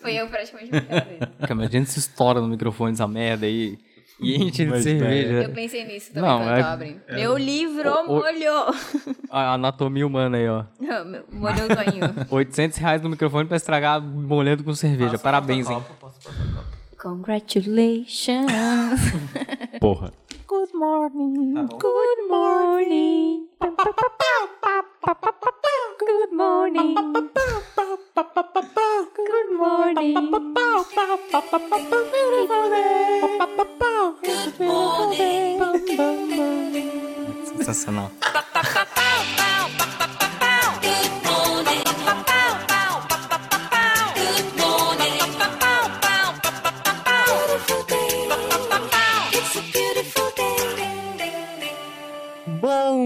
Foi eu praticamente cara mas a gente se estoura no microfone essa merda aí. E enche de Mas, cerveja. Eu pensei nisso também Não, quando é- tava abrindo. Meu livro O- o- molhou. A anatomia humana aí, ó. Não, molhou o zoinho. 800 reais no microfone pra estragar molhando com cerveja. Parabéns, hein? Congratulations. Porra. Good morning. Good morning. Good morning. Good morning. Sensacional.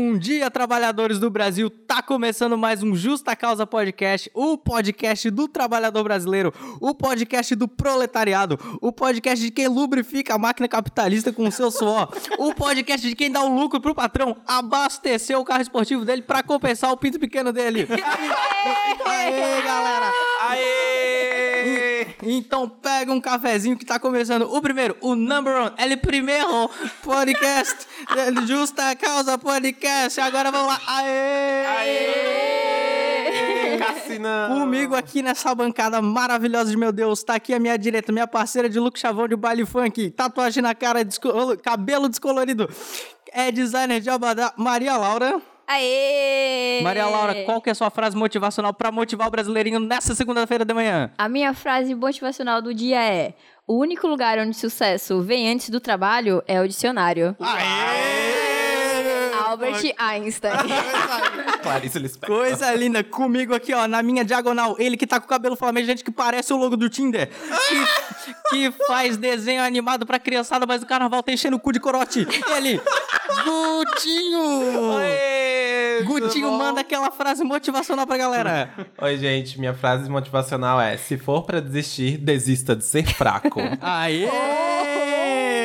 Bom dia, trabalhadores do Brasil. Tá começando mais um Justa Causa Podcast, o podcast do trabalhador brasileiro, o podcast do proletariado, o podcast de quem lubrifica a máquina capitalista com o seu suor, o podcast de quem dá o lucro pro patrão abastecer o carro esportivo dele pra compensar o pinto pequeno dele. Aê, galera! Aê! Então pega um cafezinho que tá começando o primeiro, o number one, ele primeiro podcast, Justa Causa Podcast. Agora vamos lá. Aê! Aê! Cassina. Comigo aqui nessa bancada maravilhosa de meu Deus, tá aqui a minha direita, minha parceira de look chavão de baile funk, tatuagem na cara, desco- cabelo descolorido. É designer de Abadá, Maria Laura. Aê! Maria Laura, qual que é a sua frase motivacional pra motivar o brasileirinho nessa segunda-feira de manhã? A minha frase motivacional do dia é: O único lugar onde sucesso vem antes do trabalho é o dicionário. Albert Einstein. Clarice Lispector. Coisa linda, comigo aqui, ó, na minha diagonal, ele que tá com o cabelo flamejante que parece o logo do Tinder, que, que faz desenho animado pra criançada, mas o carnaval tá enchendo o cu de corote. Ele, Gutinho! Gutinho manda aquela frase motivacional pra galera. Oi, gente. Minha frase motivacional é: se for pra desistir, desista de ser fraco. Aê!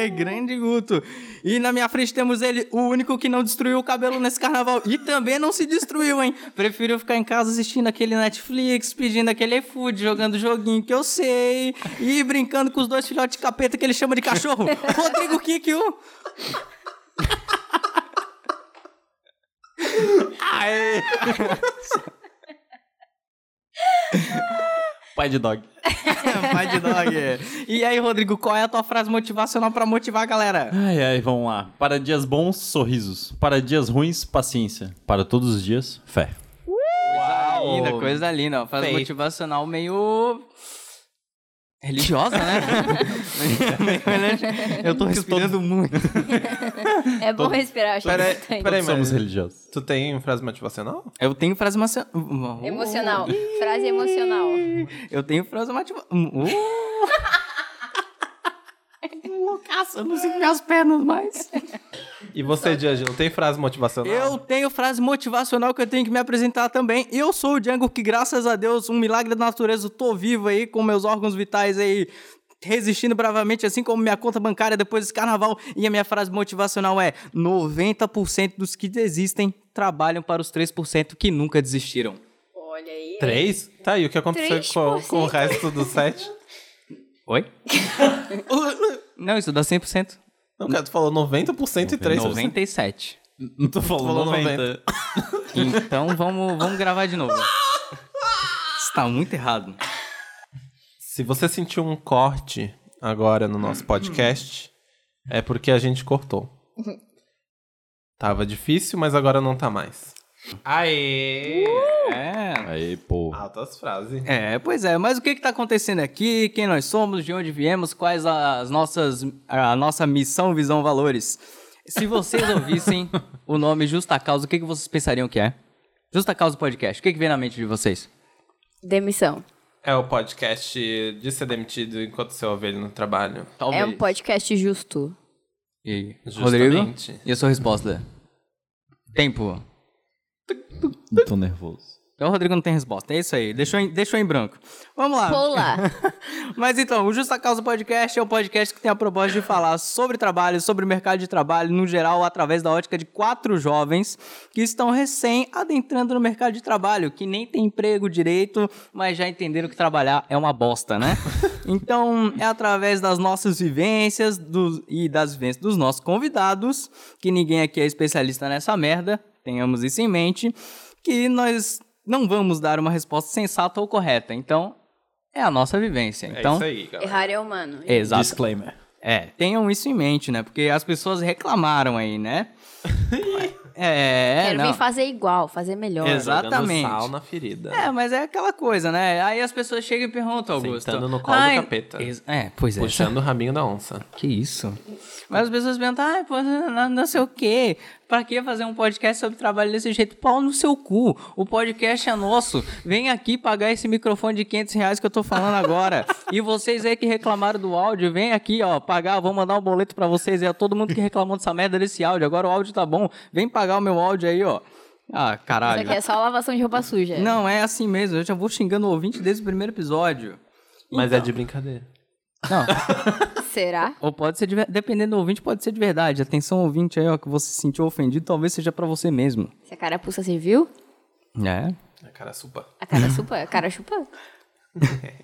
Grande Guto. E na minha frente temos ele, o único que não destruiu o cabelo nesse carnaval. E também não se destruiu, hein? Preferiu ficar em casa assistindo aquele Netflix, pedindo aquele iFood, jogando joguinho que eu sei. E brincando com os dois filhotes de capeta que ele chama de cachorro. Rodrigo Kikio. Aê! Pai de dog. Pai de dog. E aí, Rodrigo, qual é a tua frase motivacional pra motivar a galera? Ai, ai, vamos lá. Para dias bons, sorrisos. Para dias ruins, paciência. Para todos os dias, fé. Uau! Linda, coisa linda. Frase motivacional meio. Religiosa, né? Eu tô respirando muito. É bom respirar, acho Peraí, que tem. peraí, Somos mas religiosos. tu tem frase motivacional? Eu tenho frase macia... Emocional. Frase emocional. Eu tenho frase motivacional. Uh. Loucaça, eu não sinto minhas pernas mais. E você, Diangelo, tem frase motivacional? Eu tenho frase motivacional que eu tenho que me apresentar também. Eu sou o Django que, graças a Deus, um milagre da natureza, tô vivo aí com meus órgãos vitais aí resistindo bravamente, assim como minha conta bancária depois desse carnaval. E a minha frase motivacional é: 90% dos que desistem trabalham para os 3% que nunca desistiram. Olha aí. Três? Tá, e o que aconteceu com, 3%? com o resto dos sete? Oi? Não, isso dá 100%. Não, cara, tu falou 90% e 3%. 97. Não tô falando Falou 90. Então vamos, vamos gravar de novo. Está muito errado. Se você sentiu um corte agora no nosso podcast, é porque a gente cortou. Tava difícil, mas agora não tá mais. Aê! É. Aí, pô. Altas frases. É, pois é, mas o que que tá acontecendo aqui? Quem nós somos? De onde viemos? Quais as nossas a nossa missão, visão, valores? Se vocês ouvissem o nome Justa Causa, o que que vocês pensariam que é? Justa Causa Podcast. O que que vem na mente de vocês? Demissão. É o podcast de ser demitido enquanto você ouve ele no trabalho. Talvez. É um podcast justo. E aí, Justamente. Rodrigo? E a sua resposta? Tempo. Não tô nervoso. Então o Rodrigo não tem resposta. É isso aí. Deixou em, deixou em branco. Vamos lá. Pula. Mas então, o Justa Causa Podcast é um podcast que tem a proposta de falar sobre trabalho, sobre o mercado de trabalho, no geral, através da ótica de quatro jovens que estão recém adentrando no mercado de trabalho, que nem tem emprego direito, mas já entenderam que trabalhar é uma bosta, né? Então, é através das nossas vivências dos- e das vivências dos nossos convidados, que ninguém aqui é especialista nessa merda, tenhamos isso em mente, que nós não vamos dar uma resposta sensata ou correta. Então, é a nossa vivência. Então, é isso aí, galera. Errar é humano. Exato. Disclaimer. É, tenham isso em mente, né? Porque as pessoas reclamaram aí, né? é, Quero não. vir fazer igual, fazer melhor. Exato. Exatamente. Jogando sal na ferida. É, mas é aquela coisa, né? Aí as pessoas chegam e perguntam, Augusto. Sentando no colo do "Ai, capeta." É, pois é. Puxando o rabinho da onça. Que isso? Mas as pessoas perguntam, ah, pô, não, não sei o quê. Pra que fazer um podcast sobre trabalho desse jeito? Pau no seu cu. O podcast é nosso. Vem aqui pagar esse microfone de 500 reais que eu tô falando agora. e vocês aí que reclamaram do áudio, vem aqui, ó, pagar. Vou mandar um boleto pra vocês. É todo mundo que reclamou dessa merda desse áudio. Agora o áudio tá bom. Vem pagar o meu áudio aí, ó. Ah, Isso caralho. aqui é só lavação de roupa suja. Não, é assim mesmo. Eu já vou xingando o ouvinte desde o primeiro episódio. Mas é de brincadeira. Não. Será? Ou pode ser, de, dependendo do ouvinte, pode ser de verdade. Atenção, ouvinte aí, ó, que você se sentiu ofendido, talvez seja pra você mesmo. Se a carapuça serviu, É? A cara supa. a cara chupa, a cara chupa.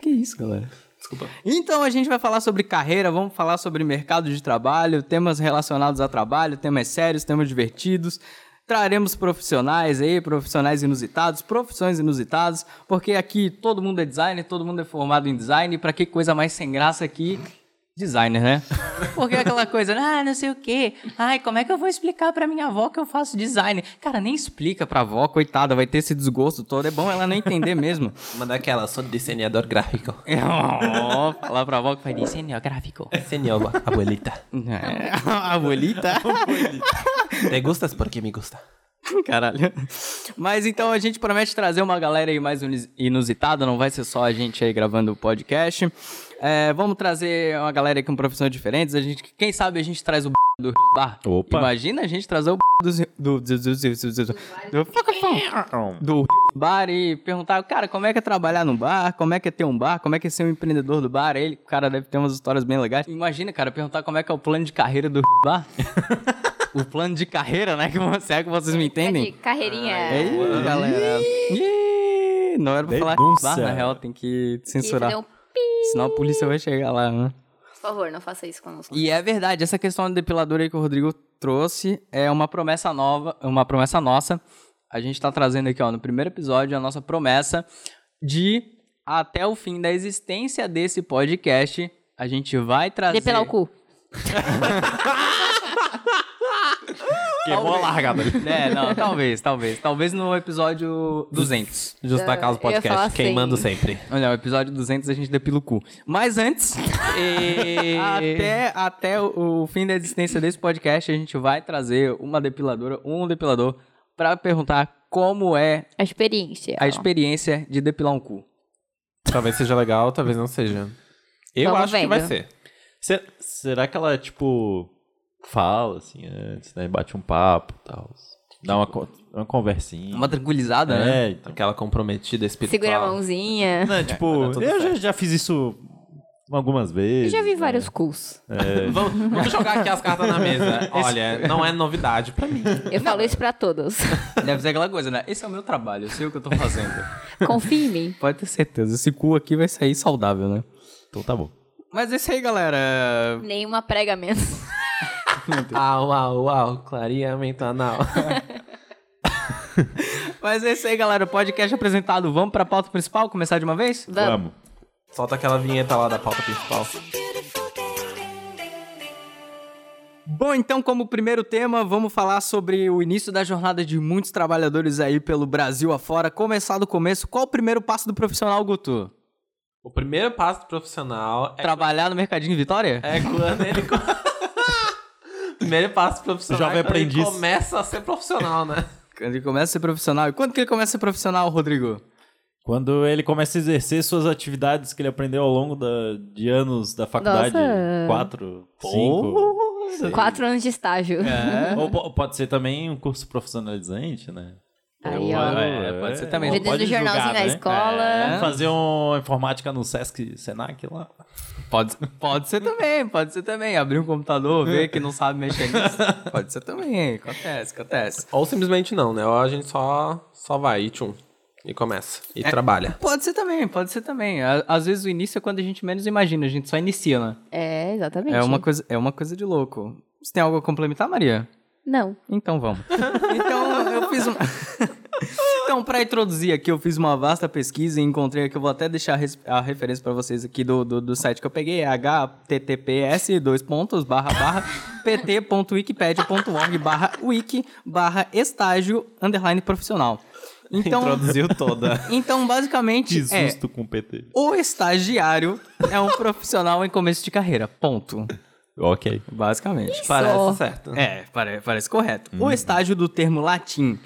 Que isso, galera. Desculpa. Então a gente vai falar sobre carreira, vamos falar sobre mercado de trabalho, temas relacionados a trabalho, temas sérios, temas divertidos. Traremos profissionais aí, profissionais inusitados, profissões inusitadas, porque aqui todo mundo é designer, todo mundo é formado em design, e pra que coisa mais sem graça aqui? Designer, né? Porque é aquela coisa, ah, não sei o quê. Ai, como é que eu vou explicar pra minha avó que eu faço design? Cara, nem explica pra avó, coitada, vai ter esse desgosto todo. É bom ela não entender mesmo. Uma daquela, sou desenhador gráfico. Oh, falar pra avó que faz desenho gráfico. Senhor, abuelita. É, abuelita. Te gustas porque me gusta. Caralho. Mas então a gente promete trazer uma galera aí mais inusitada, não vai ser só a gente aí gravando o podcast. É, vamos trazer uma galera aí com profissões diferentes. A gente, quem sabe a gente traz o b... do bar. Opa. Imagina a gente trazer o b... do, do, do, do, do, do, do bar e perguntar, cara, como é que é trabalhar no bar? Como é que é ter um bar? Como é que é ser um empreendedor do bar? Ele, o cara deve ter umas histórias bem legais. Imagina, cara, perguntar como é que é o plano de carreira do bar. o plano de carreira, né? Que você, é que vocês me entendem? De carreirinha. É isso, galera. Não era pra falar Denúncia. bar, na real, tem que censurar. um. Senão a polícia vai chegar lá, né? Por favor, não faça isso conosco. E é verdade, essa questão do depilador aí que o Rodrigo trouxe é uma promessa nova, uma promessa nossa. A gente tá trazendo aqui, ó, no primeiro episódio, a nossa promessa de até o fim da existência desse podcast, a gente vai trazer. Depilar o cu. Queimou a largada. É, não, talvez, talvez. Talvez no episódio 200. Justa Causa Eu ia falar Podcast, queimando assim. sempre. Olha, o episódio 200 a gente depila o cu. Mas antes, até, até o, fim da existência desse podcast, a gente vai trazer uma depiladora, um depilador, pra perguntar como é A experiência. a experiência de depilar um cu. Talvez seja legal, talvez não seja. Eu Vamos acho que vendo. vai ser. Se- será que ela, tipo, fala assim antes, né? Bate um papo e tal. Dá uma, uma conversinha. Uma tranquilizada, né? É, então. Aquela comprometida espiritual. Segura a mãozinha. Não, tipo, tá tudo eu já, já fiz isso algumas Eu vezes. já vi né? vários cus. Vamos, vamos jogar aqui as cartas na mesa. Olha, não é novidade pra mim. Eu falo isso pra todos. Deve ser aquela coisa, né? Esse é o meu trabalho, eu sei o que eu tô fazendo. Confie em mim. Pode ter certeza, esse cu aqui vai sair saudável, né? Então tá bom. Mas é isso aí, galera. Nenhuma prega menos. Au, au, au, clareamento anal. Mas é isso aí, galera. O podcast apresentado. Vamos pra pauta principal? Começar de uma vez? Vamos. Solta aquela vinheta lá da pauta principal. Bom, então, como primeiro tema, vamos falar sobre o início da jornada de muitos trabalhadores aí pelo Brasil afora. Começar do começo, qual o primeiro passo do profissional, Guto? O primeiro passo do profissional é, Trabalhar no Mercadinho Vitória? é quando ele. primeiro passo profissional Jovem é quando ele aprendiz. começa a ser profissional, né? Quando ele começa a ser profissional. E quando que ele começa a ser profissional, Rodrigo? Quando ele começa a exercer suas atividades que ele aprendeu ao longo da- de anos da faculdade. Nossa. Quatro, cinco. Quatro anos de estágio. É. Ou po- pode ser também um curso profissionalizante, né? Aí, ó. É, pode ser também. Vendendo Pode jornalzinho julgar, na né? escola. É, fazer uma informática no Sesc Senac lá. Pode, pode ser também, pode ser também. Abrir um computador, ver que não sabe mexer nisso. Pode ser também, acontece, acontece. Ou simplesmente não, né? Ou a gente só, só vai e tchum. E começa. E trabalha. Pode ser também, pode ser também. Às vezes o início é quando a gente menos imagina, a gente só inicia, né? É, exatamente. É uma coisa, é uma coisa de louco. Você tem algo a complementar, Maria? Não. Então vamos. Então eu fiz um. então, para introduzir aqui, eu fiz uma vasta pesquisa e encontrei aqui, eu vou até deixar a referência para vocês aqui do, do, do site que eu peguei, é https dois pontos barra barra pt.wikipedia.org barra wiki barra estágio underline profissional. Então, Introduziu toda. então basicamente Que é susto com o PT. o estagiário é um profissional em começo de carreira. Ponto. Ok. Basicamente. Parece Só. certo. É, pare- parece correto. O estágio do termo latim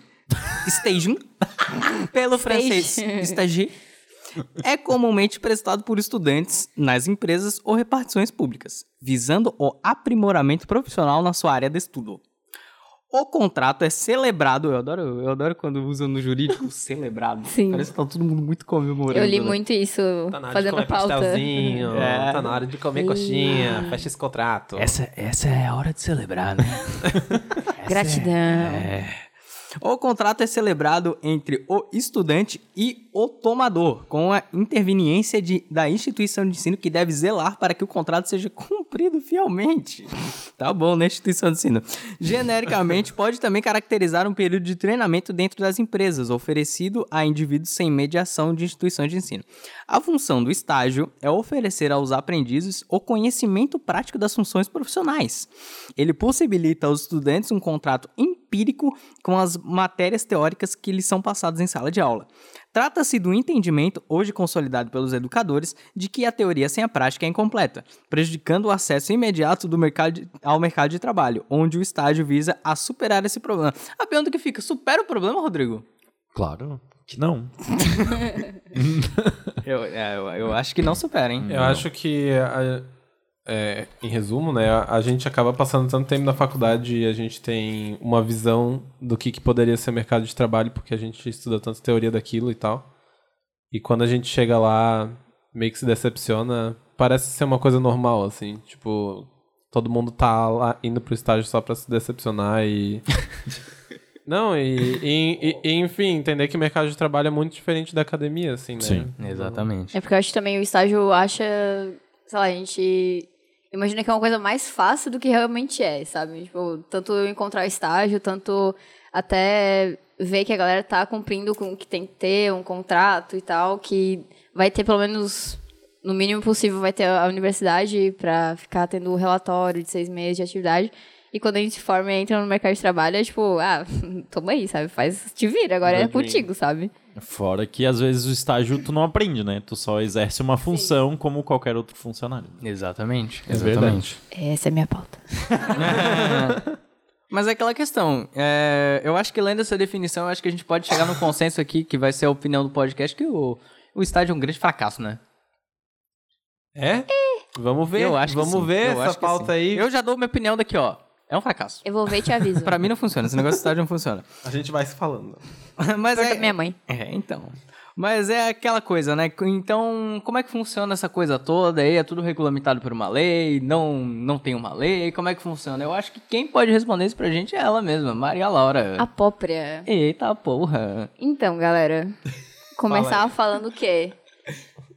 staging, pelo francês stagiaire, é comumente prestado por estudantes nas empresas ou repartições públicas, visando o aprimoramento profissional na sua área de estudo. O contrato é celebrado, eu adoro, eu adoro quando usam no jurídico celebrado. Sim. Parece que tá todo mundo muito comemorando. Eu li né? muito isso Tá na hora de fazendo comer pauta. pastelzinho, É. tá na hora de comer coxinha, fecha esse contrato. Essa, essa é a hora de celebrar, né? Gratidão. O contrato é celebrado entre o estudante e o tomador, com a interveniência de, da instituição de ensino que deve zelar para que o contrato seja cumprido fielmente. Tá bom, né, instituição de ensino? Genericamente, pode também caracterizar um período de treinamento dentro das empresas, oferecido a indivíduos sem mediação de instituições de ensino. A função do estágio é oferecer aos aprendizes o conhecimento prático das funções profissionais. Ele possibilita aos estudantes um contrato empírico com as matérias teóricas que lhes são passadas em sala de aula. Trata-se do entendimento, hoje consolidado pelos educadores, de que a teoria sem a prática é incompleta, prejudicando o acesso imediato do mercado de- ao mercado de trabalho, onde o estágio visa a superar esse problema. A pergunta que fica, supera o problema, Rodrigo? Claro que não. Eu, é, eu, eu acho que não supera, hein? Eu acho que, a- é, em resumo, né, a, a gente acaba passando tanto tempo na faculdade e a gente tem uma visão do que, que poderia ser mercado de trabalho, porque a gente estuda tanto teoria daquilo e tal. E quando a gente chega lá, meio que se decepciona, parece ser uma coisa normal, assim, tipo, todo mundo tá lá indo pro estágio só pra se decepcionar e. Não, e, e- e- enfim, entender que o mercado de trabalho é muito diferente da academia, assim, né? Sim. Exatamente. É porque eu acho que também o estágio acha, sei lá, a gente imagina que é uma coisa mais fácil do que realmente é, sabe? Tipo, tanto encontrar estágio, tanto até ver que a galera tá cumprindo com o que tem que ter, um contrato e tal, que vai ter pelo menos, no mínimo possível, vai ter a universidade pra ficar tendo o relatório de seis meses de atividade. E quando a gente forma e entra no mercado de trabalho, é tipo, ah, toma aí, sabe? Faz, te vira, agora é contigo, sabe? Fora que às vezes o estágio tu não aprende, né? Tu só exerce uma função como qualquer outro funcionário. Exatamente. É verdade. Essa é a minha pauta. Mas é aquela questão. é, eu acho que lendo essa definição, eu acho que a gente pode chegar num consenso aqui, que vai ser a opinião do podcast, que o, o estádio é um grande fracasso, né? É? Vamos ver. Eu acho que Vamos sim. ver Eu essa pauta sim. aí. Eu já dou minha opinião daqui, ó. É um fracasso. Eu vou ver e te aviso. Pra mim não funciona, esse negócio de estádio não funciona. A gente vai se falando. Mas é, minha mãe. É, então. Mas é aquela coisa, né? Então, como é que funciona essa coisa toda aí? É tudo regulamentado por uma lei? Não, não tem uma lei? Como é que funciona? Eu acho que quem pode responder isso pra gente é ela mesma, Maria Laura. A própria. Eita porra. Então, galera. Começar falando o quê?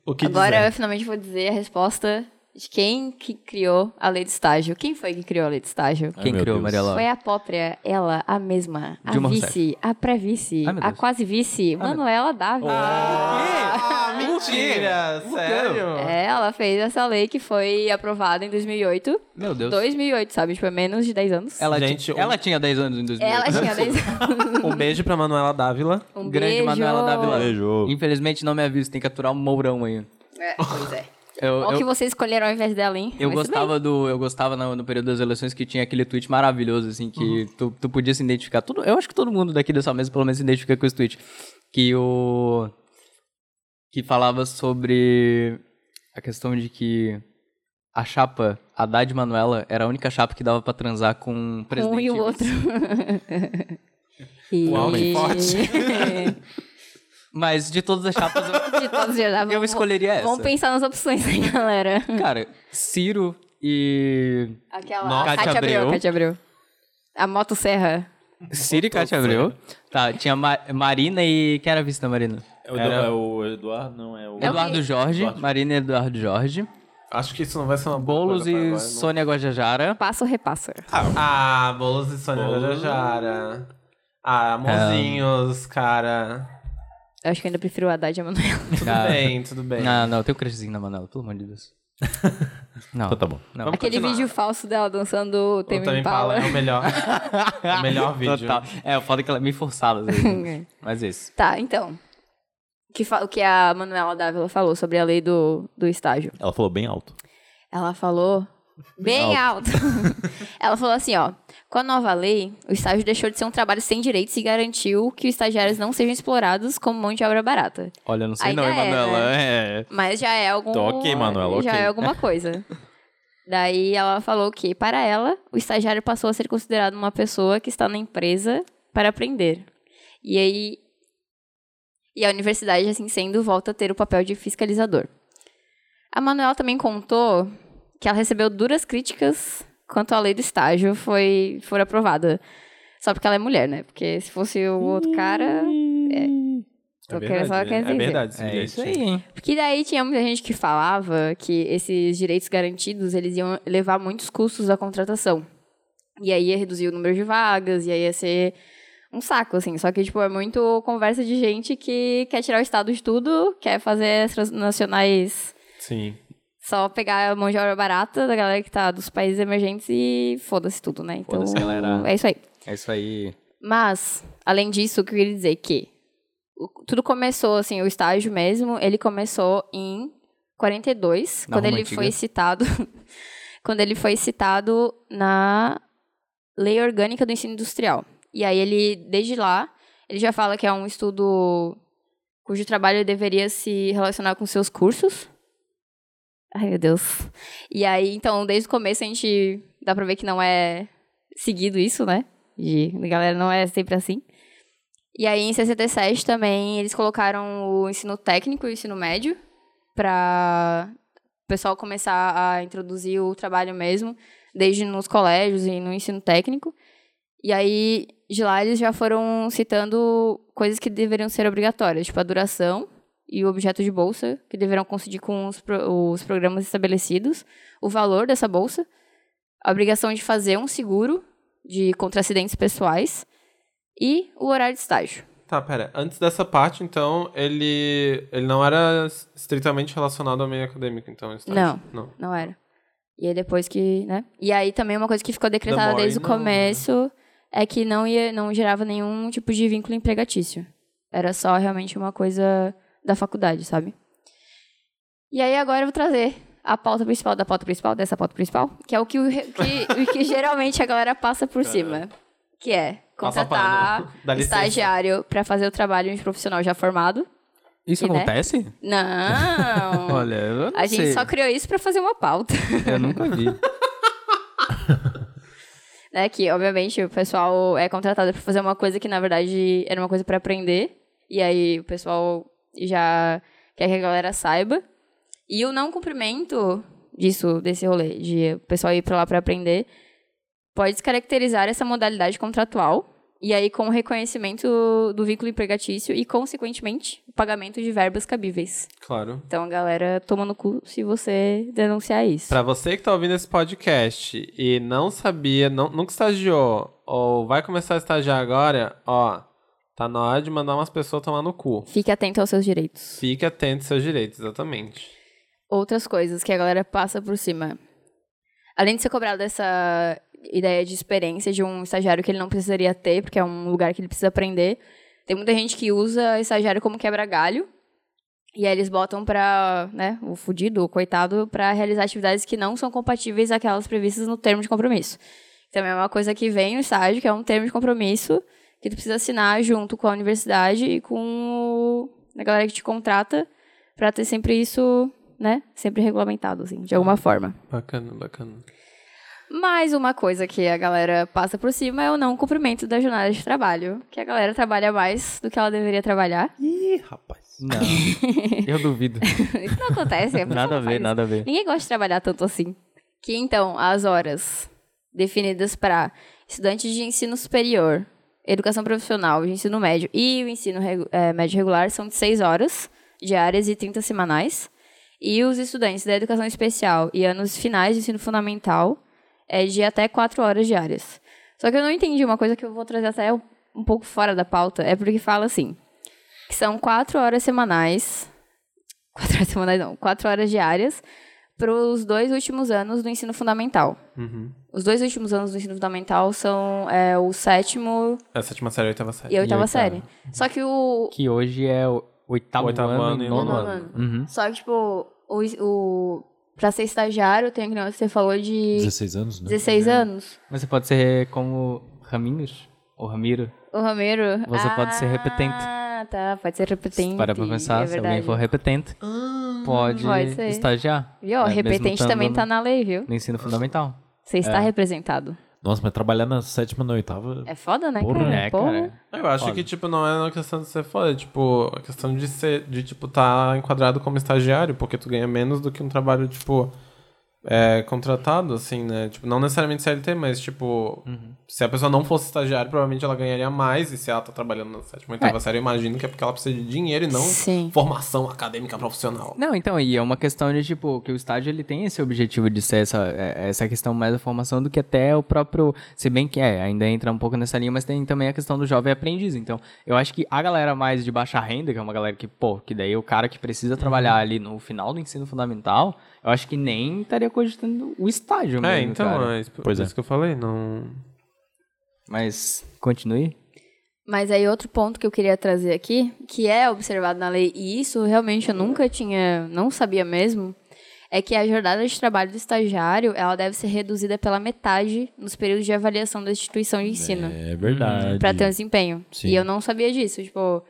O que Agora dizer? eu finalmente vou dizer a resposta de quem que criou a lei de estágio. Quem foi que criou a lei de estágio? Quem meu criou Deus. Laura? Foi a própria, ela, a mesma, a Dilma vice, a pré-vice, Ai, a quase vice, Manuela Dávila. Ah, mentira! Sério? É, ela fez essa lei que foi aprovada em 2008. Meu Deus. 2008, sabe? Tipo, é menos de 10 anos. Ela, Gente, um- ela tinha 10 anos em 2008. Ela tinha 10 anos. Um beijo pra Manuela Dávila. Um Grande beijo. Manuela Dávila. Beijo. Infelizmente não me avisa, tem que aturar um mourão aí. É, pois é. Eu, Qual eu, que vocês escolheram ao invés dela, hein? eu Mas gostava do. Eu gostava no, no período das eleições que tinha aquele tweet maravilhoso, assim, que tu, tu podia se identificar. Tudo, eu acho que todo mundo daqui dessa mesa pelo menos se identifica com esse tweet. Que o. Que falava sobre a questão de que a chapa Haddad e Manuela era a única chapa que dava pra transar com um presidente. Um e o outro. E... Uau, que forte. Mas de todas as chapas, eu, De todos, já dá, eu vamos- escolheria essa. Vamos pensar nas opções aí, galera. Cara, Ciro e. Aquela. Nossa. Cátia Cátia Abreu. Abreu. Cátia Abreu. A Moto Serra. Ciro e Cátia Abreu. Tá, tinha Ma- Marina e. Quem era a vice da Marina? É o, Era- é o Eduardo, não é o. É o Eduardo? Jorge. Eduardo. Marina e Eduardo Jorge. Acho que isso não vai ser uma boa Boulos coisa pra e agora, não. Sônia Guajajara. Passa ou repassa? Ah, Boulos e Sônia Boulos. Guajajara. Ah, amorzinhos, cara. Eu acho que ainda prefiro o Haddad e a Manuela. Tudo Ah. bem, tudo bem. Não, não, eu tenho crushzinho na Manela, pelo amor de Deus. Não. Então tá bom. Não. Vamos Aquele continuar. vídeo falso dela dançando o O Tame Tame Impala Impala. é o melhor. é o melhor vídeo. Total. É, o foda é que ela é meio forçada. às vezes. Mas esse. Tá, então. O que, fa- o que a Manuela Dávila falou sobre a lei do, do estágio. Ela falou bem alto. Ela falou bem alto. Ela falou assim, ó. Com a nova lei, o estágio deixou de ser um trabalho sem direitos e garantiu que os estagiários não sejam explorados como mão de obra barata. Olha, não sei não, é, Emanuela. É. Mas já é algum. Tô ok, Manuela, Já ok. é alguma coisa. Daí ela falou que, para ela, o estagiário passou a ser considerado uma pessoa que está na empresa para aprender. E aí. E a universidade, assim sendo, volta a ter o papel de fiscalizador. A Manuela também contou que ela recebeu duras críticas quanto à lei do estágio foi, for aprovada. Só porque ela é mulher, né? Porque se fosse o outro cara. É Tô querendo- só verdade, quer é dizer. verdade. esse É isso aí, hein? Porque daí tinha muita gente que falava que esses direitos garantidos, eles iam levar muitos custos à contratação. E aí ia reduzir o número de vagas, e aí ia ser um saco, assim. Só que, tipo, é muito conversa de gente que quer tirar o Estado de tudo, quer fazer as transnacionais Sim. Só pegar a mão de obra barata da galera que tá dos países emergentes e foda-se tudo, né? Então, Foda-se, galera. é isso aí. É isso aí. Mas, além disso, o que eu queria dizer é que o- tudo começou, assim, o estágio mesmo, ele começou em 42, Na quando ele Antiga. foi citado quando ele foi citado na Lei Orgânica do Ensino Industrial. E aí ele, desde lá, ele já fala que é um estudo cujo trabalho deveria se relacionar com seus cursos. Ai, meu Deus. E aí, então, desde o começo a gente dá pra ver que não é seguido isso, né? De, a galera não é sempre assim. E aí, em 67 também, eles colocaram o ensino técnico e o ensino médio para o pessoal começar a introduzir o trabalho mesmo, desde nos colégios e no ensino técnico. E aí, de lá, eles já foram citando coisas que deveriam ser obrigatórias, tipo a duração e o objeto de bolsa, que deverão coincidir com os, pro- os programas estabelecidos, o valor dessa bolsa, a obrigação de fazer um seguro de contra acidentes pessoais e o horário de estágio. Tá, pera. Antes dessa parte, então, ele, ele não era estritamente relacionado ao meio acadêmico, então, estágio? Não. Não era. E aí depois que, né? E aí também uma coisa que ficou decretada Boy, desde o não, né? começo é que não ia, não gerava nenhum tipo de vínculo empregatício. Era só realmente uma coisa da faculdade, sabe? E aí agora eu vou trazer a pauta principal da pauta principal, dessa pauta principal, que é o que, o que, o que geralmente a galera passa por cima. Que é contratar estagiário para fazer o trabalho de profissional já formado. Isso E, né? acontece? Não! Olha, eu não a gente sei. só criou isso para fazer uma pauta. Eu nunca vi. né, que obviamente o pessoal é contratado para fazer uma coisa que na verdade era uma coisa para aprender e aí o pessoal já quer que a galera saiba. E o não cumprimento disso desse rolê de o pessoal ir para lá para aprender pode descaracterizar essa modalidade contratual e aí com o reconhecimento do vínculo empregatício e consequentemente o pagamento de verbas cabíveis. Claro. então a galera toma no cu se você denunciar isso. Pra você que tá ouvindo esse podcast e não sabia, não, nunca estagiou, ou vai começar a estagiar agora, ó, tá na hora de mandar umas pessoas tomar no cu. fique atento aos seus direitos Fique atento aos seus direitos, exatamente. outras coisas que a galera passa por cima. Além de ser cobrado essa ideia de experiência de um estagiário que ele não precisaria ter, porque é um lugar que ele precisa aprender, tem muita gente que usa estagiário como quebra-galho. E aí eles botam pra, né, o fudido, o coitado, pra realizar atividades que não são compatíveis àquelas previstas no termo de compromisso. Também é uma coisa que vem no estágio, que é um termo de compromisso que tu precisa assinar junto com a universidade e com o- a galera que te contrata pra ter sempre isso, né, sempre regulamentado, assim, de alguma forma. Bacana, bacana. Mas uma coisa que a galera passa por cima é o não cumprimento da jornada de trabalho. Que a galera trabalha mais do que ela deveria trabalhar. Ih, rapaz. Não, eu duvido. Isso não acontece. pessoa Nada a ver, nada a ver. Ninguém gosta de trabalhar tanto assim. Que então, as horas definidas para estudantes de ensino superior, educação profissional, de ensino médio e o ensino eh, médio regular são de 6 horas diárias e 30 semanais. E os estudantes da educação especial e anos finais de ensino fundamental é de até 4 horas diárias. Só que eu não entendi uma coisa que eu vou trazer até um um pouco fora da pauta, é porque fala assim, que são 4 horas semanais, 4 horas semanais não, 4 horas diárias para os dois últimos anos do ensino fundamental. Uhum. Os dois últimos anos do ensino fundamental são é, o sétimo É a sétima série, a oitava série. e a oitava oitava. série. Só que o. Que hoje é o oitavo, Oitavo ano, ano e e nono nono ano. ano. Uhum. Só que, tipo, o, o. Pra ser estagiário, tem que você falou de 16 anos, né? 16 anos. Mas você pode ser como Raminhos ou Ramiro. O Ramiro. Você pode ser repetente. Ah, tá. Pode ser repetente. Para pra pensar, é se alguém for repetente, pode, Pode ser. estagiar. Viu? É, mesmo repetente também no- tá na lei, viu? No ensino fundamental. Você está representado. Nossa, mas trabalhar na sétima, na oitava... É foda, né, Porra, cara? É, cara. Eu acho que, tipo, não é uma questão de ser foda, é, tipo, a questão de ser, de, tipo, tá enquadrado como estagiário, porque tu ganha menos do que um trabalho, tipo, é, contratado, assim, né? Tipo, não necessariamente CLT, mas, tipo, se a pessoa não fosse estagiário, provavelmente ela ganharia mais, e se ela tá trabalhando na sétima ou oitava série, eu imagino que é porque ela precisa de dinheiro e não Sim. formação acadêmica profissional. Não, então, e é uma questão de, tipo, que o estágio ele tem esse objetivo de ser essa, é- essa questão mais da formação do que até o próprio. Se bem que é, ainda entra um pouco nessa linha, mas tem também a questão do jovem aprendiz. Então, eu acho que a galera mais de baixa renda, que é uma galera que, pô, que daí o cara que precisa trabalhar ali no final do ensino fundamental, eu acho que nem estaria cogitando o estágio É, mesmo. então, cara. é isso, Pois por é. isso que eu falei, não... Mas, continue. Mas aí outro ponto que eu queria trazer aqui, que é observado na lei, e isso realmente eu nunca tinha, não sabia mesmo, é que a jornada de trabalho do estagiário, ela deve ser reduzida pela metade nos períodos de avaliação da instituição de ensino, É verdade. para ter um desempenho. Sim. E eu não sabia disso, tipo,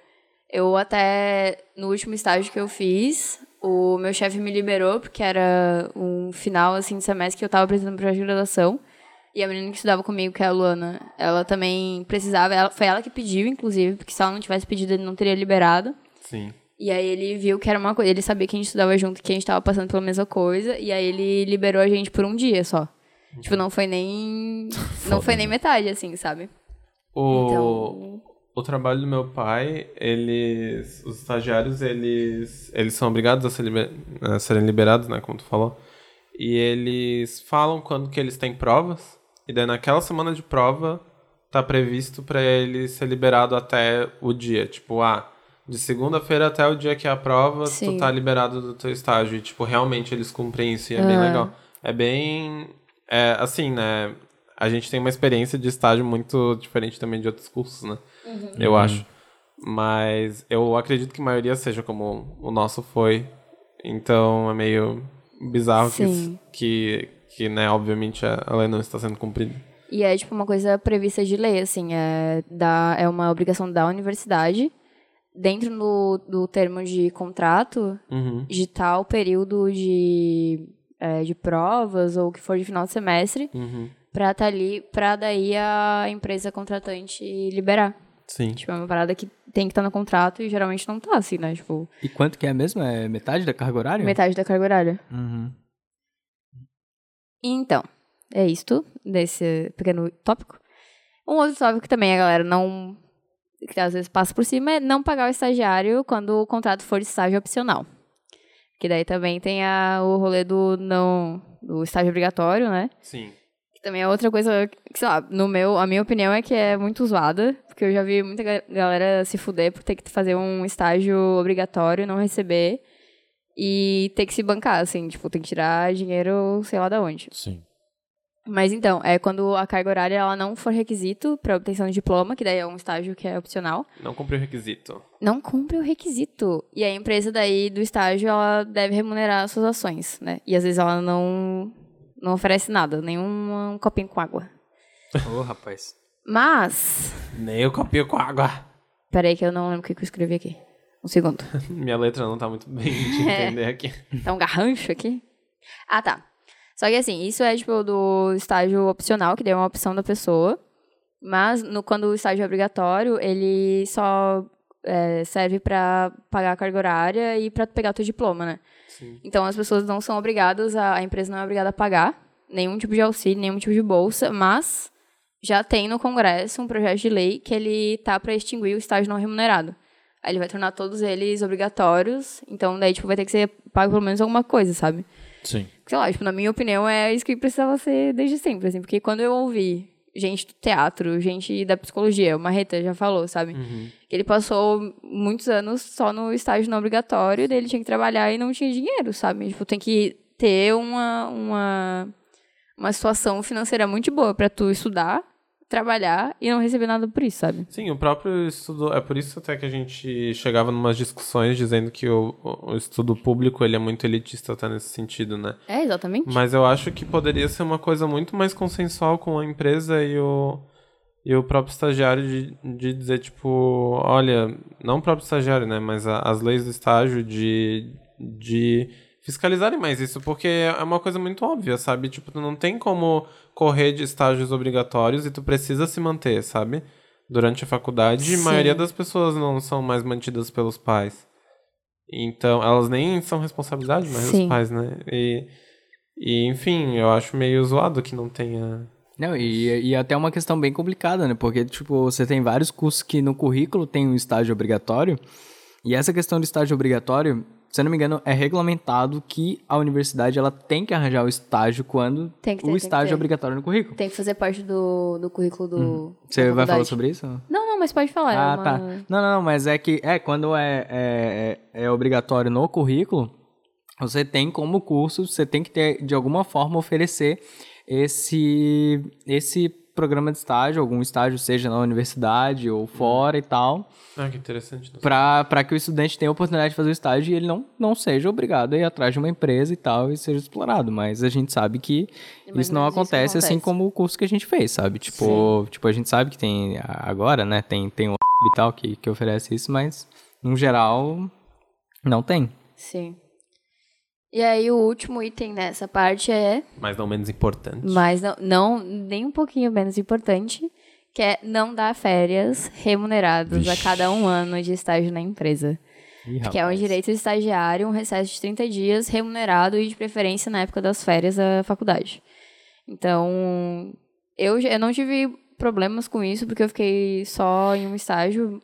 eu até no último estágio que eu fiz, o meu chefe me liberou porque era um final assim de semestre que eu tava apresentando projeto de graduação. E a menina que estudava comigo, que é a Luana, ela também precisava, ela, foi ela que pediu, inclusive, porque se ela não tivesse pedido, ele não teria liberado. Sim. E aí ele viu que era uma coisa, ele sabia que a gente estudava junto, que a gente tava passando pela mesma coisa, e aí ele liberou a gente por um dia só. Tipo, não foi nem. não foi nem metade, assim, sabe? O, Então- o trabalho do meu pai, eles. Os estagiários, eles. Eles são obrigados a, ser liber- a serem liberados, né? Como tu falou. E eles falam quando que eles têm provas. E daí naquela semana de prova tá previsto pra ele ser liberado até o dia. Tipo, ah, de segunda-feira até o dia que é a prova, Sim. tu tá liberado do teu estágio. E, tipo, realmente eles cumprem isso e é bem Ah. legal. É bem. É, assim, né? A gente tem uma experiência de estágio muito diferente também de outros cursos, né? Eu acho. Mas eu acredito que a maioria seja como o nosso foi. Então é meio bizarro que, Sim. que, que, né, obviamente a a lei não está sendo cumprida. E é, tipo, uma coisa prevista de lei, assim, é, da, é uma obrigação da universidade, dentro do, do termo de contrato, Uhum. de tal período de, é, de provas ou o que for de final de semestre, Uhum. Pra tá ali, pra daí a empresa contratante liberar. Sim. Tipo, é uma parada que tem que estar no contrato e geralmente não tá, assim, né? Tipo, E quanto que é mesmo? É metade da carga horária? metade da carga horária. Uhum. Então, é isto desse pequeno tópico. Um outro tópico que também a galera não. que às vezes passa por cima é não pagar o estagiário quando o contrato for de estágio opcional. Que daí também tem a, o rolê do não. do estágio obrigatório, né? Sim. Também é outra coisa que, sei lá, no meu, a minha opinião é que é muito zoada, porque eu já vi muita ga- galera se fuder por ter que fazer um estágio obrigatório, não receber, e ter que se bancar, assim, tipo, tem que tirar dinheiro sei lá da onde. Sim. Mas então, é quando a carga horária ela não for requisito para obtenção de diploma, que daí é um estágio que é opcional, Não cumpri o requisito. não cumpre o requisito. E a empresa daí do estágio, ela deve remunerar as suas ações, né? E às vezes ela não, não oferece nada, nenhum um copinho com água. Ô, rapaz. Mas, Nem eu copio com água. peraí que eu não lembro o que que eu escrevi aqui. Um segundo. Minha letra não tá muito bem de É. entender aqui. Tá um garrancho aqui? Ah, tá. Só que assim, isso é tipo do estágio opcional, que daí é uma opção da pessoa. Mas no, quando o estágio é obrigatório, ele só é, serve pra pagar a carga horária e pra pegar teu diploma, né? Então as pessoas não são obrigadas, a, a empresa não é obrigada a pagar nenhum tipo de auxílio, nenhum tipo de bolsa, mas já tem no Congresso um projeto de lei que ele tá para extinguir o estágio não remunerado. Aí ele vai tornar todos eles obrigatórios, então daí tipo vai ter que ser pago pelo menos alguma coisa, sabe? Sim. Sei lá, tipo, na minha opinião é isso que precisava ser desde sempre, assim, porque quando eu ouvi gente do teatro, gente da psicologia, o Marreta já falou, sabe? Que ele passou muitos anos só no estágio não obrigatório, daí ele tinha que trabalhar e não tinha dinheiro, sabe? Tipo, tem que ter uma, uma, uma situação financeira muito boa pra tu estudar, trabalhar e não receber nada por isso, sabe? Sim, o próprio estudo. É por isso até que a gente chegava em umas discussões dizendo que o, o estudo público ele é muito elitista até nesse sentido, né? É, exatamente. Mas eu acho que poderia ser uma coisa muito mais consensual com a empresa e o, e o próprio estagiário de, de dizer, tipo, olha, não o próprio estagiário, né? Mas a- as leis do estágio de, de fiscalizarem mais isso, porque é uma coisa muito óbvia, sabe? Tipo, tu não tem como correr de estágios obrigatórios e tu precisa se manter, sabe? Durante a faculdade, a maioria das pessoas não são mais mantidas pelos pais. Então, elas nem são responsabilidade mais Sim. dos pais, né? E, e, enfim, eu acho meio zoado que não tenha. Não, e, e até uma questão bem complicada, né? Porque, tipo, você tem vários cursos que no currículo tem um estágio obrigatório, e essa questão do estágio obrigatório, se eu não me engano, é regulamentado que a universidade ela tem que arranjar o estágio quando ter, o estágio é obrigatório no currículo. Tem que fazer parte do, do currículo do. Uhum. Você vai falar sobre isso? Não, não, mas pode falar. é Ah, uma- tá. Não, não, não, mas é que é quando é, é, é, é obrigatório no currículo, você tem como curso, você tem que ter, de alguma forma, oferecer esse, esse programa de estágio, algum estágio, seja na universidade ou fora e tal, Ah, que interessante. para que o estudante tenha a oportunidade de fazer o estágio e ele não, não seja obrigado a ir atrás de uma empresa e tal e seja explorado. Mas a gente sabe que Mais isso não menos isso acontece, assim acontece. como o curso que a gente fez, sabe? Tipo, tipo a gente sabe que tem agora, né? Tem, tem o e tal que, que oferece isso, mas no geral não tem. Sim. E aí, o último item nessa parte é, Mas não menos importante. mas não, não nem um pouquinho menos importante, que é não dar férias remuneradas a cada um ano de estágio na empresa. Que é um direito estagiário, um recesso de 30 dias remunerado e de preferência na época das férias da faculdade. Então, eu, eu não tive problemas com isso, porque eu fiquei só em um estágio.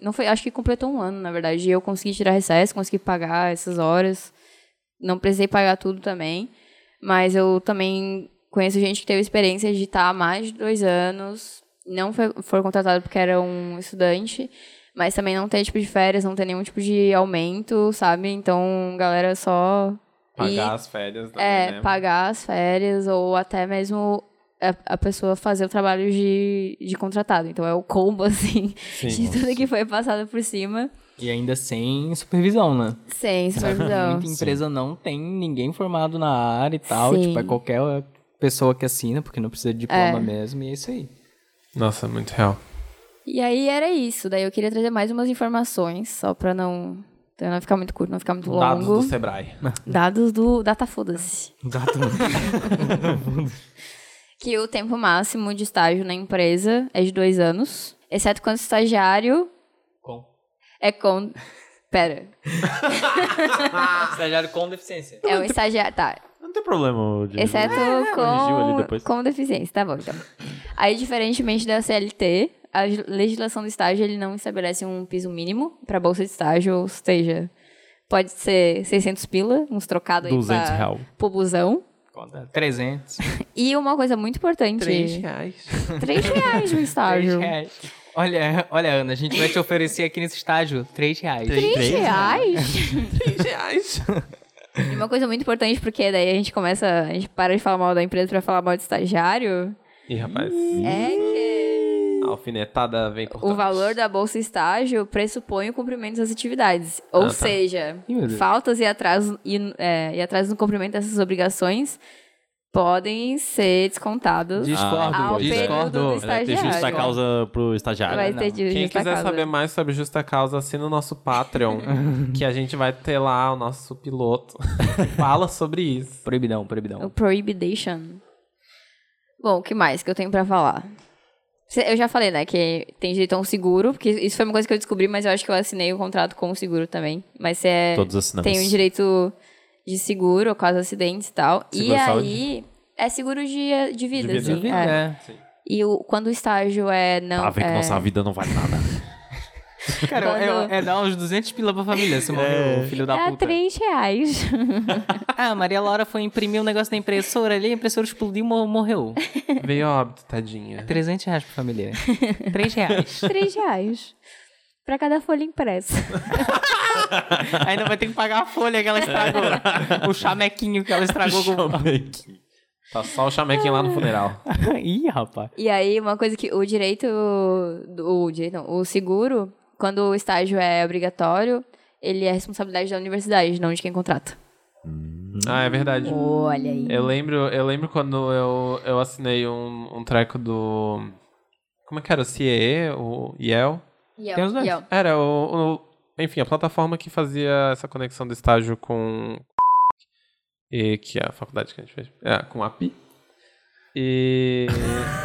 Não foi, acho que completou um ano, na verdade. E eu consegui tirar recesso, consegui pagar essas horas. Não precisei pagar tudo também. Mas eu também conheço gente que teve experiência de estar há mais de dois anos, não foi, foi contratado porque era um estudante, mas também não ter tipo de férias, não ter nenhum tipo de aumento, sabe? Então, galera só. Pagar ir- as férias também, é, né? pagar as férias ou até mesmo a, a pessoa fazer o trabalho de, de contratado. Então é o combo, assim, Sim. de tudo que foi passado por cima, E ainda sem supervisão, né? sem supervisão. Muita empresa não tem ninguém formado na área e tal. Sim. Tipo, é qualquer pessoa que assina, porque não precisa de diploma É. mesmo, e é isso aí. Nossa, muito real. E aí era isso. Daí eu queria trazer mais umas informações, só pra não, pra não ficar muito curto, não ficar muito longo. Dados do Sebrae. Dados do Data Foda-se. que o tempo máximo de estágio na empresa é de dois anos, exceto quando o estagiário. É com. Pera. Estagiário com deficiência. É um estagiário. Tá. Não tem problema. De... Exceto corrigiu ali com, com deficiência. Tá bom, então. Aí, diferentemente da CLT, a legislação do estágio ele não estabelece um piso mínimo para bolsa de estágio, ou seja, pode ser 600 pila, uns trocados aí 200 pra, real. pro busão. 300. E uma coisa muito importante. reais. 3 reais no estágio. reais. Olha, olha, Ana, a gente vai te oferecer aqui nesse estágio 3 reais. 3 reais? Três reais. E uma coisa muito importante, porque daí a gente começa, a gente para de falar mal da empresa pra falar mal de estagiário, Ih, rapaz. é que A alfinetada vem por o trás. valor da bolsa estágio pressupõe o cumprimento das atividades. Ou Ah, tá. seja, Ih, faltas e atrasos, e, é, e atrasos no cumprimento dessas obrigações podem ser descontados. Discordo, ao período discordo. do Vai ter estagiário. justa causa pro estagiário. Vai ter de Quem justa quiser causa. saber mais sobre Justa Causa, assina o nosso Patreon, que a gente vai ter lá o nosso piloto que fala sobre isso. Proibidão, O proibidão. Prohibition. Bom, o que mais que eu tenho pra falar? Eu já falei, né, que tem direito a um seguro, porque isso foi uma coisa que eu descobri, mas eu acho que eu assinei o contrato com o seguro também. Mas você é, Todos assinamos. tem o direito de seguro, caso acidentes e tal. e Seguro saúde? aí, é seguro de, de vida, vida. assim. De vida, é. é. E o, quando o estágio é não... Ver que é, nossa vida não vale nada. Cara, Quando- é, é dar uns 200 pila pra família se morrer o filho da É puta. 3 reais. Ah, a Maria Laura foi imprimir um negócio na impressora ali, a impressora explodiu e mor- morreu. Veio óbito, tadinha. 300 reais pra família. 3 reais. 3 reais. Pra cada folha impressa. Ainda vai ter que pagar a folha que ela estragou. o chamequinho que ela estragou com... Tá só o chamequinho lá no funeral. Ih, rapaz. E aí, uma coisa que o direito, do- o direito não, o seguro, quando o estágio é obrigatório, ele é responsabilidade da universidade, não de quem contrata. Ah, é verdade. Olha aí. Eu lembro, eu lembro quando eu, eu assinei um, um treco do. Como é que era? O CIE, o IEL? Tem os dois. Era o, o- Enfim, a plataforma que fazia essa conexão do estágio com. E que é a faculdade que a gente fez. É, com a API. E.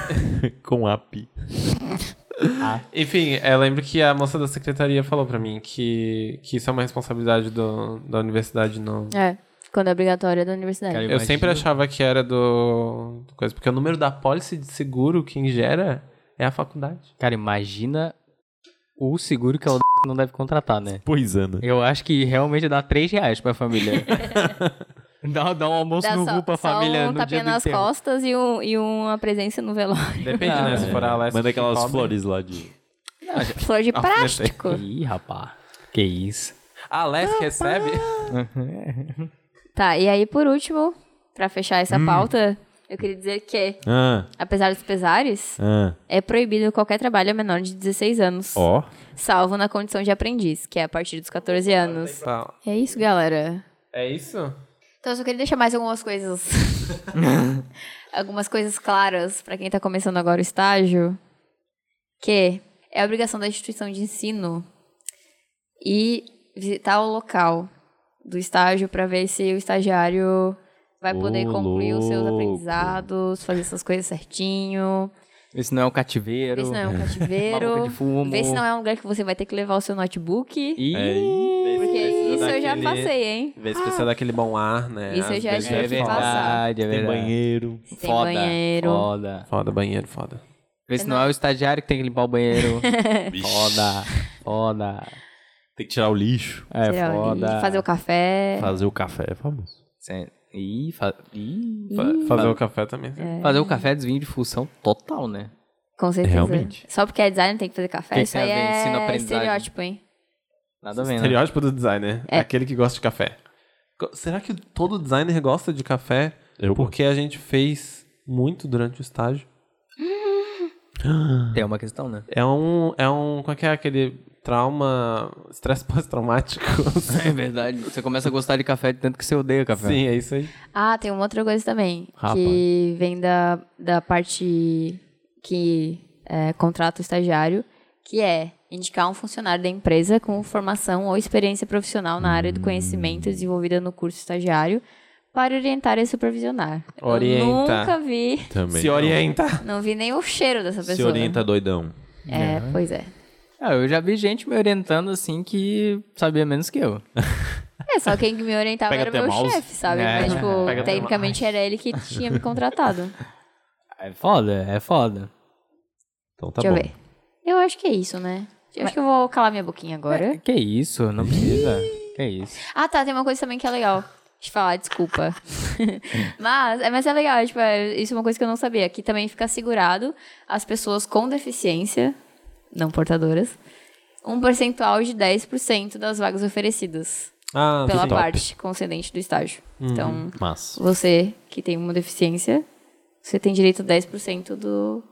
Com API. Enfim, eu lembro que a moça da secretaria falou pra mim que, que isso é uma responsabilidade do, da universidade, não. É, quando é obrigatório é da universidade. Cara, Eu sempre achava que era do, do coisa, porque o número da pólice de seguro quem gera é a faculdade. Cara, imagina o seguro que ela não deve contratar, né? Pois é, né? Eu acho que realmente dá 3 reais pra família. dá, dá um almoço Dá no só, RU pra só família um no dia tapinha do nas costas e, um, e uma presença no velório. Depende, Ah, né? Se for a Alessia Manda que aquelas cobre. flores lá de. Flor de Alfinetei. plástico. Ih, rapaz. Que isso. A Alessia recebe? Tá, e aí por último, pra fechar essa pauta, eu queria dizer que, Ah, apesar dos pesares, ah. é proibido qualquer trabalho a menor de 16 anos. Ó. Salvo na condição de aprendiz, que é a partir dos 14 anos. Tá. É isso, galera. É isso? Então eu só queria deixar mais algumas coisas. algumas coisas claras pra quem tá começando agora o estágio. Que é a obrigação da instituição de ensino e visitar o local do estágio pra ver se o estagiário vai poder concluir os seus louco. aprendizados, fazer essas coisas certinho. Vê se não é um cativeiro. Ver se não é um cativeiro. de fumo. ver se não é um lugar que você vai ter que levar o seu notebook. Ih, Porque isso eu já daquele- passei, hein? Vê se precisa daquele bom ar, né? Isso eu já tive é verdade, é Tem verdade. banheiro. Tem Foda, banheiro. Foda. Foda, banheiro, foda. Vê se não é o estagiário que tem que limpar o banheiro. Foda. Foda. Tem que tirar o lixo. É Tirar o foda. lixo, Fazer o café. Fazer o café é famoso. Cê- Ih, fa... Ih, Fazer o café também. É. Fazer o café é desvio de função total, né? Com certeza. Realmente. Só porque é designer tem que fazer café? Que Isso aí é estereótipo, hein? Nada a ver, né? Estereótipo do designer. É. Aquele que gosta de café. Será que todo designer gosta de café? Eu Porque a gente fez muito durante o estágio. Tem uma questão, né? É um. É um. Como é que é aquele trauma. Estresse pós-traumático? É verdade. Você começa a gostar de café de tanto que você odeia café. Sim, é isso aí. Ah, tem uma outra coisa também. Rapaz. Que vem da, da parte que é, contrata o estagiário, que é indicar um funcionário da empresa com formação ou experiência profissional na área do conhecimento desenvolvida no curso estagiário para orientar e supervisionar. Orienta. Eu nunca vi, Também. Se orienta. não vi nem o cheiro dessa Se pessoa. orienta doidão. É, pois é. Ah, eu já vi gente me orientando assim que sabia menos que eu. É, só quem me orientava Pega era meu mouse. chefe, sabe? É, Mas, tipo, pega tecnicamente era ele que tinha me contratado. É foda, é foda. Então tá Deixa bom. eu ver. Eu acho que é isso, né? Eu acho que eu vou calar minha boquinha agora. Que isso, não precisa. que isso. Ah, tá, tem uma coisa também que é legal. Deixa eu falar, desculpa. mas, é, mas é legal, tipo, é, isso é uma coisa que eu não sabia. Que também fica assegurado as pessoas com deficiência, não portadoras, um percentual de 10% das vagas oferecidas Ah, pela sim. parte concedente do estágio. Então, Mas. você que tem uma deficiência, você tem direito a 10% do,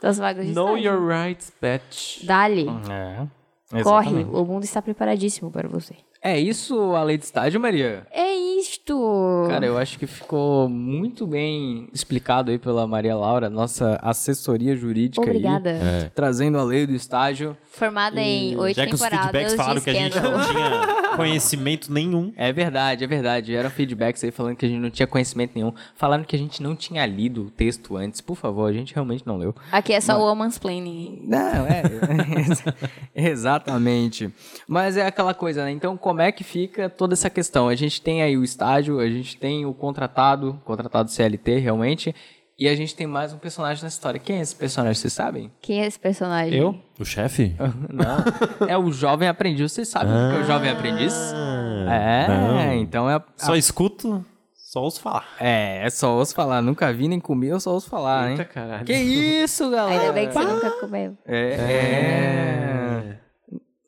das vagas de Know estágio. your rights, bitch. Dali. É. Corre, o mundo está preparadíssimo para você. É isso a lei de estágio, Maria? É isto! Cara, eu acho que ficou muito bem explicado aí pela Maria Laura, nossa assessoria jurídica Obrigada. aí, trazendo a lei do estágio. Formada em oito Já que os temporadas feedbacks falaram que a gente não tinha conhecimento nenhum. É verdade, é verdade. Eram feedbacks aí falando que a gente não tinha conhecimento nenhum. Falaram que a gente não tinha lido o texto antes. Por favor, a gente realmente não leu. Aqui é só o woman's planning. Não, é. exatamente. Mas é aquela coisa, né? Então, como é que fica toda essa questão? A gente tem aí o estágio, a gente tem o contratado, contratado CLT, realmente. E a gente tem mais um personagem nessa história. Quem é esse personagem, vocês sabem? Quem é esse personagem? Eu? O chefe? Não. É o jovem aprendiz. Vocês sabem o que é o jovem aprendiz? É, não. então é. a- Só escuto, só ouço falar. É, é só ouço falar. Nunca vi nem comi, eu só ouço falar, hein? Eita, caralho. Que isso, galera? Ainda bem que você nunca comeu. É. é.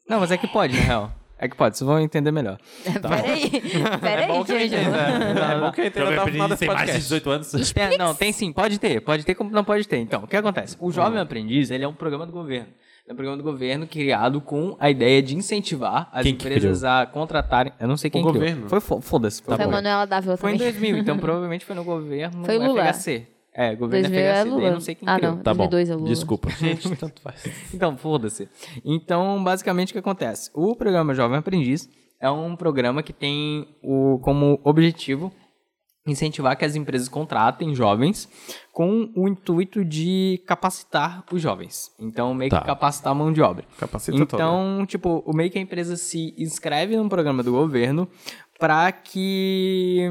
Não, mas é que pode, na real. É que pode, vocês vão entender melhor. Peraí, peraí, bom que eu Jojo. entenda. É bom que eu entenda até o final desse tem mais de podcast. 18 anos. É, não, tem sim, pode ter. Pode ter como não pode ter. Então, o que acontece? O Jovem Aprendiz, ele é um programa do governo. É um programa do governo criado com a ideia de incentivar as Quem que empresas a contratarem... Eu não sei quem O criou. governo? Foi, fo- foda-se. Foi a Manuela Dávila Foi em também. 2000, então provavelmente foi no governo Foi Lula. FHC. É, governo 2000 é FHC, Lula. não sei quem Ah, criou. não. Tá bom, 2002 é Lula. desculpa. Gente, tanto faz. Então, foda-se. Então, basicamente, o que acontece? O programa Jovem Aprendiz é um programa que tem o, como objetivo incentivar que as empresas contratem jovens com o intuito de capacitar os jovens. Então, meio Tá. que capacitar a mão de obra. Capacita todo. Então, tipo, o meio que a empresa se inscreve num programa do governo para que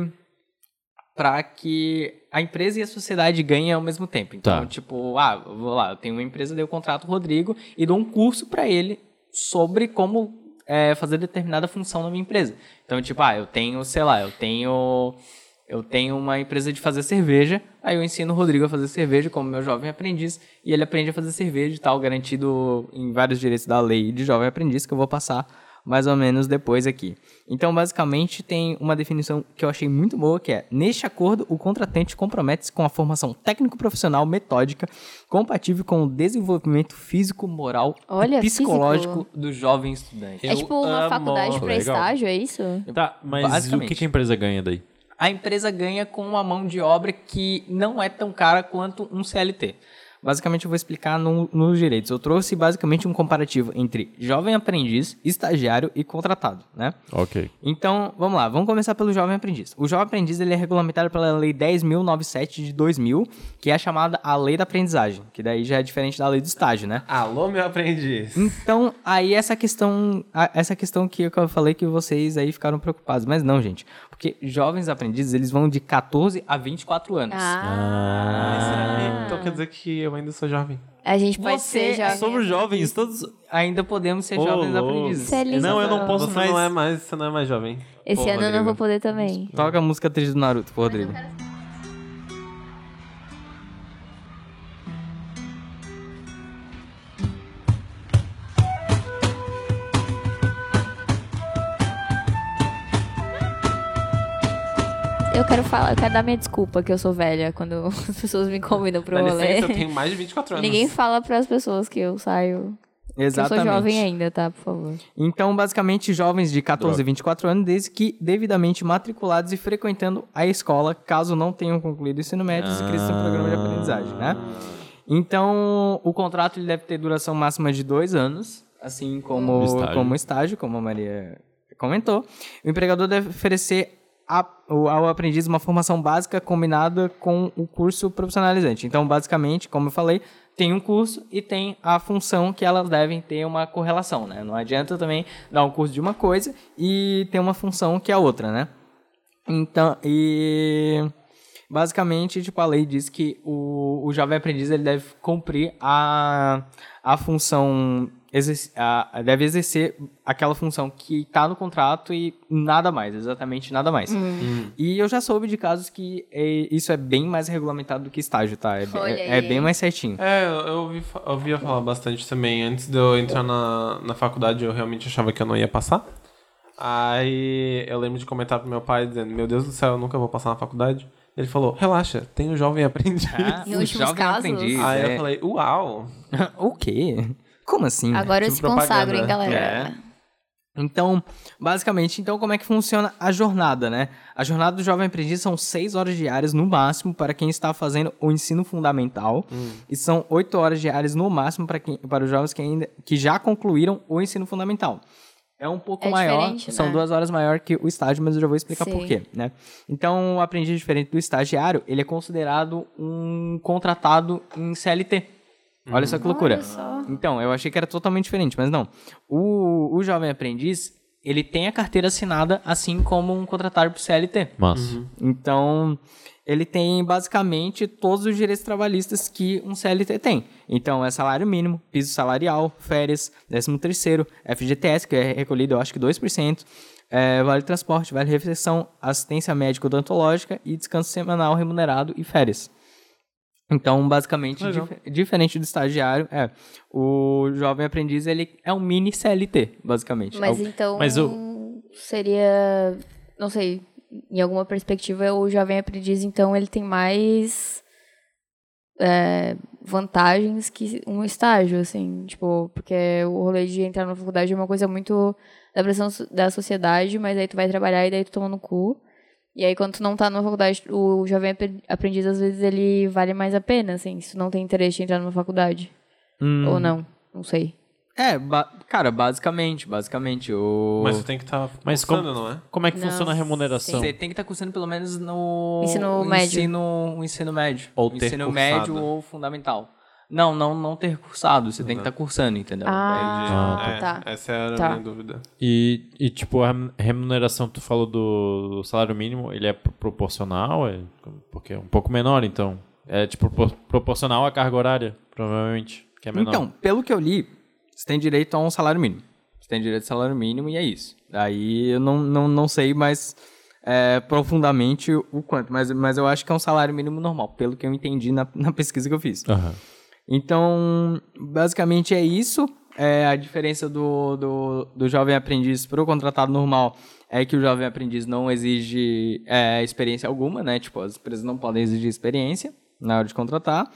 para que a empresa e a sociedade ganhem ao mesmo tempo. Então, Tá. tipo, ah, vou lá, eu tenho uma empresa, eu contrato o Rodrigo e dou um curso para ele sobre como é, fazer determinada função na minha empresa. Então, tipo, ah, eu tenho, sei lá, eu tenho eu tenho uma empresa de fazer cerveja, aí eu ensino o Rodrigo a fazer cerveja como meu jovem aprendiz, e ele aprende a fazer cerveja e tal, garantido em vários direitos da lei de jovem aprendiz, que eu vou passar mais ou menos depois aqui. Então, basicamente, tem uma definição que eu achei muito boa, que é, neste acordo, o contratante compromete-se com a formação técnico-profissional metódica compatível com o desenvolvimento físico, moral Olha, e psicológico físico. do jovem estudante. É tipo uma amo. faculdade Legal. estágio, é isso? Tá, mas o que a empresa ganha daí? a empresa ganha com uma mão de obra que não é tão cara quanto um CLT. Basicamente, eu vou explicar no- nos direitos. Eu trouxe basicamente um comparativo entre jovem aprendiz, estagiário e contratado, né? Ok. Então, vamos lá, vamos começar pelo jovem aprendiz. O jovem aprendiz ele é regulamentado pela Lei 10.097 de 2000, que é a chamada a Lei da Aprendizagem, que daí já é diferente da Lei do Estágio, né? Alô, meu aprendiz. Então, aí essa questão, essa questão que eu falei que vocês aí ficaram preocupados, mas não, gente, porque jovens aprendizes, eles vão de 14 a 24 anos. Ah. Então quer dizer que eu ainda sou jovem. A gente pode Você ser é jovem. Somos jovens, todos. Ainda podemos ser Ô, jovens louco. aprendizes. Feliz Não, eu não posso Você mais. não é mais, você não é mais jovem. Esse Pô, ano eu não Rodrigo. vou poder também. Toca a música triste do Naruto, pro Rodrigo. Eu quero falar, eu quero dar minha desculpa que eu sou velha quando as pessoas me convidam pro Dá rolê. licença, eu tenho mais de 24 anos. Ninguém fala pras pessoas que eu saio. Que eu sou Exatamente. jovem ainda, tá? Por favor. Então, basicamente, jovens de 14 a 24 anos, desde que devidamente matriculados e frequentando a escola, caso não tenham concluído o ensino médio, inscritos no programa de aprendizagem, né? Então, o contrato ele deve ter duração máxima de dois anos, assim como Estágio. como estágio, como a Maria comentou. O empregador deve oferecer a- ao aprendiz uma formação básica combinada com o curso profissionalizante. Então, basicamente, como eu falei, tem um curso e tem a função que elas devem ter uma correlação, né? Não adianta também dar um curso de uma coisa e ter uma função que é outra, né? Então, e basicamente, tipo, a lei diz que o, o jovem aprendiz ele deve cumprir a, a função, exerc- a- deve exercer aquela função que está no contrato e nada mais, exatamente nada mais. E eu já soube de casos que é, isso é bem mais regulamentado do que estágio, tá? É, é- é bem mais certinho. É, eu ouvi, ouvia falar bastante também. Antes de eu entrar na, na faculdade, eu realmente achava que eu não ia passar. Aí eu lembro de comentar pro meu pai, dizendo: Meu Deus do céu, eu nunca vou passar na faculdade. Ele falou: Relaxa, tem o jovem aprendiz. Ah, Em últimos jovem casos. aprendiz, Aí é. eu falei: Uau! o quê? Como assim? Agora eu Tipo se consagro, hein, propaganda. galera? Então, basicamente, então como é que funciona a jornada, né? A jornada do jovem aprendiz são seis horas diárias no máximo para quem está fazendo o ensino fundamental e são oito horas diárias no máximo para, quem, para os jovens que ainda que já concluíram o ensino fundamental. É um pouco É maior, diferente, são né? duas horas maior que o estágio, mas eu já vou explicar Sim. por quê, né? Então, o aprendiz diferente do estagiário, ele é considerado um contratado em CLT. Olha só que loucura. Olha só. Então, eu achei que era totalmente diferente, mas não. O, o jovem aprendiz, ele tem a carteira assinada assim como um contratado por CLT. Massa. Então, ele tem basicamente todos os direitos trabalhistas que um CLT tem. Então, é salário mínimo, piso salarial, férias, 13 terceiro, FGTS, que é recolhido, eu acho que 2%, é, vale transporte, vale refeição, assistência médico-odontológica e descanso semanal remunerado e férias. Então, basicamente, dif- diferente do estagiário, é, o jovem aprendiz, ele é um mini CLT, basicamente. Mas É o- então Mas o- seria, não sei, em alguma perspectiva o jovem aprendiz então ele tem mais é, vantagens que um estágio, assim, tipo, porque o rolê de entrar na faculdade é uma coisa muito da pressão da sociedade, mas aí tu vai trabalhar e daí tu toma no cu. E aí quando tu não tá na faculdade, o jovem apre- aprendiz às vezes ele vale mais a pena, assim, se tu não tem interesse de entrar numa faculdade. Hum, Ou não, não sei. É, ba- cara, basicamente, basicamente, o... Mas você tem que estar Mas cursando, não é? Como é que Não, funciona a remuneração? Você tem que estar cursando pelo menos no Ensino médio. Ensino, o ensino médio. Ou ter ensino cursado. médio ou fundamental. Não, não, não ter cursado. Você tem que estar cursando, entendeu? Ah, É, tá. Essa era Tá. a minha dúvida. E, e, tipo, a remuneração, tu falou do, do salário mínimo, ele é pro- proporcional? É, porque é um pouco menor, então. É, tipo, pro- proporcional à carga horária, provavelmente, que é menor. Então, pelo que eu li, você tem direito a um salário mínimo. Você tem direito a salário mínimo e é isso. Aí eu não, não, não sei mais é, profundamente o quanto, mas, mas eu acho que é um salário mínimo normal, pelo que eu entendi na, na pesquisa que eu fiz. Aham. Então, basicamente é isso. É, a diferença do, do, do jovem aprendiz para o contratado normal é que o jovem aprendiz não exige é, experiência alguma, né? Tipo, as empresas não podem exigir experiência na hora de contratar.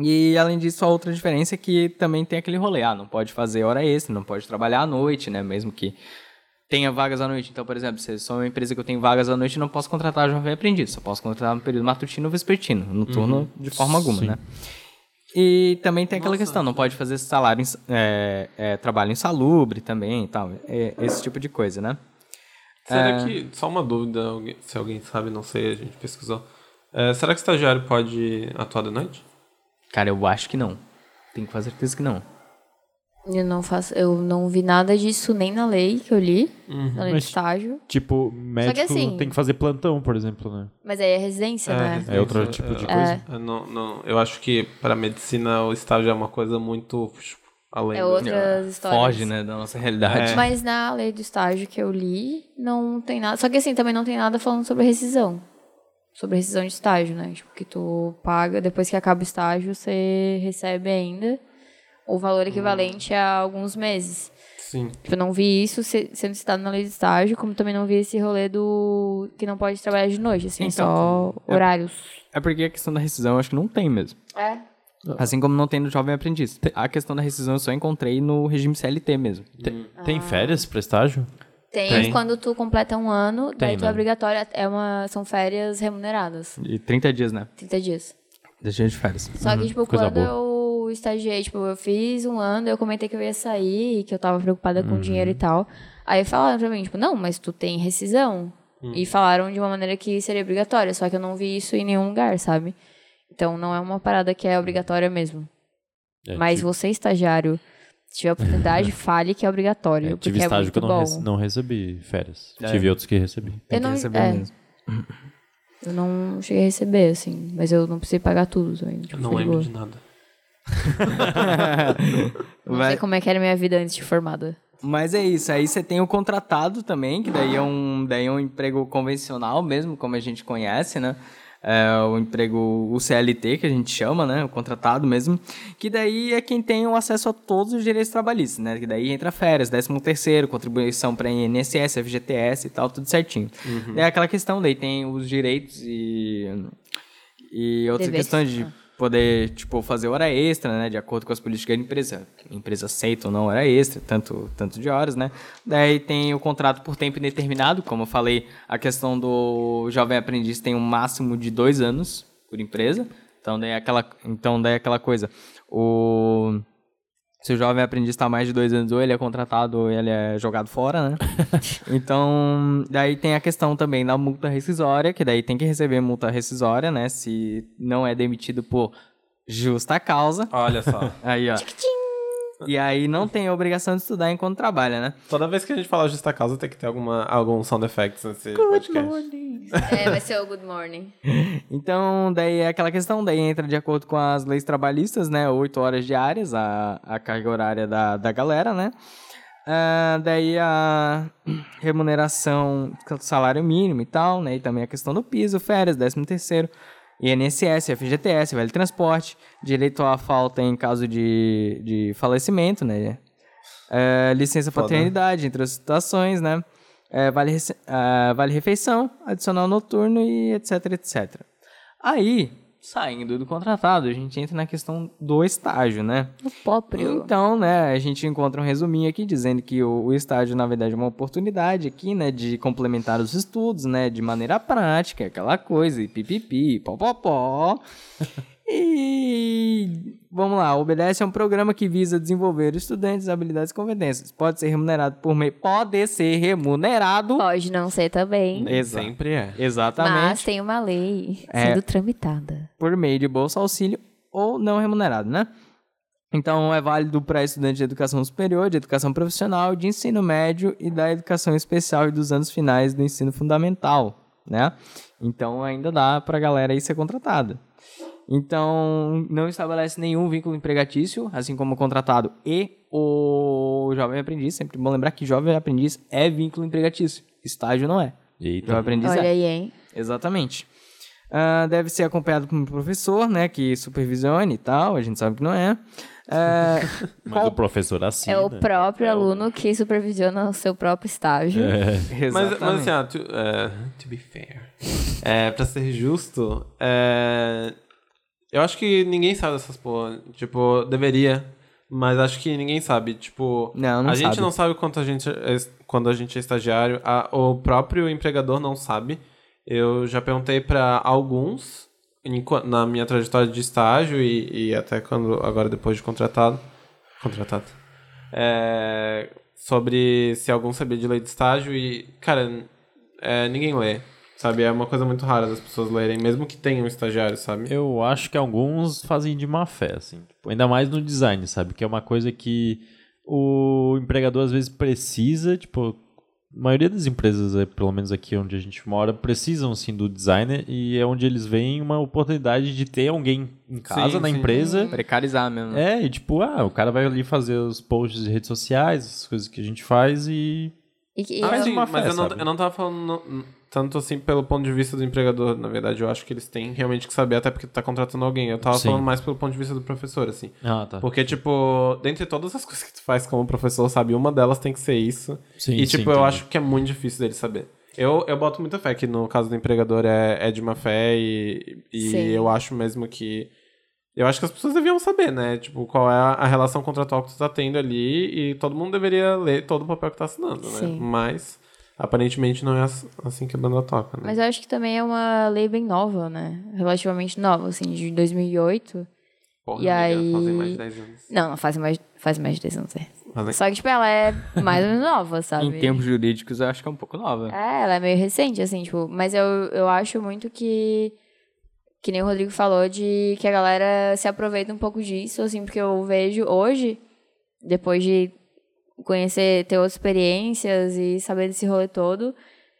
E, além disso, a outra diferença é que também tem aquele rolê. Ah, não pode fazer hora extra, não pode trabalhar à noite, né? Mesmo que tenha vagas à noite. Então, por exemplo, se eu sou uma empresa que eu tenho vagas à noite, não posso contratar jovem aprendiz. Só posso contratar no período matutino ou vespertino. Noturno, de forma alguma, Sim. né? E também tem aquela questão, não pode fazer salário, é, é, trabalho insalubre também e tal. É, esse tipo de coisa, né? Será É. que, só uma dúvida, se alguém sabe, não sei, a gente pesquisou. É, será que estagiário pode atuar de noite? Cara, eu acho que não. Tenho quase certeza que não. Eu não faço, eu não vi nada disso nem na lei que eu li, Uhum. na lei Mas- de estágio. Tipo, médico assim- tem que fazer plantão, por exemplo, né? Mas aí é residência, né? residência, É outro tipo de é, coisa. é, não, não, eu acho que para medicina o estágio é uma coisa muito além É do- outras histórias. Foge, né, da nossa realidade. É. Mas na lei do estágio que eu li, não tem nada. Só que assim, também não tem nada falando sobre rescisão. Sobre rescisão de estágio, né? Tipo, que tu paga, depois que acaba o estágio, você recebe ainda o valor equivalente a alguns meses. Sim. Tipo, eu não vi isso se- sendo citado na lei de estágio, como também não vi esse rolê do que não pode trabalhar de noite, assim, Então, só é- horários. É porque a questão da rescisão eu acho que não tem mesmo. É. Assim como não tem no jovem aprendiz. A questão da rescisão eu só encontrei no regime CLT mesmo. Tem, tem férias pra estágio? Tem, Tem. quando tu completa um ano, daí Tem, tu né? é obrigatório, é uma, são férias remuneradas, De 30 dias, né? 30 dias. Deixa de férias. Só que, tipo, coisa quando eu estagiei, tipo, eu fiz um ano, eu comentei que eu ia sair, e que eu tava preocupada com dinheiro e tal. Aí falaram pra mim, tipo, não, mas tu tem rescisão. E falaram de uma maneira que seria obrigatória, só que eu não vi isso em nenhum lugar, sabe? Então não é uma parada que é obrigatória mesmo. É, mas tive, você, estagiário, se tiver oportunidade, fale que é obrigatório. é, tive é estágio muito que eu não, rece- não recebi férias. É. Tive outros que recebi. Tem Eu que não, receber é, mesmo. eu não cheguei a receber, assim, mas eu não precisei pagar tudo também. Tipo, Eu não lembro boa. de nada. Não Vai- sei como é que era a minha vida antes de formada. Mas é isso, aí você tem o contratado também, que daí é um, daí é um emprego convencional mesmo, como a gente conhece, né? É o emprego, o CLT, que a gente chama, né? O contratado mesmo. Que daí é quem tem o acesso a todos os direitos trabalhistas, né? Que daí entra férias, 13 terceiro, contribuição para INSS, FGTS e tal, tudo certinho. É aquela questão, daí tem os direitos e, e outras Deveres. questões de poder, tipo, fazer hora extra, né? De acordo com as políticas da empresa. A empresa aceita ou não hora extra, tanto, tanto de horas, né? Daí tem o contrato por tempo indeterminado, como eu falei, a questão do jovem aprendiz tem um máximo de dois anos por empresa. Então daí é aquela, então daí é aquela coisa. O se o jovem aprendiz está mais de dois anos, ou ele é contratado ou ele é jogado fora, né? então, daí tem a questão também da multa rescisória, que daí tem que receber multa rescisória, né? Se não é demitido por justa causa. Olha só. Aí, ó. E aí não tem a obrigação de estudar enquanto trabalha, né? Toda vez que a gente fala justa causa, tem que ter alguma, algum sound effects nesse podcast. É, vai ser o good morning. Então, daí é aquela questão, daí entra de acordo com as leis trabalhistas, né? Oito horas diárias, a, a carga horária da, da galera, né? Ah, daí a remuneração, salário mínimo e tal, né? E também a questão do piso, férias, décimo terceiro, INSS, FGTS, Vale Transporte, direito à falta em caso de, de falecimento, né? É, licença Foda. paternidade, entre outras situações, né? É, vale, ah, vale refeição, adicional noturno e etc, etc. Aí, saindo do contratado, a gente entra na questão do estágio, né? O próprio. Então, né, a gente encontra um resuminho aqui dizendo que o, o estágio, na verdade, é uma oportunidade aqui, né, de complementar os estudos, né, de maneira prática, aquela coisa, e pipipi, popopó. E vamos lá, obedece a um programa que visa desenvolver estudantes habilidades e competências. Pode ser remunerado por meio. Pode ser remunerado. Pode não ser também. Exa- Sempre é. Exatamente. Mas tem uma lei É. sendo tramitada. por meio de bolsa auxílio ou não remunerado, né? Então é válido para estudantes de educação superior, de educação profissional, de ensino médio e da educação especial e dos anos finais do ensino fundamental, né? Então ainda dá para a galera aí ser contratada. Então não estabelece nenhum vínculo empregatício, assim como o contratado e o jovem aprendiz. Sempre bom lembrar que jovem aprendiz é vínculo empregatício, estágio não é. Eita. Jovem aprendiz Olha é. aí, hein? Exatamente. Ah, deve ser acompanhado por um professor, né, que supervisione e tal, a gente sabe que não é. Ah, Mas o professor assim. É o próprio aluno que supervisiona o seu próprio estágio. Mas, mas exatamente. assim, ó, to, é, to be fair, é, pra ser justo, é, eu acho que ninguém sabe dessas porra. Tipo, deveria, mas acho que ninguém sabe. Tipo, Não, não a gente sabe. não sabe quanto a gente é, quando a gente é estagiário, a- o próprio empregador não sabe. Eu já perguntei pra alguns na minha trajetória de estágio e, e até quando agora depois de contratado, contratado, é, sobre se algum sabia de lei de estágio e cara, é, ninguém lê, sabe? É uma coisa muito rara das pessoas lerem, mesmo que tenham estagiário, sabe? Eu acho que alguns fazem de má fé, assim. Tipo, ainda mais no design, sabe? Que é uma coisa que o empregador às vezes precisa, tipo, a maioria das empresas, eh, pelo menos aqui onde a gente mora, precisam sim do designer e é onde eles veem uma oportunidade de ter alguém em casa, Sim, na sim. empresa. Precarizar mesmo. É, e tipo, ah, o cara vai ali fazer os posts de redes sociais, as coisas que a gente faz e. E, que- e Ah, eu- sim, uma mas fé, eu não, sabe? eu não tava falando no- tanto assim pelo ponto de vista do empregador. Na verdade, eu acho que eles têm realmente que saber, até porque tu tá contratando alguém. Eu tava Sim. falando mais pelo ponto de vista do professor, assim. Ah, tá. Porque, tipo, dentre todas as coisas que tu faz como professor, sabe, uma delas tem que ser isso. Sim, e, sim, tipo, eu entendi. acho que é muito difícil dele saber. Eu, eu boto muita fé que no caso do empregador é, é de má fé e, e Sim. eu acho mesmo que. Eu acho que as pessoas deviam saber, né? Tipo, qual é a, a relação contratual que tu tá tendo ali e todo mundo deveria ler todo o papel que tá assinando, né? Sim. Mas aparentemente não é ass- assim que a banda toca, né? Mas eu acho que também é uma lei bem nova, né? Relativamente nova, assim, de 2008. Porra, e amiga, aí- Fazem mais de 10 anos. Não, não faz mais, faz mais de 10 anos, é. Fazem- Só que, tipo, ela é mais ou menos nova, sabe? Em termos jurídicos, eu acho que é um pouco nova. É, ela é meio recente, assim, tipo, mas eu, eu acho muito que. Que nem o Rodrigo falou, de que a galera se aproveita um pouco disso, assim, porque eu vejo hoje, depois de conhecer, ter outras experiências e saber desse rolê todo,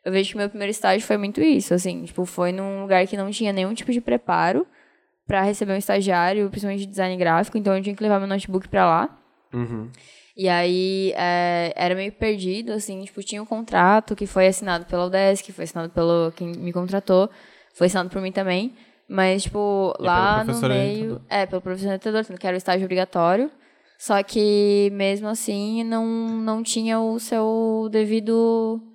eu vejo que meu primeiro estágio foi muito isso, assim, tipo, foi num lugar que não tinha nenhum tipo de preparo pra receber um estagiário, principalmente de design gráfico, então eu tinha que levar meu notebook pra lá. Uhum. E aí é, era meio perdido, assim, tipo, tinha um contrato que foi assinado pela UDESC, que foi assinado pelo quem me contratou, foi assinado por mim também. Mas, tipo, E lá no meio. orientador. É, pelo professor orientador, que era o estágio obrigatório. Só que mesmo assim não, não tinha o seu devido.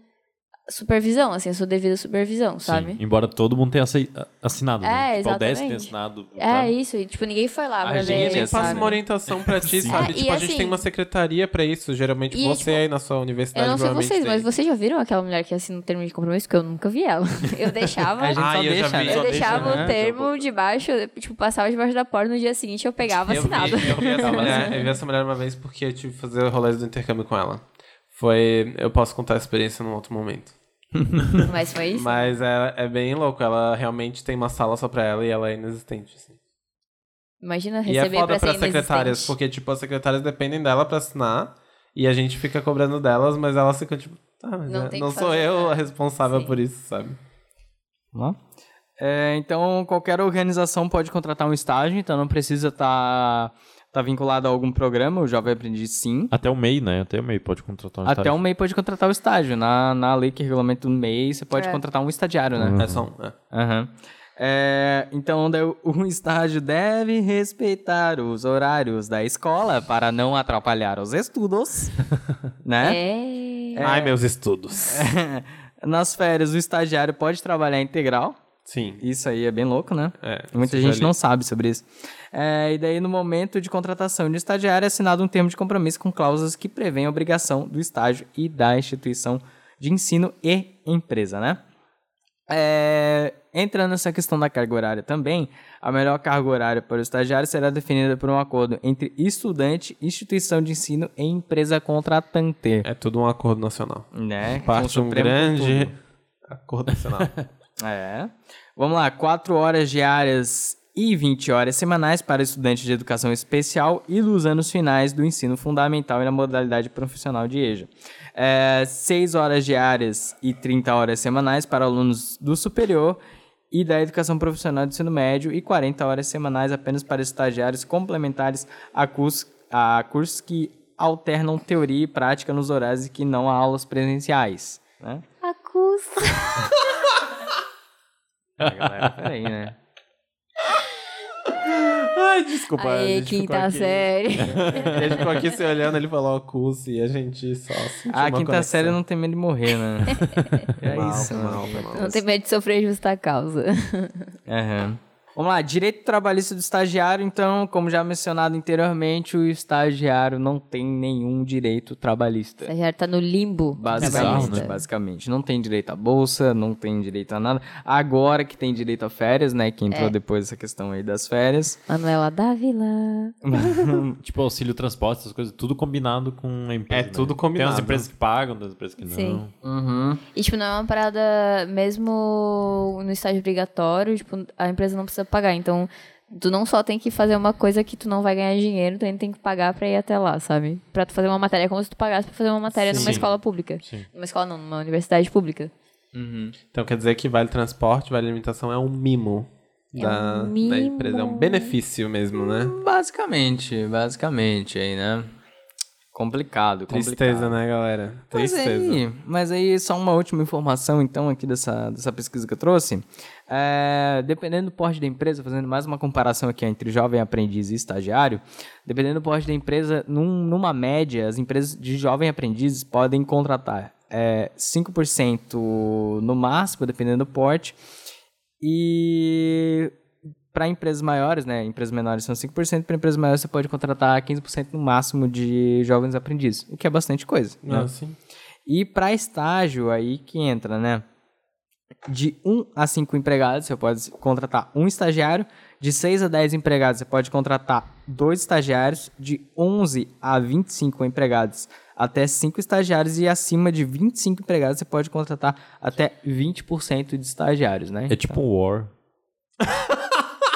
Supervisão, assim, a sua devida supervisão, sabe? Sim, embora todo mundo tenha assi- assinado. né? É, tipo, a tenha exatamente. assinado. É sabe? isso, e, tipo, ninguém foi lá pra A ver, gente Ele passa uma orientação pra ti, sabe? É, tipo, e a gente assim- tem uma secretaria pra isso. Geralmente E, você tipo, aí na sua universidade Eu não sei vocês, tem. mas vocês já viram aquela mulher que assina o termo de compromisso? Que eu nunca vi ela. Eu deixava... A gente Ah, só eu já deixa, vi. né? Só Eu deixava né? o termo debaixo, tipo, passava debaixo da porta no dia seguinte eu pegava Eu assinado. vi, eu, vi essa mulher, eu vi essa mulher uma vez porque eu tive que fazer o rolê do intercâmbio com ela. Foi. Eu posso contar a experiência num outro momento. Mas foi isso. Mas é, é bem louco. Ela realmente tem uma sala só pra ela e ela é inexistente. assim. Imagina E é receber foda pra secretárias, porque, tipo, as secretárias dependem dela pra assinar e a gente fica cobrando delas, mas elas ficam tipo, tá, mas Não é- não sou eu nada. a responsável Sim. por isso, sabe? Vamos lá? É, então, qualquer organização pode contratar um estágio, então não precisa estar tá vinculado a algum programa, o Jovem Aprendiz sim. Até o MEI, né? Até o MEI pode contratar um Até estágio. um MEI pode contratar o estágio. Na, na lei que regulamenta o MEI, você pode É. contratar um estagiário, né? É só um. é. Aham. É, então, o- o estágio deve respeitar os horários da escola para não atrapalhar os estudos, né? É... Ai, meus estudos. Nas férias, o estagiário pode trabalhar integral. Sim. Isso aí é bem louco, né? É, Muita gente não sabe sobre isso. É, e daí, no momento de contratação de estagiário, é assinado um termo de compromisso com cláusulas que prevêem a obrigação do estágio e da instituição de ensino e empresa, né? É, entrando nessa questão da carga horária também, a melhor carga horária para o estagiário será definida por um acordo entre estudante, instituição de ensino e empresa contratante. É tudo um acordo nacional. Né? Parte um grande acordo nacional. É. Vamos lá, 4 horas diárias e 20 horas semanais para estudantes de educação especial e dos anos finais do ensino fundamental e na modalidade profissional de EJA. É, 6 horas diárias e 30 horas semanais para alunos do superior e da educação profissional do ensino médio e 40 horas semanais apenas para estagiários complementares a cursos, a que alternam teoria e prática nos horários e que não há aulas presenciais. Né? Acusa. A galera, peraí, né? Ai, desculpa. Aí, quinta aqui- série. A gente ficou aqui se olhando, ele falou o curso e a gente só sentiu Ah, quinta conexão. série não tem medo de morrer, né? é Mal, isso, mal, mal. Não tem medo de sofrer justa causa. Aham. Vamos lá, direito trabalhista do estagiário, então, como já mencionado anteriormente, o estagiário não tem nenhum direito trabalhista. Você já tá no limbo. Basicamente, trabalhista. basicamente. Não tem direito à bolsa, não tem direito a nada. Agora que tem direito a férias, né? Que entrou É. depois essa questão aí das férias. Manuela Dávila. Tipo, auxílio transporte, essas coisas, tudo combinado com a empresa. É né? tudo Tem combinado. umas empresas que pagam, tem umas empresas que não. Sim. Uhum. E, tipo, não é uma parada, mesmo no estágio obrigatório, tipo, a empresa não precisa pagar. Então, tu não só tem que fazer uma coisa que tu não vai ganhar dinheiro, tu ainda tem que pagar pra ir até lá, sabe? Pra tu fazer uma matéria, é como se tu pagasse pra fazer uma matéria numa Sim. escola pública. Sim. Numa escola não, numa universidade pública. Então quer dizer que vale transporte, vale alimentação é um mimo, É da, um da empresa. É um benefício mesmo, né? Basicamente, basicamente aí, né? Complicado, complicado. Tristeza, né, galera? Mas Tristeza. aí, mas aí, só uma última informação, então, aqui dessa, dessa pesquisa que eu trouxe. É, dependendo do porte da empresa, fazendo mais uma comparação aqui entre jovem aprendiz e estagiário, dependendo do porte da empresa, num- numa média, as empresas de jovem aprendizes podem contratar é, 5% no máximo, dependendo do porte, e para empresas maiores, né? Empresas menores são 5%, para empresas maiores você pode contratar 15% no máximo de jovens aprendizes, o que é bastante coisa. né? Ah, sim. E para estágio, aí que entra, né? De 1 a 5 empregados, você pode contratar um estagiário. De 6 a 10 empregados, você pode contratar dois estagiários. De 11 a 25 empregados, até 5 estagiários. E acima de 25 empregados, você pode contratar até 20% de estagiários, né? É tipo um War.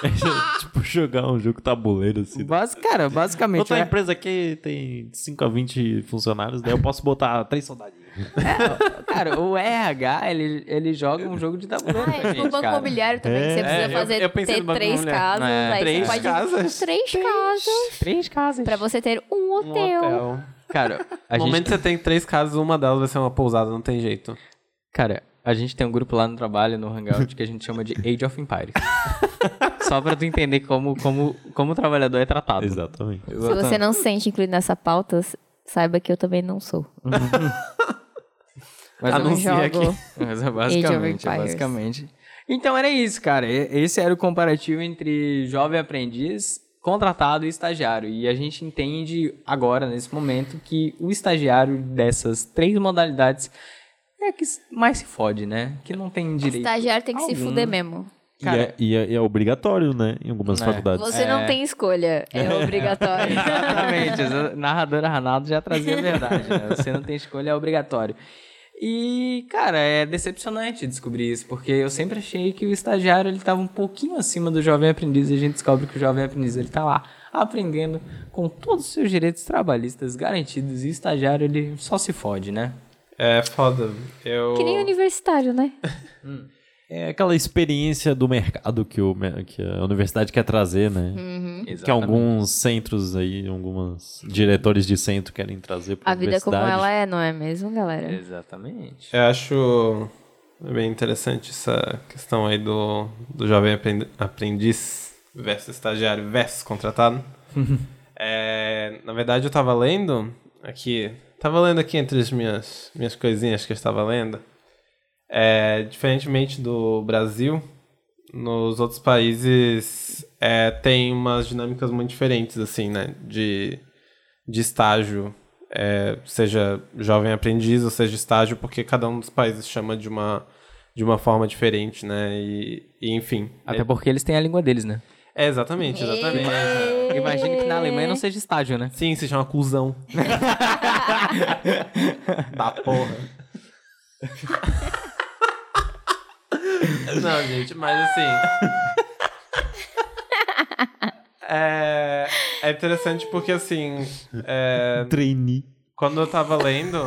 é tipo jogar um jogo tabuleiro assim. Bas- cara, basicamente... Outra é- empresa aqui tem 5 a 20 funcionários, daí eu posso botar três soldadinhos. Cara, o RH, ele, ele joga um jogo de tabuleiro Ah, é tipo gente, o banco cara. imobiliário também, que você É, precisa eu- fazer, eu pensei ter três casas. É. aí Três você pode... casas? Três casas. Três casas. Pra você ter um Um hotel. hotel. Cara, a No momento que você tem três casas, uma delas vai ser uma pousada, não tem jeito. Cara, a gente tem um grupo lá no trabalho, no Hangout, que a gente chama de Age of Empires. Só pra tu entender como, como, como o trabalhador é tratado. Exatamente. Se você não se sente incluído nessa pauta, saiba que eu também não sou. não anuncia jogo aqui. Mas é basicamente, é basicamente. Então era isso, cara. Esse era o comparativo entre jovem aprendiz, contratado e estagiário. E a gente entende agora, nesse momento, que o estagiário dessas três modalidades é que mais se fode, né? Que não tem direito. Estagiário tem que se algum. fuder mesmo. E é, e é- e é obrigatório, né? Em algumas É. faculdades. Você não tem escolha, é obrigatório. Exatamente. A narradora Arnaldo já trazia a verdade, né? Você não tem escolha, é obrigatório. E, cara, é decepcionante descobrir isso, porque eu sempre achei que o estagiário ele tava um pouquinho acima do jovem aprendiz e a gente descobre que o jovem aprendiz ele tá lá aprendendo com todos os seus direitos trabalhistas garantidos e o estagiário ele só se fode, né? É foda. Eu... que nem universitário, né? É aquela experiência do mercado que, o, que a universidade quer trazer, né? Uhum. Que alguns centros aí, alguns diretores de centro querem trazer para A vida como ela é, não é mesmo, galera? Exatamente. Eu acho bem interessante essa questão aí do, do jovem aprend- aprendiz versus estagiário versus contratado. É, na verdade, eu tava lendo aqui, tava lendo aqui entre as minhas, minhas coisinhas que eu estava lendo. É, diferentemente do Brasil, nos outros países é, tem umas dinâmicas muito diferentes, assim, né? De, de estágio, é, seja jovem aprendiz ou seja estágio, porque cada um dos países chama de uma, de uma forma diferente, né? E, e, enfim. Até porque eles têm a língua deles, né? É, exatamente, exatamente. Imagine que na Alemanha não seja estágio, né? Sim, se chama cuzão. da porra. Não, gente, mas assim. É, é interessante porque assim. É, Trainee. quando eu tava lendo.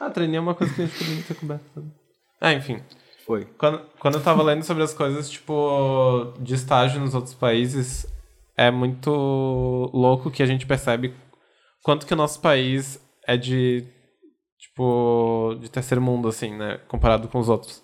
Ah, treinei é uma coisa que a gente poderia ter também. Ah, enfim. Foi. Quando, quando eu tava lendo sobre as coisas, tipo, de estágio nos outros países, é muito louco que a gente percebe quanto que o nosso país é de, tipo, de terceiro mundo, assim, né? Comparado com os outros.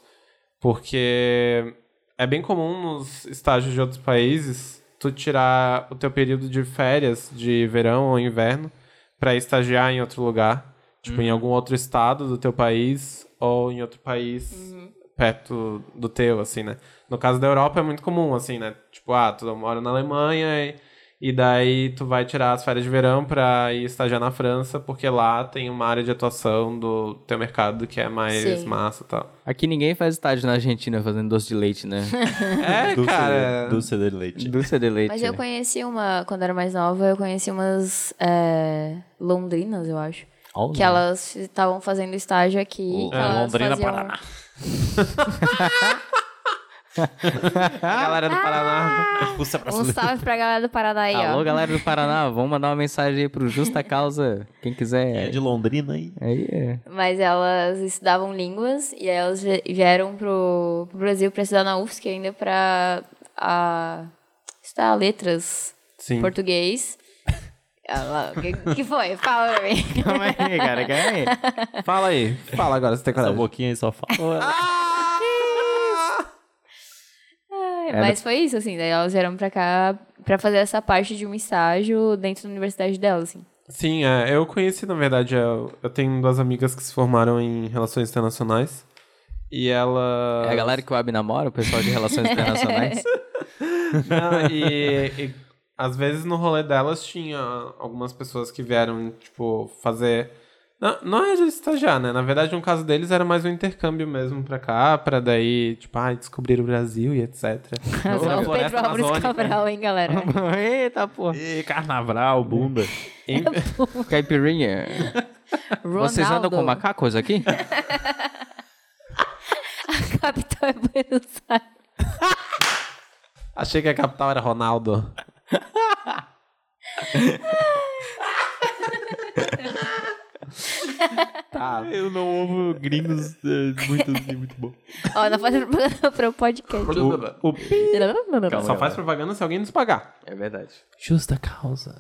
Porque é bem comum nos estágios de outros países tu tirar o teu período de férias de verão ou inverno pra estagiar em outro lugar. Tipo, em algum outro estado do teu país ou em outro país perto do teu, assim, né? No caso da Europa é muito comum, assim, né? Tipo, ah, tu mora na Alemanha e, e daí tu vai tirar as férias de verão pra ir estagiar na França, porque lá tem uma área de atuação do teu mercado que é mais Sim. massa e tal. Aqui ninguém faz estágio na Argentina fazendo doce de leite, né? É, Do cara. CD, do CD de leite. Doce de leite. Mas eu conheci uma, quando era mais nova, eu conheci umas é, londrinas, eu acho. Que elas estavam fazendo estágio aqui. que É, elas Londrina, faziam- Paraná. Galera do Paraná. Pra Um salve pra galera do Paraná aí, Alô, ó. galera do Paraná, vamos mandar uma mensagem aí pro Justa Causa. Quem É quiser. de Londrina aí. Aí é. Mas elas estudavam línguas e aí elas vi- vieram pro, pro Brasil pra estudar na UFSC ainda pra a, estudar letras Sim. português. O que, que foi? Fala pra mim. Calma aí, cara, calma aí. Fala aí. Fala agora, você tem Essa coragem. boquinha aí só fala. É, Mas foi isso, assim. Daí elas vieram pra cá pra fazer essa parte de um estágio dentro da universidade delas, assim. Sim, é, eu conheci, na verdade, eu, eu tenho duas amigas que se formaram em Relações Internacionais. E ela. É a galera que o Ab namora, o pessoal de Relações Internacionais. Não, e, e às vezes no rolê delas tinha algumas pessoas que vieram, tipo, fazer. Não, não é de estagiar, né? Na verdade, no caso deles era mais um intercâmbio mesmo pra cá, pra daí, tipo, ah, descobrir o Brasil e etc. O Pedro Álvares amazônica. Cabral, hein, galera? Eita, porra. Ê, carnaval, bunda. Em- Caipirinha. Vocês andam com macacos aqui? A capital é Buenos Aires. Achei que a capital era Ronaldo. Tá. Eu não ouvo gringos é, muito assim, muito bom. Ó, não faz propaganda pro podcast. O, o... Só faz propaganda se alguém nos pagar. É verdade. Justa causa.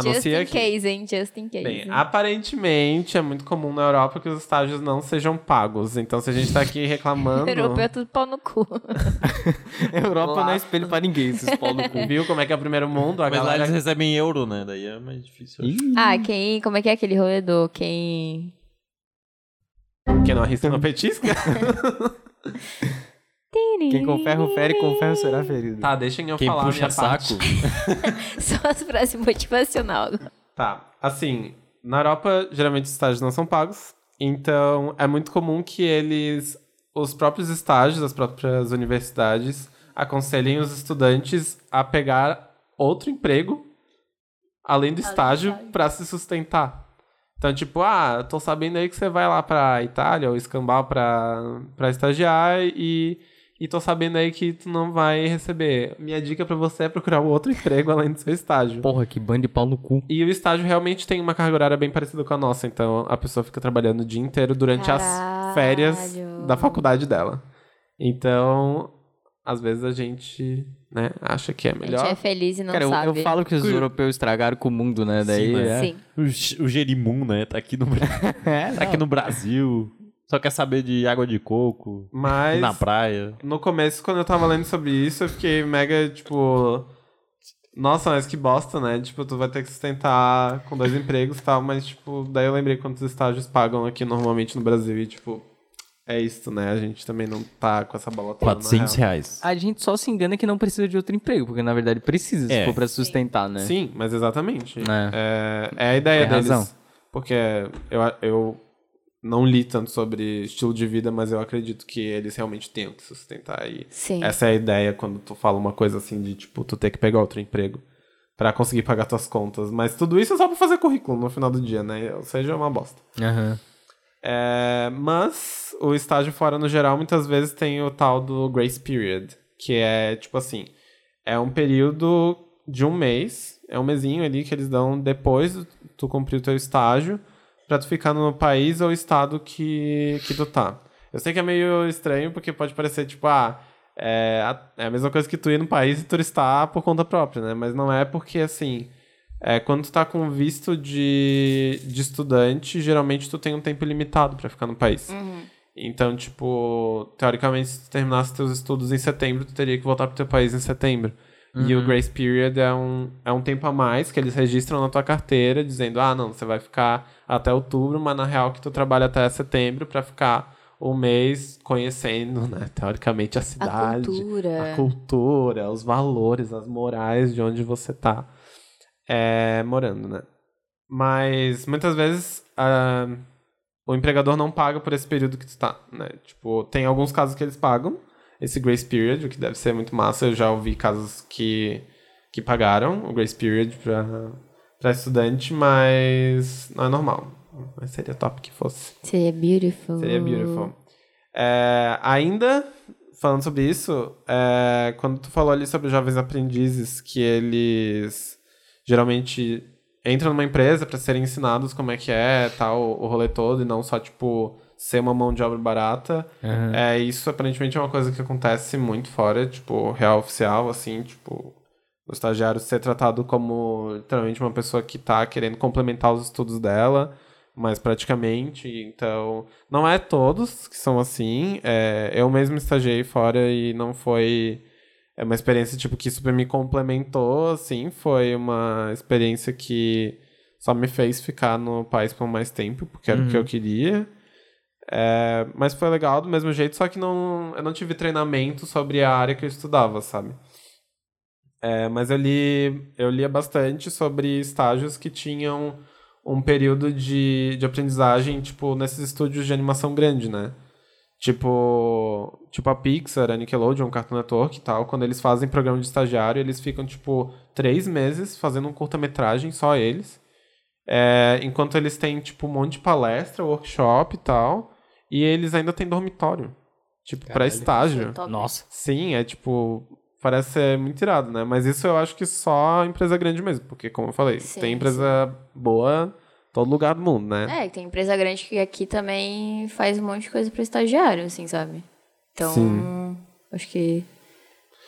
Just Anuncia in aqui. case, hein? Just in case. Bem, aparentemente é muito comum na Europa que os estágios não sejam pagos. Então, se a gente tá aqui reclamando. Europeu é tudo pau no cu. Europa não é espelho pra ninguém, esses pau no cu. Viu como é que é o primeiro mundo? A Mas lá galera eles recebem euro, né? Daí é mais difícil. ah, quem... Como é que é aquele rolê do quem... Quem não arrisca não petisca. Quem com ferro fere, com ferro será ferido. tá, deixem eu Quem falar a puxa minha saco. Só as frases motivacional. Tá, assim, na Europa, geralmente os estágios não são pagos. Então, é muito comum que eles, os próprios estágios, as próprias universidades, aconselhem os estudantes a pegar outro emprego além do estágio estágio. para se sustentar. Então, tipo, ah, tô sabendo aí que você vai lá pra Itália ou escambau pra, pra estagiar e, e tô sabendo aí que tu não vai receber. Minha dica pra você é procurar um outro emprego além do seu estágio. Porra, que bando de pau no cu. E o estágio realmente tem uma carga horária bem parecida com a nossa, então a pessoa fica trabalhando o dia inteiro durante as Caralho. férias da faculdade dela. Então, às vezes a gente, né, acha que é A gente melhor. é feliz e não Cara, eu, sabe. eu falo que os europeus estragaram com o mundo, né? Daí, mas- é. Sim. O, o Jerimum, né? Tá aqui no, É, tá aqui no Brasil. Só quer saber de água de coco. Mas na praia. no começo, quando eu tava lendo sobre isso, eu fiquei mega, tipo. Nossa, mas que bosta, né? Tipo, tu vai ter que sustentar com dois empregos e tal, mas, tipo, daí eu lembrei quantos estágios pagam aqui normalmente no Brasil e, tipo, é isso, né? A gente também não tá com essa bola toda. na 400 real. reais. A gente só se engana que não precisa de outro emprego, porque na verdade precisa, se É. for pra sustentar, né? Sim, mas exatamente. É. É, é a ideia Tem deles. razão. Porque eu, eu não li tanto sobre estilo de vida, mas eu acredito que eles realmente tenham que sustentar. E Sim. essa é a ideia quando tu fala uma coisa assim de, tipo, tu ter que pegar outro emprego pra conseguir pagar tuas contas. Mas tudo isso é só pra fazer currículo no final do dia, né? Ou seja, é uma bosta. Aham. É, mas o estágio fora, no geral, muitas vezes tem o tal do grace period, que é tipo assim, é um período de um mês, é um mesinho ali que eles dão depois de tu cumprir o teu estágio, pra tu ficar no país ou estado que, que tu tá. Eu sei que é meio estranho, porque pode parecer tipo, ah, é a, é a mesma coisa que tu ir no país e turistar por conta própria, né? Mas não é porque, assim, é, quando tu tá com visto de, de estudante, geralmente tu tem um tempo limitado pra ficar no país. Então, tipo, teoricamente, se tu terminasse teus estudos em setembro, tu teria que voltar pro teu país em setembro. E o Grace Period é um, é um tempo a mais que eles registram na tua carteira, dizendo, ah, não, você vai ficar até outubro, mas na real que tu trabalha até setembro pra ficar um mês conhecendo, né, teoricamente, a A cidade cultura. a cultura, os valores, as morais de onde você tá é, morando, né? Mas muitas vezes ah, o empregador não paga por esse período que tu tá, né? Tipo, tem alguns casos que eles pagam esse grace period, o que deve ser muito massa. Eu já ouvi casos que, que pagaram o grace period pra estudante, mas não é normal. Mas seria top que fosse. Seria beautiful. Seria beautiful. É, ainda, falando sobre isso, é, quando tu falou ali sobre jovens aprendizes, que eles geralmente entram numa empresa para serem ensinados como é que é, tal, o rolê todo, e não só, tipo, ser uma mão de obra barata. É, isso aparentemente é uma coisa que acontece muito fora, tipo, real oficial, assim, tipo, o estagiário ser tratado como literalmente uma pessoa que tá querendo complementar os estudos dela, mas praticamente, então, não é todos que são assim, é, eu mesmo estagiei fora e não foi é uma experiência, tipo, que super me complementou, assim, foi uma experiência que só me fez ficar no país por mais tempo, porque era o que eu queria, é, mas foi legal do mesmo jeito, só que não, eu não tive treinamento sobre a área que eu estudava, sabe? É, mas eu li, eu lia bastante sobre estágios que tinham um período de, de aprendizagem, tipo, nesses estúdios de animação grande, né? Tipo, tipo a Pixar, a Nickelodeon, Cartoon Network e tal, quando eles fazem programa de estagiário, eles ficam, tipo, três meses fazendo um curta-metragem, só eles. É, enquanto eles têm, tipo, um monte de palestra, workshop e tal. E eles ainda têm dormitório. Tipo, pra estágio. Top. Nossa. Sim, é tipo. Parece ser muito irado, né? Mas isso eu acho que só empresa grande mesmo. Porque, como eu falei, Sim, tem empresa boa em todo lugar do mundo, né? É, tem empresa grande que aqui também faz um monte de coisa para estagiário, assim, sabe? Então, Sim. acho que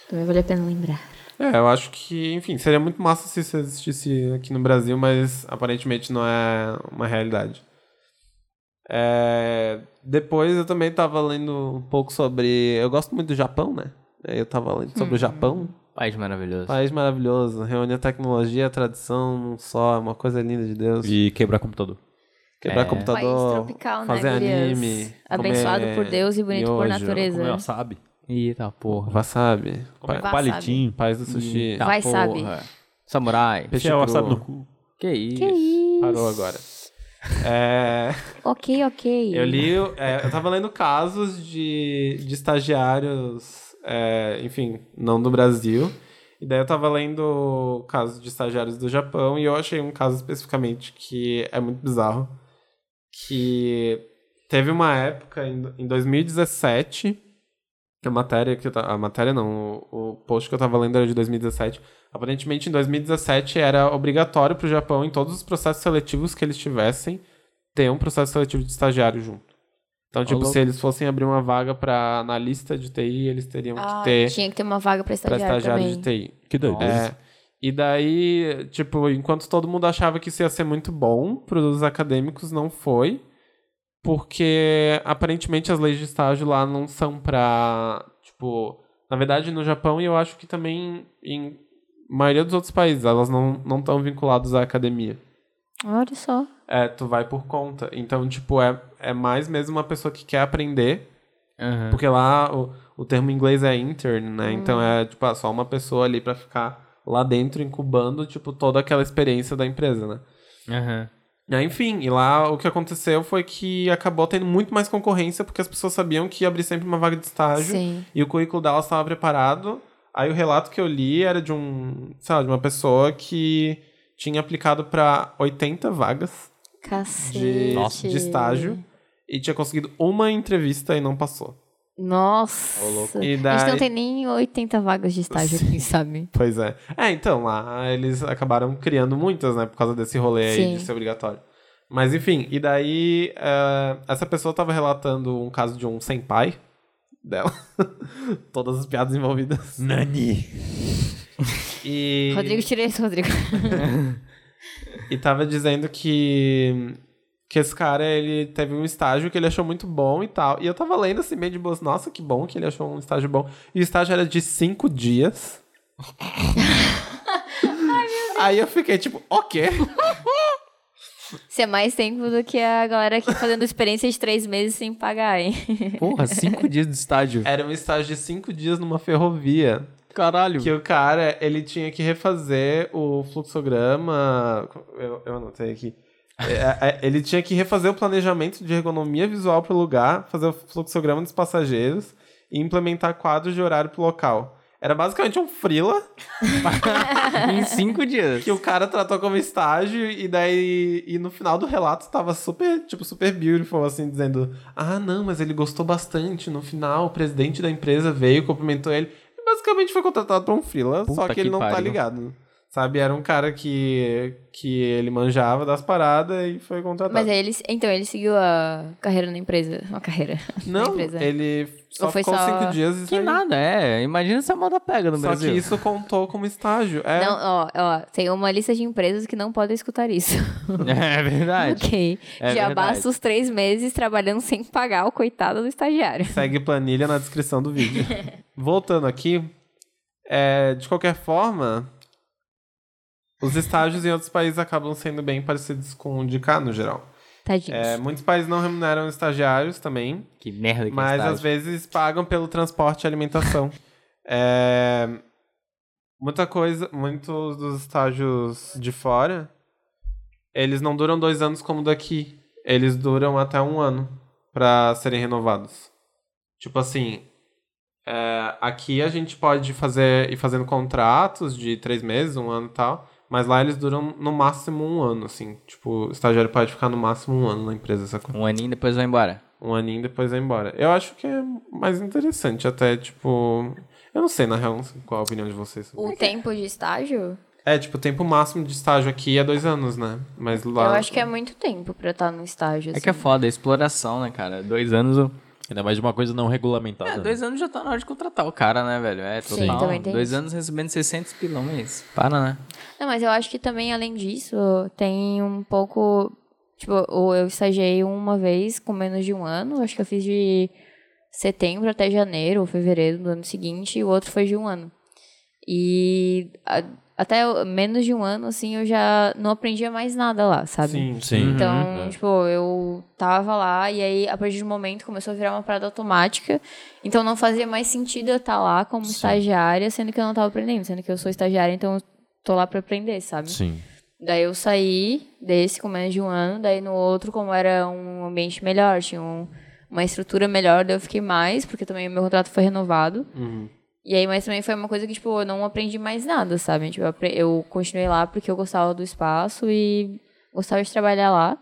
também vale a pena lembrar. É, eu acho que, enfim, seria muito massa se isso existisse aqui no Brasil, mas aparentemente não é uma realidade. É, depois eu também tava lendo um pouco sobre. Eu gosto muito do Japão, né? Eu tava lendo sobre o Japão. País maravilhoso. País maravilhoso, reúne a tecnologia e a tradição num só, é uma coisa linda de Deus. E quebrar computador. Quebrar É. País computador, tropical, fazer né, anime. Abençoado comer por Deus e bonito por miojo, natureza. Comer wasabi. Eita porra. Wasabi. Pa- palitinho. Paz do sushi. Eita Vai, porra. sabe. Samurai. Peixe cru. wasabi no cu. Que isso? Que isso? Parou agora. É, Ok, ok. eu li, é, eu tava lendo casos de, de estagiários, é, enfim, não do Brasil. E daí eu tava lendo casos de estagiários do Japão e eu achei um caso especificamente que é muito bizarro. Que teve uma época em, em 2017, que a matéria que eu ta- a matéria não, o, o post que eu tava lendo era de 2017. Aparentemente em 2017 era obrigatório pro Japão em todos os processos seletivos que eles tivessem ter um processo seletivo de estagiário junto. Então, tipo, louco. se eles fossem abrir uma vaga para analista de TI, eles teriam Ah, que ter tinha que ter uma vaga pra para estagiário, estagiário também. de TI. Que doido. É, e daí, tipo, enquanto todo mundo achava que isso ia ser muito bom pros acadêmicos, não foi. Porque aparentemente as leis de estágio lá não são pra. Tipo, na verdade no Japão e eu acho que também em maioria dos outros países, elas não não estão vinculadas à academia. Olha só. É, tu vai por conta. Então, tipo, é, é mais mesmo uma pessoa que quer aprender Aham. porque lá o, o termo em inglês é intern, né? Então é tipo ah, só uma pessoa ali pra ficar lá dentro incubando tipo toda aquela experiência da empresa, né? Aham. É, enfim, e lá o que aconteceu foi que acabou tendo muito mais concorrência porque as pessoas sabiam que ia abrir sempre uma vaga de estágio Sim. e o currículo delas estava preparado. Aí o relato que eu li era de um, sei lá, de uma pessoa que tinha aplicado pra 80 vagas Cacete. de, de estágio e tinha conseguido uma entrevista e não passou. Nossa. E A gente daí- não tem nem 80 vagas de estágio aqui, sabe? Pois é. É, então, lá eles acabaram criando muitas, né? Por causa desse rolê aí Sim. de ser obrigatório. Mas enfim, e daí eh, essa pessoa tava relatando um caso de um senpai dela. Todas as piadas envolvidas. Nani. E, Rodrigo, tira isso, Rodrigo. e tava dizendo que que esse cara, ele teve um estágio que ele achou muito bom e tal. E eu tava lendo assim, meio de boas. Nossa, que bom que ele achou um estágio bom. E o estágio era de cinco dias. Aí eu fiquei tipo, ok. Isso é mais tempo do que a galera aqui fazendo experiência de três meses sem pagar, hein? Porra, cinco dias de estágio. Era um estágio de cinco dias numa ferrovia. Caralho. Que o cara, ele tinha que refazer o fluxograma. Eu, eu anotei aqui. É, é, ele tinha que refazer o planejamento de ergonomia visual para o lugar, fazer o fluxograma dos passageiros e implementar quadros de horário pro local. Era basicamente um freela em cinco dias. que o cara tratou como estágio e daí e no final do relato tava super, tipo, super beautiful, assim, dizendo ah, não, mas ele gostou bastante. No final, o presidente da empresa veio, cumprimentou ele e basicamente foi contratado pra um freela, só Puta que ele que não tá pariu. ligado. Sabe, era um cara que, que ele manjava das paradas e foi contratado. Mas aí ele, então, ele seguiu a carreira na empresa. Uma carreira. na não, empresa. ele só Ou foi ficou só- cinco dias e Que saiu. nada, é. Imagina se a moda pega no Só Brasil. que isso contou como estágio. É, Não, ó, ó, tem uma lista de empresas que não podem escutar isso. É verdade. ok. É Já verdade. basta os três meses trabalhando sem pagar o coitado do estagiário. Segue planilha na descrição do vídeo. Voltando aqui, é, de qualquer forma, os estágios em outros países acabam sendo bem parecidos com o de cá, no geral. Tadinhos. É, muitos países não remuneram estagiários também, Que merda que é mas estágio. às vezes pagam pelo transporte e alimentação. É, muita coisa, muitos dos estágios de fora, eles não duram dois anos como daqui. Eles duram até um ano para serem renovados. Tipo assim, é, aqui a gente pode fazer ir fazendo contratos de três meses, um ano e tal, mas lá eles duram no máximo um ano, assim. Tipo, o estagiário pode ficar no máximo um ano na empresa, sacou? Um aninho depois vai embora. um aninho e depois vai embora. Eu acho que é mais interessante, até, tipo. Eu não sei, na real, sei qual a opinião de vocês. O tempo de estágio, É, tipo, o tempo máximo de estágio aqui é dois anos, né? Mas lá. eu acho que é muito tempo pra estar no estágio. É assim. que é foda, é exploração, né, cara? Dois anos. eu- Ainda mais de uma coisa não regulamentada. É, né? dois anos já tá na hora de contratar o cara, né, velho? É Sim, total. também tem Dois isso. anos recebendo 600 pilões. Para, né? Não, mas eu acho que também, além disso, tem um pouco. Tipo, ou eu estagiei uma vez com menos de um ano. Acho que eu fiz de setembro até janeiro ou fevereiro do ano seguinte, e o outro foi de um ano. E até menos de um ano, assim, eu já não aprendia mais nada lá, sabe? Sim. Sim. Então, Uhum. tipo, eu tava lá e aí, a partir de um momento, começou a virar uma parada automática. Então, não fazia mais sentido eu estar lá como estagiária, sendo que eu não tava aprendendo. Sendo que eu sou estagiária, então eu tô lá pra aprender, sabe? Sim. Daí eu saí desse com menos de um ano, daí no outro, como era um ambiente melhor, tinha um- uma estrutura melhor, daí eu fiquei mais, porque também o meu contrato foi renovado. E aí, mas também foi uma coisa que, tipo, eu não aprendi mais nada, sabe? Tipo, eu, continuei lá porque eu gostava do espaço e gostava de trabalhar lá.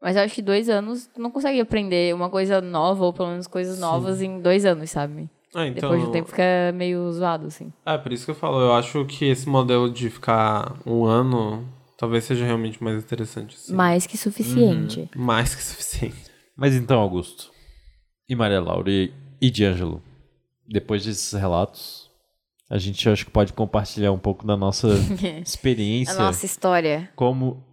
Mas eu acho que dois anos tu não consegue aprender uma coisa nova, ou pelo menos coisas novas, em dois anos, sabe? Ah, então, Depois de um tempo fica meio zoado, assim. É, por isso que eu falo, eu acho que esse modelo de ficar um ano talvez seja realmente mais interessante. Assim. Mais que suficiente. Mais que suficiente. Mas então, Augusto, e Maria Laura e, e D'Angelo, depois desses relatos, a gente acho que pode compartilhar um pouco da nossa A experiência nossa história. como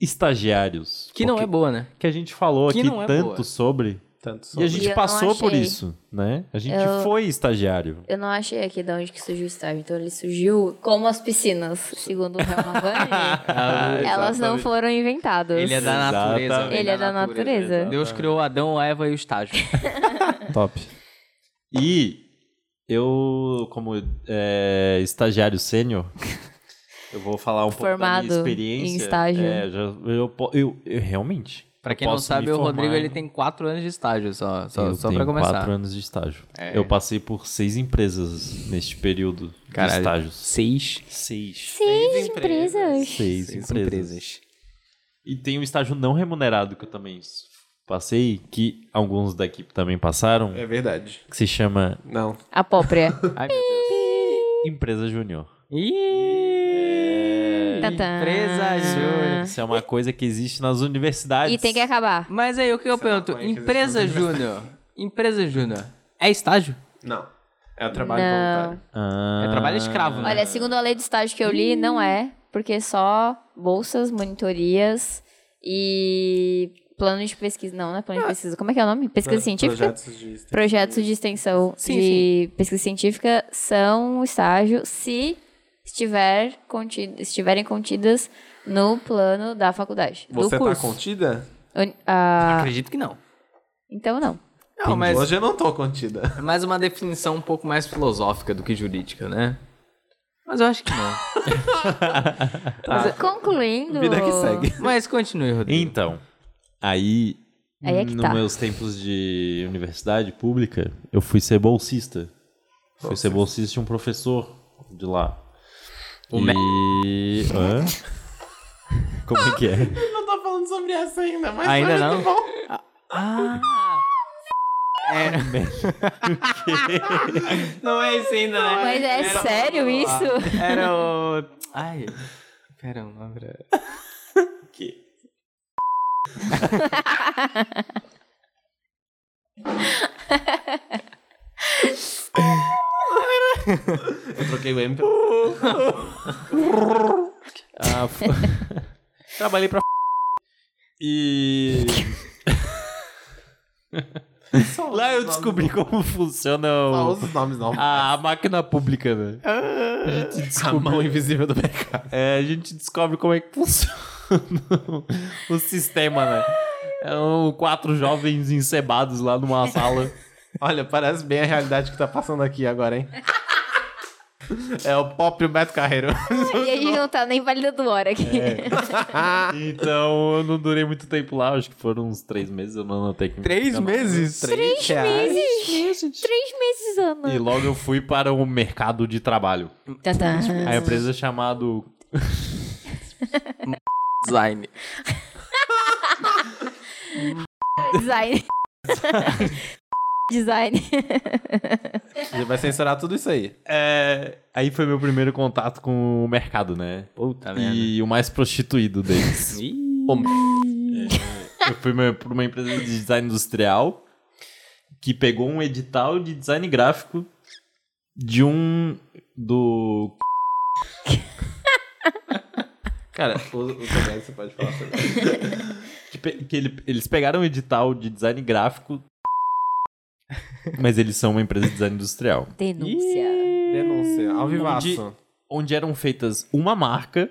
estagiários. Que não é boa, né? Que a gente falou Que aqui não é tanto boa. sobre. Tanto E a sobre. gente E passou por isso, né? A gente Eu- foi estagiário. Eu não achei aqui de onde que surgiu o estágio. Então ele surgiu como as piscinas, segundo o Helma Vani. elas não foram inventadas. Ele é da natureza. Exatamente. Ele é da natureza. Deus criou Adão, Eva e o estágio. Top. E eu, como é, estagiário sênior, eu vou falar um pouco da Formado minha experiência. em estágio. É, já- eu, eu, eu realmente. Pra quem não sabe, o Rodrigo ele tem quatro anos de estágio só, só, eu só tenho pra começar. quatro anos de estágio. É. Eu passei por seis empresas neste período Caralho. de estágios. Seis. Seis. Seis empresas. empresas. Seis, Seis empresas. empresas. E tem um estágio não remunerado que eu também passei, que alguns da equipe também passaram, É verdade. que se chama Não. A própria. Ai, meu Deus. Empresa Júnior. Ih, Tantã. empresa júnior. Isso é uma coisa que existe nas universidades. E tem que acabar. Mas aí, o que eu pergunto? maconha que Empresa existe no júnior. Empresa júnior. É estágio? Não. É o trabalho Não. voluntário. Ah, É trabalho escravo, né? Olha, segundo a lei de estágio que eu li, não é, porque só bolsas, monitorias e plano de pesquisa. Não, não é plano de pesquisa. Como é que é o nome? Pesquisa científica? Projetos de extensão. Projetos de extensão Sim, de pesquisa científica são estágio se estiver contido, estiverem contidas no plano da faculdade. Você do tá curso. contida? Ah, Acredito que não. então não. Não, mas Hoje eu não tô contida. é mais uma definição um pouco mais filosófica do que jurídica, né? Mas eu acho que não. Concluindo. Vida que segue. Mas continue, Rodrigo. Então, aí, Aí é que nos tá. meus tempos de universidade pública, eu fui ser bolsista. Fui ser bolsista de um professor de lá. O e... Hã? Como é que é? não tô falando sobre essa ainda, mas Ainda não? bom. Ah! É. não é isso ainda, né? Mas é sério isso? Era o. Ai. Pera, não lembra. Eu troquei o M. Ah, f- Trabalhei pra e lá eu descobri como funciona Só o- os nomes não. a máquina pública, velho. A gente A mão invisível do mercado. É, a gente descobre como é que funciona o sistema, né? São quatro jovens encebados lá numa sala. Olha, parece bem a realidade que tá passando aqui agora, hein? É o próprio Beto Carreiro. E a gente não tá nem validando hora aqui. Então eu não durei muito tempo lá, acho que foram uns três meses, eu não anotei. que- Três meses? Três meses? Três meses, Ana. E logo eu fui para o mercado de trabalho. Tantã. A empresa chamado Design. Design. Design. Ele vai censurar tudo isso aí. É, aí foi meu primeiro contato com o mercado, né? Puta E o mais prostituído deles. Ih. Eu fui para uma empresa de design industrial que pegou um edital de design gráfico de um do Cara, o, o você pode falar sobre isso. que, que ele- eles pegaram um edital de design gráfico, mas eles são uma empresa de design industrial. Denúncia. Denúncia, ao vivaço. onde eram feitas uma marca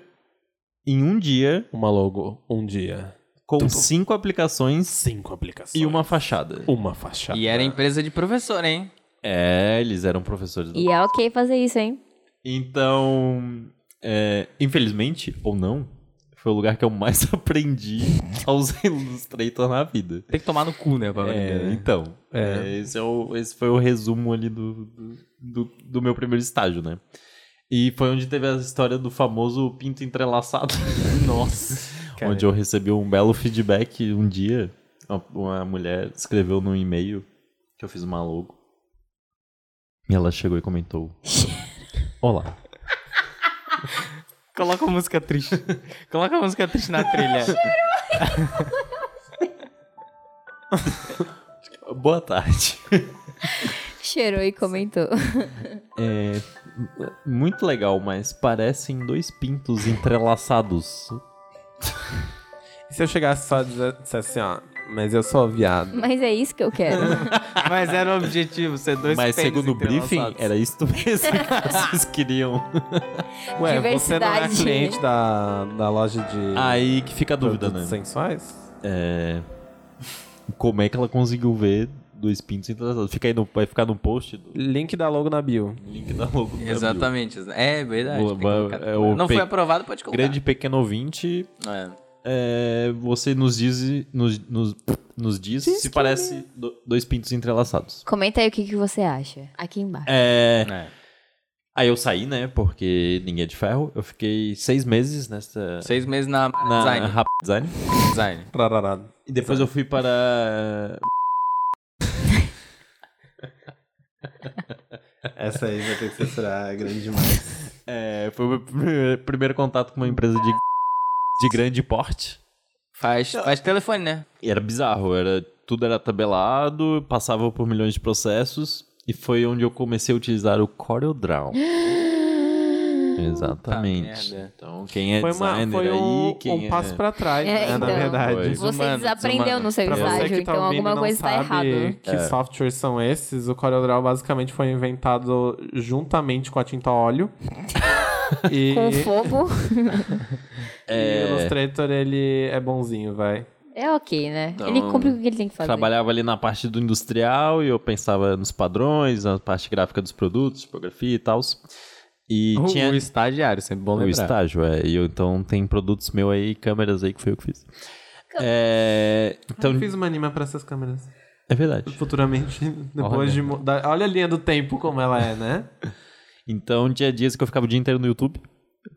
em um dia Uma logo, um dia. com cinco aplicações Cinco aplicações. e uma fachada. Uma fachada. E era empresa de professor, hein? É, eles eram professores. da- E é ok fazer isso, hein? Então, é, infelizmente, ou não, foi o lugar que eu mais aprendi a usar Illustrator na vida. Tem que tomar no cu, né? Pra É, né? então, é, esse, é o- esse foi o resumo ali do, do, do- meu primeiro estágio, né? E foi onde teve a história do famoso pinto entrelaçado. Nossa! onde eu recebi um belo feedback um dia. Uma, mulher escreveu no e-mail que eu fiz uma logo. E ela chegou e comentou: Olá. Coloca a música triste. Coloca a música triste na trilha. Boa tarde. Cheirou e comentou. É muito legal, mas parecem dois pintos entrelaçados. E se eu chegasse só e dissesse assim, ó, mas eu sou viado. Mas é isso que eu quero. Mas era o objetivo, ser dois Mas segundo o briefing, era isso mesmo que vocês queriam. Ué, você não é Diversidade. cliente da, da loja de Aí que fica a dúvida, produtos né? sensuais? É... Como é que ela conseguiu ver dois pintos entrelaçados? Fica aí no... Vai ficar no post do Link da logo na bio. link da logo. da Exatamente. É verdade. Boa, tem que boa, colocar. é o não foi pe- aprovado, pode bio. colocar. Grande pequeno ouvinte, É. é, você nos diz, nos, nos, nos diz se parece do- dois pintos entrelaçados. Comenta aí o que, que você acha. Aqui embaixo. É... É. Aí eu saí, né? Porque ninguém é de ferro. Eu fiquei seis meses nessa... Seis meses na, Na design. Rap Design. design. Trararado. E depois eu fui para... Essa aí vai ter que ser será grande demais. É, foi o meu primeiro- primeiro contato com uma empresa de, de grande porte. Faz, faz telefone, né? E era bizarro, era, tudo era tabelado, passava por milhões de processos. E foi onde eu comecei a utilizar o CorelDRAW. Exatamente. merda. então, quem é Foi, uma, designer foi aí, um, quem um é... passo pra trás, É, né, então, na verdade. Você Desumano, desaprendeu no seu estágio, tá então alguma coisa tá sabe errada. que softwares são esses, o CorelDRAW basicamente foi inventado juntamente com a tinta a óleo. e, Com fogo. e o Illustrator, ele é bonzinho, vai. É ok, né? Então, ele cumpre o que ele tem que fazer. Trabalhava ali na parte do industrial e eu pensava nos padrões, na parte gráfica dos produtos, tipografia e tal. E O, tinha o estagiário, sempre bom o lembrar. estágio, é. E eu, então tem produtos meu aí, câmeras aí que foi eu que fiz. É, então, Eu fiz uma anima pra essas câmeras. é verdade. Futuramente, depois Olha. de mudar. Olha a linha do tempo como ela é, né? Então tinha dias que eu ficava o dia inteiro no YouTube.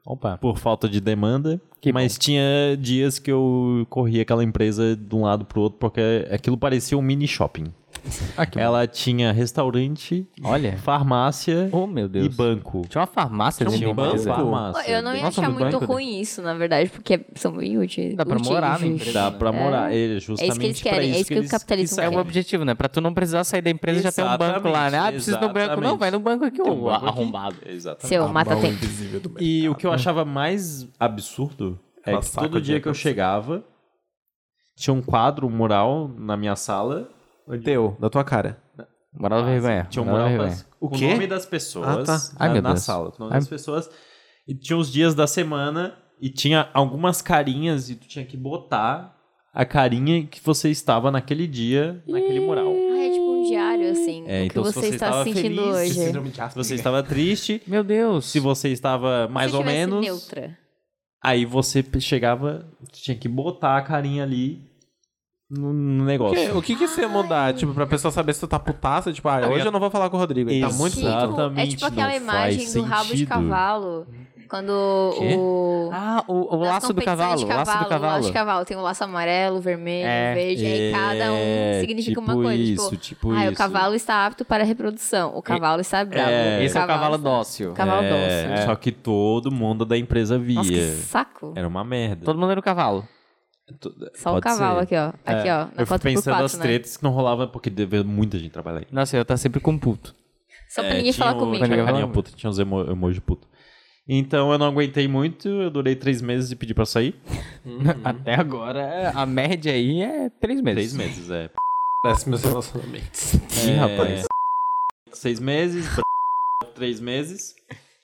Opa. Por falta de demanda. mas tinha dias que eu corria aquela empresa de um lado pro outro, porque aquilo parecia um mini shopping. Ah, que Ela tinha restaurante, Olha. farmácia Oh, meu e Deus. banco. Tinha uma farmácia Tinha um tinha uma banco? empresa. farmácia. Eu não ia Nossa, achar muito banco, né? ruim isso, na verdade, porque são bem úteis. Dá pra morar empresa. Dá pra morar. É justamente eles pra querem, é isso isso que o eles- capitalismo É quer. o objetivo, né? Pra tu não precisar sair da empresa já tem um banco lá, né? Ah, precisa do banco. Não, vai no banco aqui, um ô banco aqui. arrombado. Exatamente. Seu mata tem. E o que eu achava mais absurdo é que todo o dia que eu chegava, tinha um quadro, um mural na minha sala. Teu, da tua cara. Moral da vergonha. Tinha um moral da vergonha. com o quê? nome das pessoas Ah, tá. na, Ai, meu na Deus. sala. Com o nome Ai. das pessoas. E tinha os dias da semana e tinha algumas carinhas e tu tinha que botar a carinha que você estava naquele dia, naquele mural. Ah, é tipo um diário, assim. É, o então que se você, você está estava sentindo feliz, hoje. Se você estava triste, Meu Deus. se você estava mais Se ou tivesse menos, neutra. aí você chegava, tinha que botar a carinha ali no, no O negócio. que, o que que você ia mudar? Tipo, pra pessoa saber se tu tá putaça, tipo, ah, hoje eu não vou falar com o Rodrigo, ele tá muito Tipo, puto. Exatamente, é tipo aquela não imagem faz do rabo de sentido. cavalo. Quando Quê? o. Ah, o, o das laço do competições cavalo. de O laço do O cavalo. laço de cavalo. Tem o laço amarelo, vermelho, É. verde. Aí cada um É, significa uma tipo coisa. Isso, tipo, tipo ah, isso. o cavalo está apto para a reprodução. O cavalo está bravo. É. Esse é o cavalo está- dócil. Cavalo É, dócil. Só que todo mundo da empresa via. Nossa, que saco. Era uma merda. Todo mundo era o cavalo. Só o Pode cavalo ser. aqui, ó. Aqui, É, ó. Na Eu fui 4x4, pensando as né? tretas que não rolava porque devia muita gente trabalhar aí. Nossa, eu tá sempre com puto. Só pra É, ninguém falar o- comigo. Tinha carinha puta, tinha os emo emoji puto. Então eu não aguentei muito, eu durei três meses e pedi pra sair. Até agora, a média aí é três meses. Três meses, é. Parece meus relacionamentos. Ih, É, rapaz. Seis meses, três meses.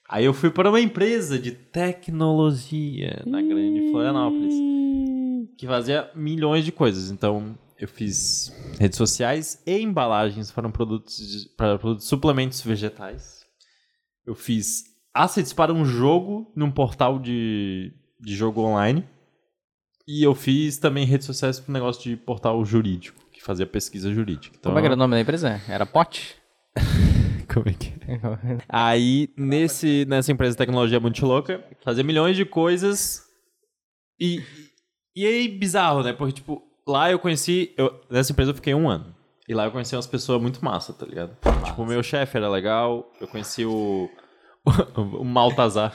Aí eu fui para uma empresa de tecnologia na grande Florianópolis, que fazia milhões de coisas. Então, eu fiz redes sociais e embalagens para produtos, de- para produtos suplementos vegetais. Eu fiz assets para um jogo num portal de, de jogo online. E eu fiz também redes sociais para um negócio de portal jurídico, que fazia pesquisa jurídica. Então, Como é era o nome da empresa? Era Pote? Como é que é? Aí, nesse, nessa empresa de tecnologia muito louca, fazia milhões de coisas. E, e aí, bizarro, né? Porque, tipo, lá eu conheci. Eu, nessa empresa eu fiquei um ano. E lá eu conheci umas pessoas muito massa, tá ligado? Tipo, o meu chefe era legal. Eu conheci o. O Maltazar.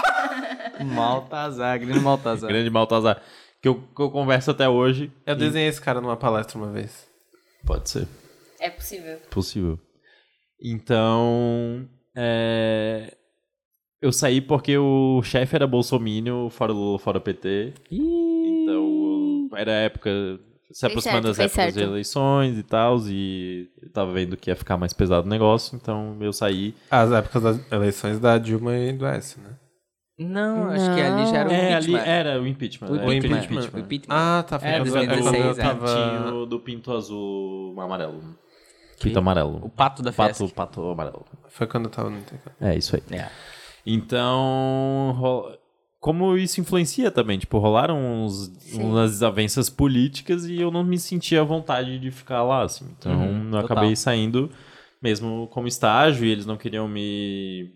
Maltazar, grande Maltazar. grande Maltazar. Que eu, que eu converso até hoje. Eu desenhei esse cara numa palestra uma vez. Pode ser. É possível. Possível. Então, é, eu saí porque o chefe era bolsominion, fora Lula, fora PT. Então, era a época, se aproximando das certo, épocas de certo. eleições e tal, e eu tava vendo que ia ficar mais pesado o negócio, então eu saí. As épocas das eleições da Dilma e do S, né? Não, acho que ali já era o é, ali impeachment. era o impeachment. O né? O impeachment. impeachment. O impeachment. Ah, tá. É, é quando 2016, eu é. tava... Pintinho do pinto azul amarelo. Pinto amarelo. O pato da pato, festa. pato amarelo. Foi quando eu tava no intercâmbio. É, isso aí. É. Então, ro- como isso influencia também, tipo, rolaram uns, umas desavenças políticas e eu não me sentia à vontade de ficar lá, assim. Então, eu total. acabei saindo mesmo como estágio e eles não queriam me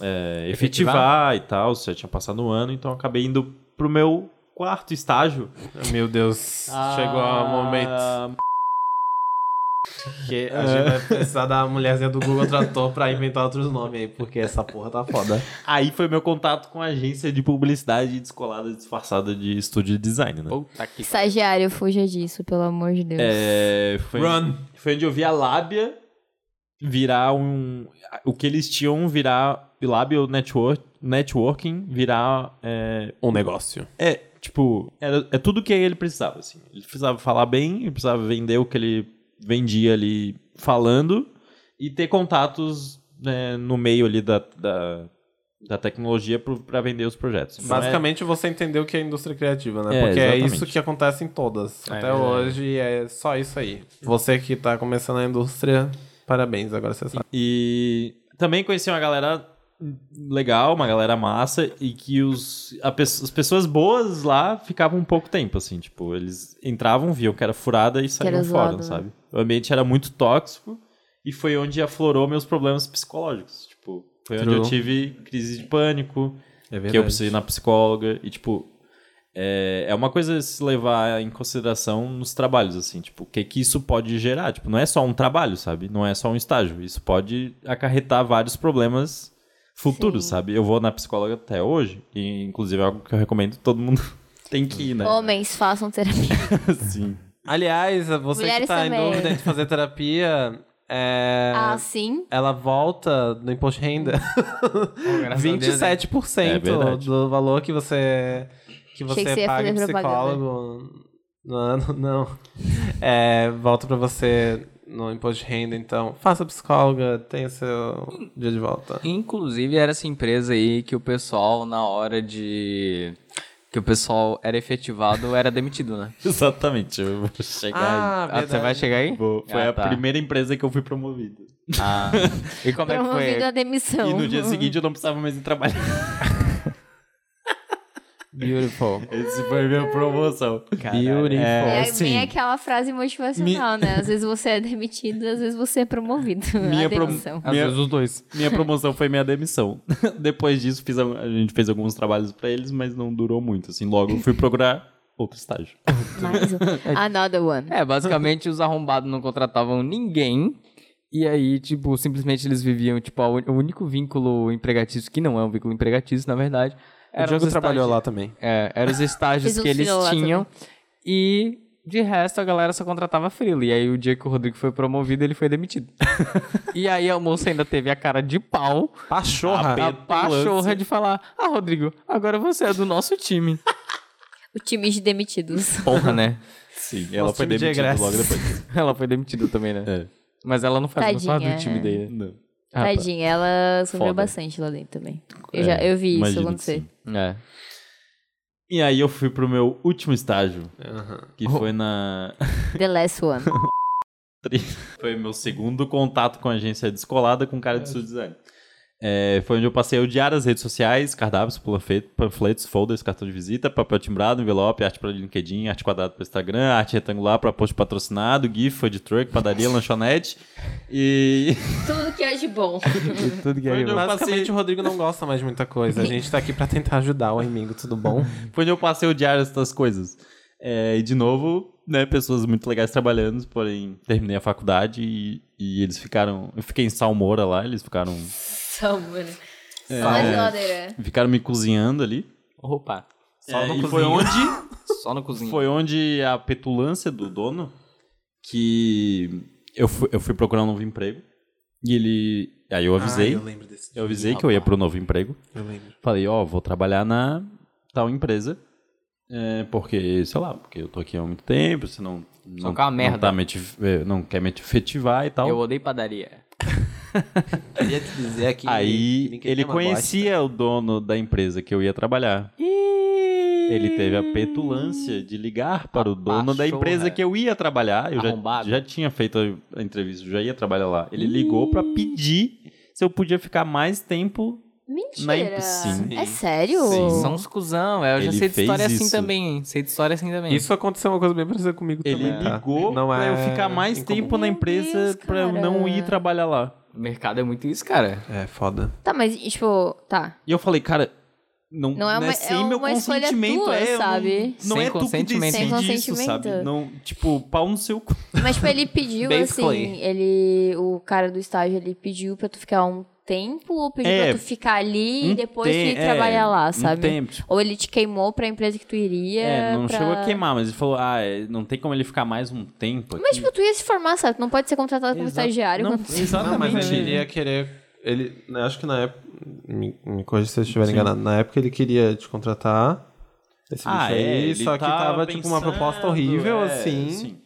é, efetivar, e tal, já tinha passado um ano, então eu acabei indo pro meu quarto estágio. Meu Deus, Ah, chegou o momento que a gente vai precisar da mulherzinha do Google Trator pra inventar outros nomes aí, porque essa porra tá foda. Aí foi meu contato com a agência de publicidade descolada, disfarçada de estúdio de design, né? Puta que... Estagiário, fuja disso, pelo amor de Deus. É, foi, Run. foi onde eu vi a Lábia virar um. O que eles tinham virar. Lábia network, Networking virar. É, Um negócio. é, tipo, era, é tudo que ele precisava, assim. Ele precisava falar bem, ele precisava vender o que ele vendia ali falando e ter contatos né, no meio ali da, da, da tecnologia pra vender os projetos. Então, é- Basicamente, você entendeu o que é indústria criativa, né? É, Porque é exatamente. isso que acontece em todas. É Até verdade. hoje é só isso aí. Você que tá começando a indústria, parabéns, agora você sabe. E também conheci uma galera legal, uma galera massa, e que os, a as pessoas boas lá ficavam um pouco tempo, assim, tipo, eles entravam, viam que era furada e saíam fora, zoado, né? sabe? O ambiente era muito tóxico e foi onde aflorou meus problemas psicológicos, tipo, foi onde True. eu tive crise de pânico, É que eu precisei ir na psicóloga e, tipo, é, é uma coisa se levar em consideração nos trabalhos, assim, tipo, o que que isso pode gerar? Tipo, não é só um trabalho, sabe? Não é só um estágio. Isso pode acarretar vários problemas futuros, Sim. sabe? Eu vou na psicóloga até hoje e, inclusive, é algo que eu recomendo todo mundo tem que ir, né? Homens, façam terapia. Sim. Aliás, você Mulheres que tá em também. dúvida de fazer terapia, é... Ah, sim? ela volta no imposto de renda né? 27% É do valor que você que que você você ia paga em psicólogo no ano, não. É, volta pra você no imposto de renda, então faça psicóloga, tenha seu dia de volta. Inclusive, era essa empresa aí que o pessoal, na hora de... Que o pessoal era efetivado, era demitido, né? Exatamente. Eu vou chegar aí. Ah, você vai chegar aí? Vou- Foi Ah, a tá. primeira empresa que eu fui promovido. Ah. E como é que Promovido foi? a demissão. E no dia seguinte eu não precisava mais ir trabalhar. Beautiful. Esse foi a minha promoção. Beautiful. É, É, bem sim. aquela frase motivacional, né? Às vezes você é demitido, às vezes você é promovido. Minha a pro- demissão. Às Minha- vezes os dois. Minha promoção foi minha demissão. Depois disso, fiz, a gente fez alguns trabalhos pra eles, mas não durou muito. Assim, logo eu fui procurar outro estágio. Mais um. Another one. É, basicamente os arrombados não contratavam ninguém. E aí, tipo, simplesmente eles viviam, tipo, o único vínculo empregatício, que não é um vínculo empregatício, na verdade. O os trabalhou lá também. É, eram os estágios Fiz um que eles lá tinham. E de resto a galera só contratava freela. E aí o dia que o Rodrigo foi promovido, ele foi demitido. e aí a moça ainda teve a cara de pau, Pachorra. a pachorra de falar: Ah, Rodrigo, agora você é do nosso time. O time de demitidos. Porra, né? Sim, ela Nosso foi de demitida egressos. logo depois. Ela foi demitida também, né? É. Mas ela não faz parte do time é. dele. Não. Ah, Tadinha, ela sofreu Foda. bastante lá dentro também. Eu, É, já, eu vi isso acontecer. É. E aí eu fui pro meu último estágio, que foi na... The Last One. Foi meu segundo contato com a agência descolada com cara de studio design. É, foi onde eu passei a odiar as redes sociais, cardápios, panfle- panfletos, folders, cartão de visita, papel timbrado, envelope, arte para LinkedIn, arte quadrada para Instagram, arte retangular para post patrocinado, GIF, food truck, padaria, lanchonete e Tudo que é de bom. Tudo que Foi onde eu Basicamente, passei- o Rodrigo não gosta mais de muita coisa. A gente tá aqui pra tentar ajudar o amigo, tudo bom? foi onde eu passei a odiar essas coisas. É, e de novo, né, pessoas muito legais trabalhando, porém terminei a faculdade e, e eles ficaram, eu fiquei em Salmoura lá, eles ficaram, Salmona. Só na geladeira. ficaram me cozinhando ali. Opa. Só É, no e foi cozinho. onde Só no cozinho. Foi onde a petulância do dono que eu fui, eu fui procurar um novo emprego e ele aí eu avisei, Ah, eu lembro desse eu avisei que eu ia pro novo emprego. Eu lembro. Falei, ó, vou trabalhar na tal empresa. é, porque, sei lá, porque eu tô aqui há muito tempo, você não não, que é uma não, merda. tá me eh, não quer me efetivar e tal. Eu odeio padaria. Queria te dizer aqui. Aí que ele é uma conhecia o dono da empresa que eu ia trabalhar. Ele teve a petulância de ligar para o dono da empresa que eu ia trabalhar. Eu já, Arrombado. já tinha feito a- a entrevista, eu já ia trabalhar lá. Ele ligou para pedir se eu podia ficar mais tempo. Mentira. Na- sim. É sério? Sim. São uns cuzão. Eu já Ele sei de história assim isso. também. Sei de história assim também. Isso aconteceu uma coisa bem parecida comigo Ele também. tá? ligou Não pra é eu ficar mais incomum. tempo na Meu empresa Deus, pra eu não ir trabalhar lá. O mercado é muito isso, cara. É foda. Tá, mas, tipo, tá. E eu falei, cara, não, Não é uma- sem é meu consentimento, tua, é, eu não- sabe? Não, Sem é tu que consentimento. decide Sem isso, consentimento. sabe? Não, tipo, pau no seu cu. Mas, tipo, ele pediu, assim, ele... O cara do estágio, ele pediu pra tu ficar um tempo ou pediu É, pra tu ficar ali Um e depois ir é, trabalhar lá, um sabe? tempo, tipo, Ou ele te queimou pra empresa que tu iria É, não pra... chegou a queimar, mas ele falou, ah, é, não tem como ele ficar mais um tempo aqui. Mas, tipo, tu ia se formar, sabe? Tu não pode ser contratado como Exato. estagiário. Não, quando- exatamente. Não, mas ele iria querer. Ele, eu acho que na época. Me, me corrija se eu estiver Sim. enganado. Na época ele queria te contratar. Esse Ah, bicho aí, é, ele só que tava tipo uma proposta horrível, é, assim. sim.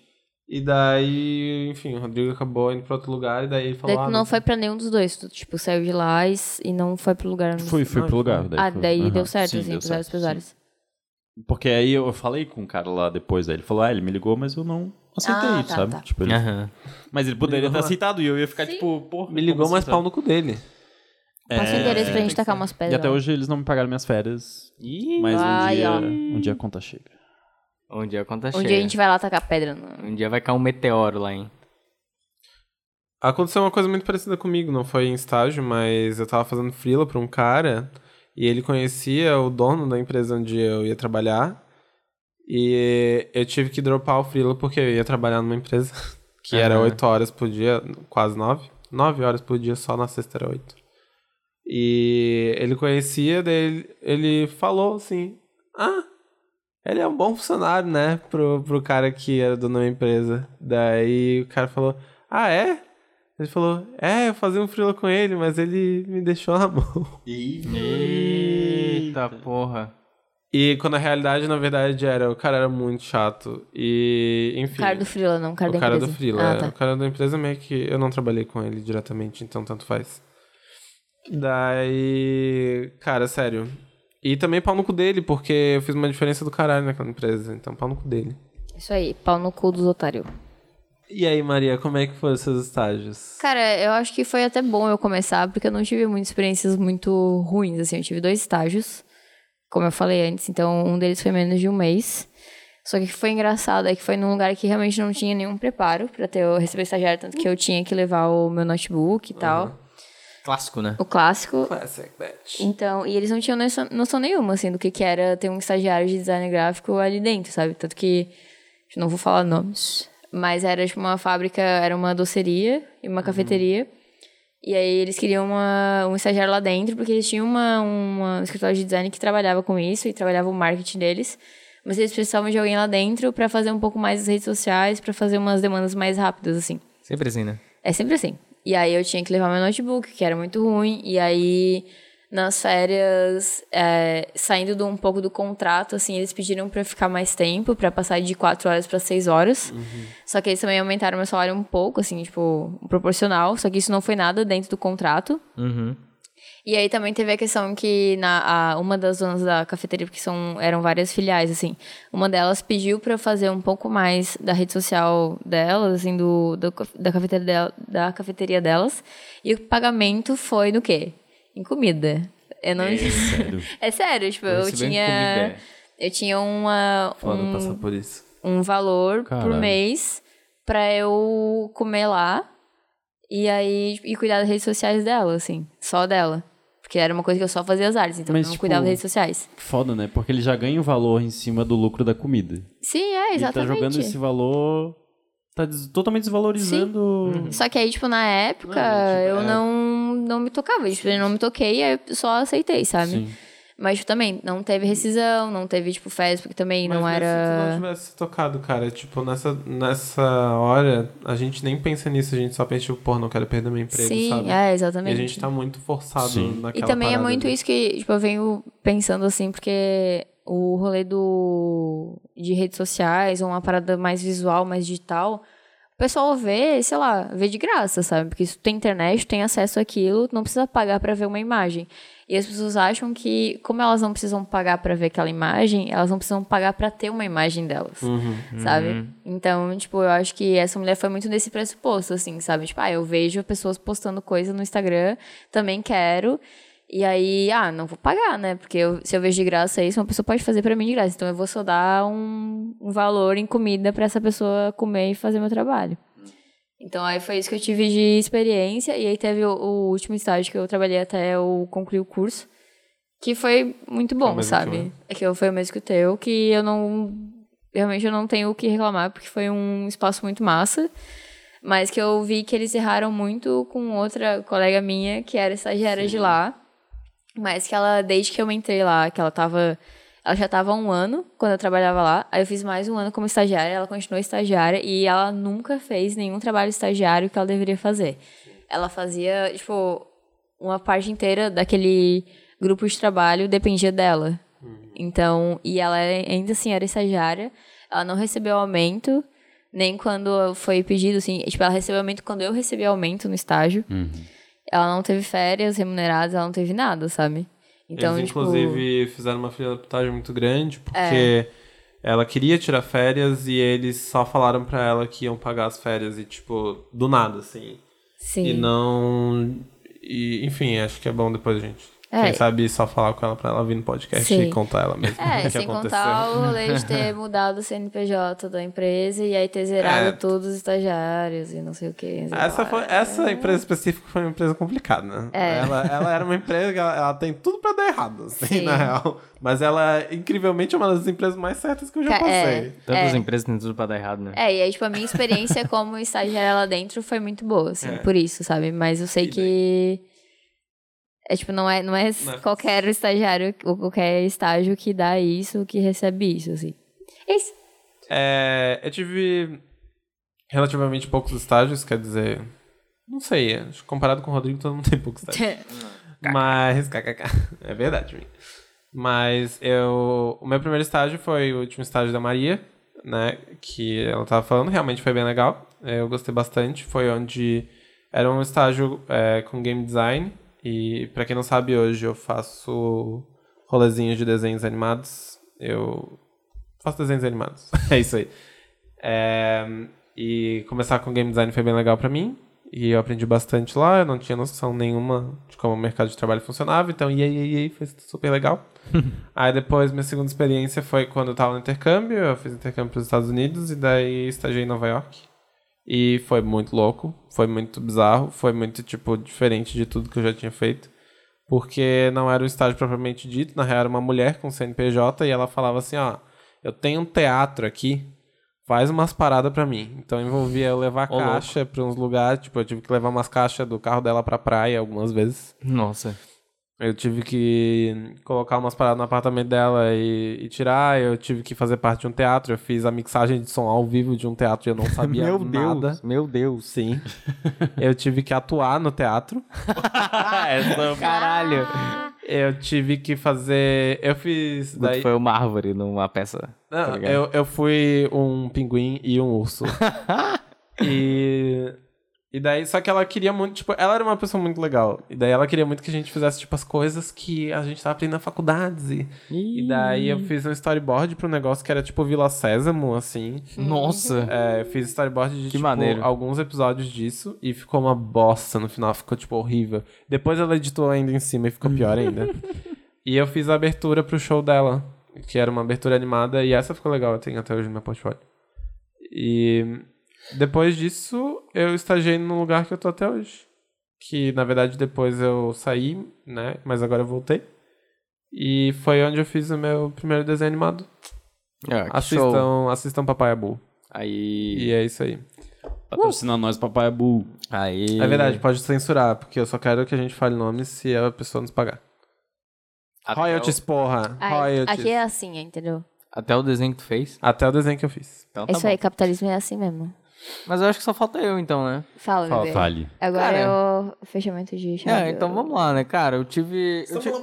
E daí, enfim, o Rodrigo acabou indo pra outro lugar e daí ele falou. Daí tu ah, não foi pra nenhum dos dois. Tu, tipo, saiu de lá e, e não foi pro lugar. onde- Fui, fui pro lugar. Ah, foi- daí aham, deu certo, sim, assim, deu pros vários certo, pesares. Porque aí eu falei com o cara lá depois, aí ele falou, ah, ele me ligou, mas eu não aceitei, Ah, tá, sabe? tá. Tipo, ele- Aham. Mas ele poderia ter aceitado e eu ia ficar, Sim. tipo, porra. Me ligou, mas assim, pau sabe? no cu dele. Passa o endereço pra gente tacar umas E pedras. até lá. hoje eles não me pagaram minhas férias. Mas Ai, um dia, um dia a conta chega. Um dia a conta Um cheia. dia a gente vai lá tacar pedra. No... Um dia vai cair um meteoro lá, hein? Aconteceu uma coisa muito parecida comigo, não foi em estágio, mas eu tava fazendo freela pra um cara e ele conhecia o dono da empresa onde eu ia trabalhar e eu tive que dropar o freela porque eu ia trabalhar numa empresa que era Aham. 8 horas por dia, quase 9, 9 horas por dia, só na sexta era 8. E ele conhecia, daí ele, ele falou assim, ah, ele é um bom funcionário, né, pro, pro cara que era dono da empresa. Daí o cara falou, ah, é? Ele falou, é, eu fazia um freela com ele, mas ele me deixou na mão. Eita porra. E quando a realidade, na verdade, era, o cara era muito chato. E, enfim. O cara do Frila, não o cara o da cara empresa. do Freela. Ah, é. tá. O cara da empresa meio que eu não trabalhei com ele diretamente, então tanto faz. Daí. Cara, sério. E também pau no cu dele, porque eu fiz uma diferença do caralho naquela empresa. Então pau no cu dele. Isso aí, pau no cu dos otários. E aí, Maria, como é que foram os seus estágios? Cara, eu acho que foi até bom eu começar, porque eu não tive muitas experiências muito ruins, assim. Eu tive dois estágios, como eu falei antes, então um deles foi menos de um mês. Só que o que foi engraçado é que foi num lugar que realmente não tinha nenhum preparo pra ter eu receber estagiário, tanto que eu tinha que levar o meu notebook e tal, Clássico, né? o clássico. Classic bitch. Então, e eles não tinham noção, noção nenhuma, assim, do que, que era ter um estagiário de design gráfico ali dentro, sabe? Tanto que, não vou falar nomes, mas era tipo uma fábrica, era uma doceria e uma cafeteria. E aí eles queriam uma, um estagiário lá dentro, porque eles tinham uma, uma, um escritório de design que trabalhava com isso e trabalhava o marketing deles. Mas eles precisavam de alguém lá dentro pra fazer um pouco mais as redes sociais, pra fazer umas demandas mais rápidas, assim. Sempre assim, né? É sempre assim. E aí eu tinha que levar meu notebook, que era muito ruim. E aí, nas férias, é, saindo do, um pouco do contrato, assim, eles pediram pra eu ficar mais tempo, pra passar de 4 horas pra 6 horas. Só que eles também aumentaram meu salário um pouco, assim, tipo, proporcional. Só que isso não foi nada dentro do contrato. Uhum. E aí também teve a questão que na, a- uma das donas da cafeteria, porque são, eram várias filiais, assim, uma delas pediu pra eu fazer um pouco mais da rede social delas, assim, do, do da, cafeteria del- da cafeteria delas. E o pagamento foi no quê? Em comida. Eu não... É sério, tipo, eu tinha... Eu tinha uma, Foda um, passar por isso. um valor por Caralho. mês pra eu comer lá e aí e cuidar das redes sociais dela, assim, só dela. Porque era uma coisa que eu só fazia as artes, então Mas, eu não tipo, cuidava das redes sociais. Foda, né? Porque ele já ganha o valor em cima do lucro da comida. Sim, é, Ele tá exatamente. jogando esse valor. Tá des- totalmente desvalorizando. Só que aí, tipo, na época, Não, tipo, eu é. não, não me tocava. Tipo, eu não me toquei, aí eu só aceitei, sabe? Sim. Mas tipo, também, não teve rescisão, não teve, tipo, férias, porque também Mas não mesmo Se não era... tivesse se tocado, cara, tipo, nessa, nessa hora, a gente nem pensa nisso, a gente só pensa, tipo, pô, não quero perder meu emprego, Sim, sabe? é, E exatamente. a gente tá muito forçado Sim. naquela E também é muito ali. isso que, tipo, eu venho pensando assim, porque o rolê do de redes sociais, ou uma parada mais visual, mais digital, pessoal vê, sei lá, vê de graça, sabe? Porque se tu tem internet, tu tem acesso àquilo, tu não precisa pagar pra ver uma imagem. E as pessoas acham que, como elas não precisam pagar pra ver aquela imagem, elas não precisam pagar pra ter uma imagem delas, Uhum. sabe? Então, tipo, eu acho que essa mulher foi muito desse pressuposto, assim, sabe? Tipo, ah, eu vejo pessoas postando coisa no Instagram, também quero. E aí, ah, não vou pagar, né? Porque eu- se eu vejo de graça isso, uma pessoa pode fazer pra mim de graça. Então eu vou só dar um, um valor em comida pra essa pessoa comer e fazer meu trabalho. Então aí foi isso que eu tive de experiência. E aí teve o, o último estágio que eu trabalhei até eu concluir o curso. Que foi muito bom, mesmo que sabe? meu. É que eu- foi o mesmo que o teu, que eu não. Realmente eu não tenho o que reclamar, porque foi um espaço muito massa. Mas que eu vi que eles erraram muito com outra colega minha, que era estagiária de lá. Mas que ela, desde que eu entrei lá, que ela tava. Ela já tava há um ano quando eu trabalhava lá. Aí eu fiz mais um ano como estagiária, ela continuou estagiária e ela nunca fez nenhum trabalho estagiário que ela deveria fazer. Ela fazia, tipo, uma parte inteira daquele grupo de trabalho dependia dela. Então, e ela ainda assim era estagiária, ela não recebeu aumento, nem quando foi pedido, assim, tipo, ela recebeu aumento quando eu recebi aumento no estágio. Ela não teve férias remuneradas, ela não teve nada, sabe? Então, Eles, tipo, inclusive, fizeram uma filantropagem muito grande, É. porque ela queria tirar férias e eles só falaram pra ela que iam pagar as férias e, tipo, do nada, assim. sim. E não. E, enfim, acho que é bom depois a gente. É. Quem sabe só falar com ela pra ela vir no podcast Sim. e contar ela mesma o É, que sem aconteceu. contar o rolê de ter mudado o CNPJ da empresa e aí ter zerado É. todos os estagiários e não sei o que. Essa, foi, essa empresa específica foi uma empresa complicada, né? É. Ela, ela era uma empresa que ela, ela tem tudo pra dar errado, assim, Sim. na real. Mas ela, incrivelmente, é uma das empresas mais certas que eu já é. passei. Tantas É. empresas têm tudo pra dar errado, né? É, e aí, tipo, a minha experiência como estagiária lá dentro foi muito boa, assim, É. por isso, sabe? Mas eu sei E daí? É, tipo, não é, não é Não qualquer estagiário ou qualquer estágio que dá isso, que recebe isso, assim. É isso. É, eu tive relativamente poucos estágios, quer dizer... Não sei, acho que comparado com o Rodrigo, todo mundo tem poucos estágios. Mas. kkk, É verdade. Mas eu. O meu primeiro estágio foi o último estágio da Maria, né? Que ela tava falando, realmente foi bem legal. Eu gostei bastante. Foi onde era um estágio é, com game design. E pra quem não sabe, hoje eu faço rolezinhos de desenhos animados. Eu faço desenhos animados. é isso aí. É, e começar com game design foi bem legal pra mim. E eu aprendi bastante lá, eu não tinha noção nenhuma de como o mercado de trabalho funcionava, então e aí, e aí foi super legal. aí depois, minha segunda experiência foi quando eu tava no intercâmbio, eu fiz intercâmbio pros Estados Unidos e daí estagiei em Nova York. E foi muito louco, foi muito bizarro, foi muito, tipo, diferente de tudo que eu já tinha feito. Porque não era um estágio propriamente dito, na real era uma mulher com CNPJ e ela falava assim, ó, eu tenho um teatro aqui, faz umas paradas pra mim. Então envolvia eu levar Ô, caixa pra uns lugares, tipo, eu tive que levar umas caixas do carro dela pra praia algumas vezes. Nossa. Eu tive que colocar umas paradas no apartamento dela e, e tirar, eu tive que fazer parte de um teatro, eu fiz a mixagem de som ao vivo de um teatro e eu não sabia Meu nada. Deus, meu Deus. Sim. eu tive que atuar no teatro. Caralho. Eu tive que fazer. Eu fiz. Daí... foi uma árvore numa peça. Não, tá eu, eu fui um pinguim e um urso. e. E daí, só que ela queria muito, tipo, ela era uma pessoa muito legal. E daí ela queria muito que a gente fizesse, tipo, as coisas que a gente tava aprendendo na faculdade. E, e daí eu fiz um storyboard pro negócio que era, tipo, Vila Sésamo, assim. Nossa. É, eu fiz storyboard de, Que tipo, maneiro. alguns episódios disso e ficou uma bosta no final, ficou, tipo, horrível. Depois ela editou ainda em cima e ficou pior ainda. e eu fiz a abertura pro show dela, que era uma abertura animada, e essa ficou legal, eu tenho até hoje no meu portfólio. E depois disso, eu estagiei no lugar que eu tô até hoje. Que, na verdade, depois eu saí, né, mas agora eu voltei. E foi onde eu fiz o meu primeiro desenho animado. Ah, que show. Assistam, assistam Papai Abu. Aí. E é isso aí. Patrocina nós, papai Bull. Aí. É verdade, pode censurar, porque eu só quero que a gente fale nomes se a pessoa nos pagar. Até Royalties, porra. Ai, Royalties. aqui é assim, entendeu? O, até o desenho que tu fez. Até o desenho que eu fiz. Então É tá isso bom. aí, capitalismo é assim mesmo. Mas eu acho que só falta eu, então, né? Fala, Fala, bebê. Fale. Agora Cara, é o fechamento de chave. É, então vamos lá, né, cara? Eu tive. Eu tive...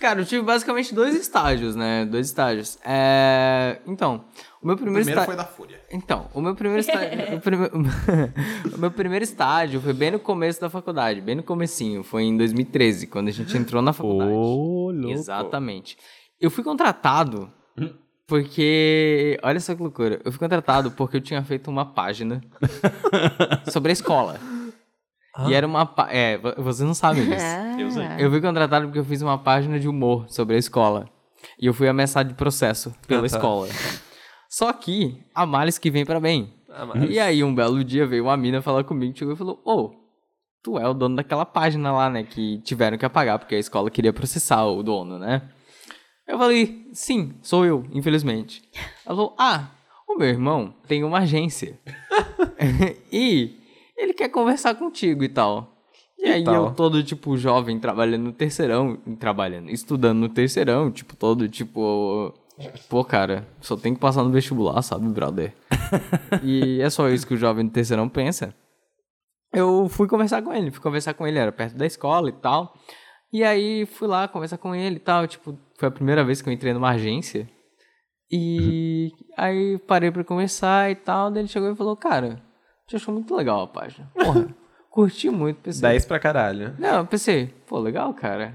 Cara, eu tive basicamente dois estágios, né? Dois estágios. É... Então, o meu primeiro, estágio. da Fúria. Então, o meu primeiro estágio. o, prime- o meu primeiro estágio foi bem no começo da faculdade, bem no comecinho. Foi em 2013, quando a gente entrou na faculdade. Ô, louco. Exatamente. Eu fui contratado porque. Olha só que loucura. Eu fui contratado porque eu tinha feito uma página sobre a escola. E era uma. pá- É, vo- vocês não sabem disso. Ah, Eu fui contratado porque eu fiz uma página de humor sobre a escola. E eu fui ameaçado de processo pela Ah, tá. escola. Só que há males que vem pra bem. E aí, um belo dia, veio uma mina falar comigo, chegou e falou: Ô, tu é o dono daquela página lá, né? Que tiveram que apagar, porque a escola queria processar o dono, né? Eu falei: Sim, sou eu, infelizmente. Ela falou: Ah, o meu irmão tem uma agência. e ele quer conversar contigo e tal. E aí tal? eu todo, tipo, jovem, trabalhando no terceirão, trabalhando, estudando no terceirão, tipo, todo, tipo... Pô, cara, só tem que passar no vestibular, sabe, brother? e é só isso que o jovem do terceirão pensa. Eu fui conversar com ele, fui conversar com ele, era perto da escola e tal. E aí fui lá conversar com ele e tal, tipo, foi a primeira vez que eu entrei numa agência. E aí parei pra conversar e tal, daí ele chegou e falou, cara, te achou muito legal a página. Porra, curti muito, pensei. 10 pra caralho. Não, eu pensei, pô, legal, cara.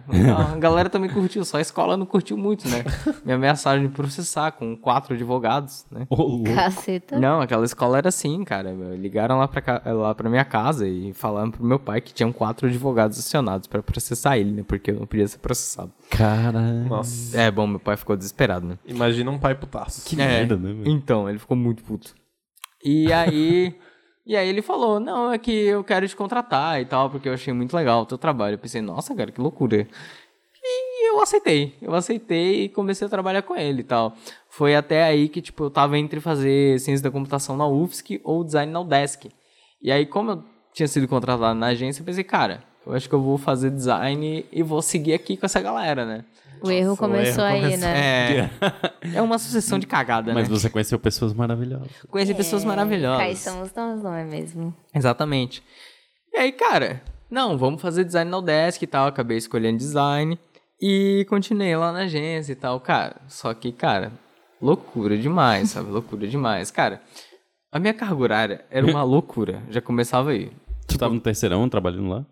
A galera também curtiu, só a escola não curtiu muito, né? Me ameaçaram de processar com quatro advogados, né? Louco. Caceta. Não, aquela escola era assim, cara. Ligaram lá pra, ca- lá pra minha casa e falaram pro meu pai que tinham quatro advogados acionados pra processar ele, né? Porque eu não podia ser processado. Caralho. Nossa. É, bom, meu pai ficou desesperado, né? Imagina um pai putaço. Que É, merda, né, velho? Então, ele ficou muito puto. E aí. E aí ele falou: Não, é que eu quero te contratar e tal, porque eu achei muito legal o teu trabalho. Eu pensei, nossa, cara, que loucura. E eu aceitei. Eu aceitei e comecei a trabalhar com ele e tal. Foi até aí que, tipo, eu tava entre fazer ciência da computação na UFSC ou design na UDESC. E aí, como eu tinha sido contratado na agência, eu pensei, cara, eu acho que eu vou fazer design e vou seguir aqui com essa galera, né? O erro começou erro aí, começou. né? É, é uma sucessão de cagada, Mas né? você conheceu pessoas maravilhosas. Conheci pessoas maravilhosas. Aí somos nós, não é mesmo? Exatamente. E aí, cara, não, vamos fazer design na Udesc e tal. Acabei escolhendo design e continuei lá na agência e tal, cara. Só que, cara, loucura demais, sabe? loucura demais. Cara, a minha carga horária era uma loucura. Já começava aí. Tu tava no terceirão trabalhando lá?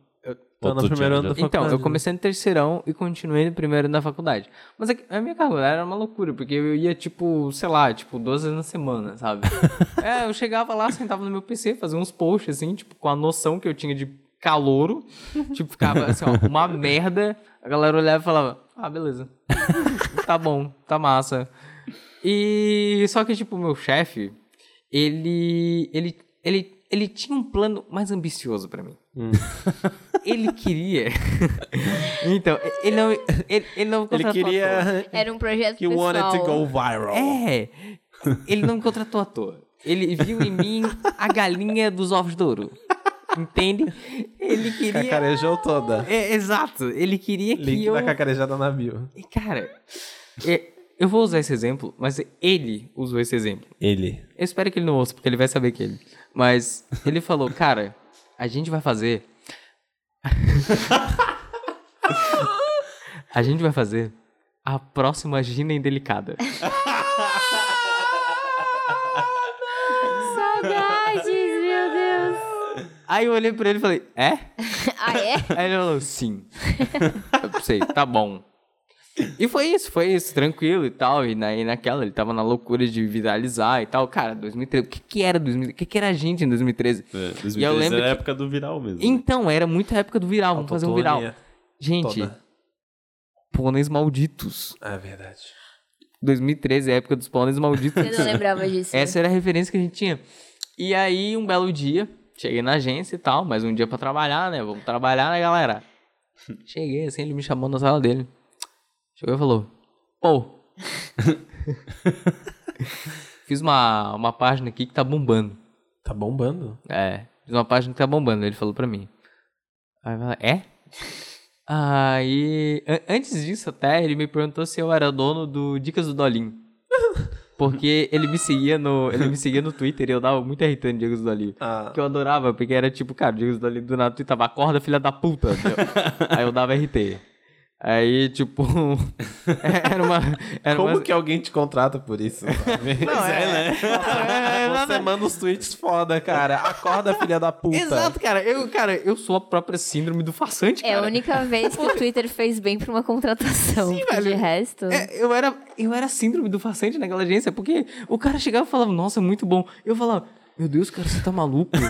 Tô Ou no primeiro ano da Então, faculdade. eu comecei no terceirão e continuei no primeiro na faculdade. Mas é a minha carga era uma loucura, porque eu ia, tipo, sei lá, tipo, duas vezes na semana, sabe? é, eu chegava lá, sentava no meu PC, fazia uns posts, assim, tipo, com a noção que eu tinha de calouro. tipo, ficava, assim, ó, uma merda. A galera olhava e falava, ah, beleza. tá bom, tá massa. E só que, tipo, o meu chefe, ele, ele, ele, ele tinha um plano mais ambicioso pra mim. Ele queria. então, ele não, ele, ele não Ele contratou toa. queria Era um projeto que pessoal. wanted to go viral. É, ele não me contratou à toa. Ele viu em mim a galinha dos ovos de ouro. Entende? Ele queria. Cacarejou toda. É, exato. Ele queria que Link eu. da cacarejada na bio. E, Cara, é, eu vou usar esse exemplo, mas ele usou esse exemplo. Ele. Eu espero que ele não ouça, porque ele vai saber que ele. Mas ele falou, cara, a gente vai fazer. A gente vai fazer a próxima Gina Indelicada. Saudades, meu Deus. Aí eu olhei pra ele e falei, é? Ah, é? Aí ele falou, sim. eu pensei, tá bom. E foi isso, foi isso, tranquilo e tal. E, na, e naquela, ele tava na loucura de viralizar e tal. Cara, 2013, o que que era 2013? O que que era a gente em 2013? É, 2013 E eu lembro era a que- época do viral mesmo. Então, era muito a época do viral, vamos fazer um viral. Gente, toda. pôneis malditos. É verdade. 2013 é a época dos pôneis malditos. Eu não lembrava disso. Essa era a referência que a gente tinha. E aí, um belo dia, cheguei na agência e tal, mais um dia pra trabalhar, né? Vamos trabalhar, né, galera? Cheguei assim, ele me chamou na sala dele. Chegou e falou: Pô, fiz uma, uma página aqui que tá bombando. Tá bombando. É, fiz uma página que tá bombando, ele falou pra mim. Aí eu falei, é? Aí, an- antes disso até, ele me perguntou se eu era dono do Dicas do Dolinho. Porque ele me seguia no, ele me seguia no Twitter e eu dava muito no Dicas do Dolinho. Ah, Que eu adorava, porque era tipo, cara, o Dicas do Dolinho do nada tweetava, acorda filha da puta. Aí eu dava RT. Aí, tipo, era uma... Era como uma... que alguém te contrata por isso? Não, é, né? Você manda uns tweets foda, cara. Acorda, filha da puta. Exato, cara. Eu, cara, eu sou a própria síndrome do façante, É a cara. única vez que o Twitter fez bem pra uma contratação. porque de resto. É, eu era, eu era síndrome do farsante naquela agência, porque o cara chegava e falava, nossa, muito bom. Eu falava, meu Deus, cara, você tá maluco?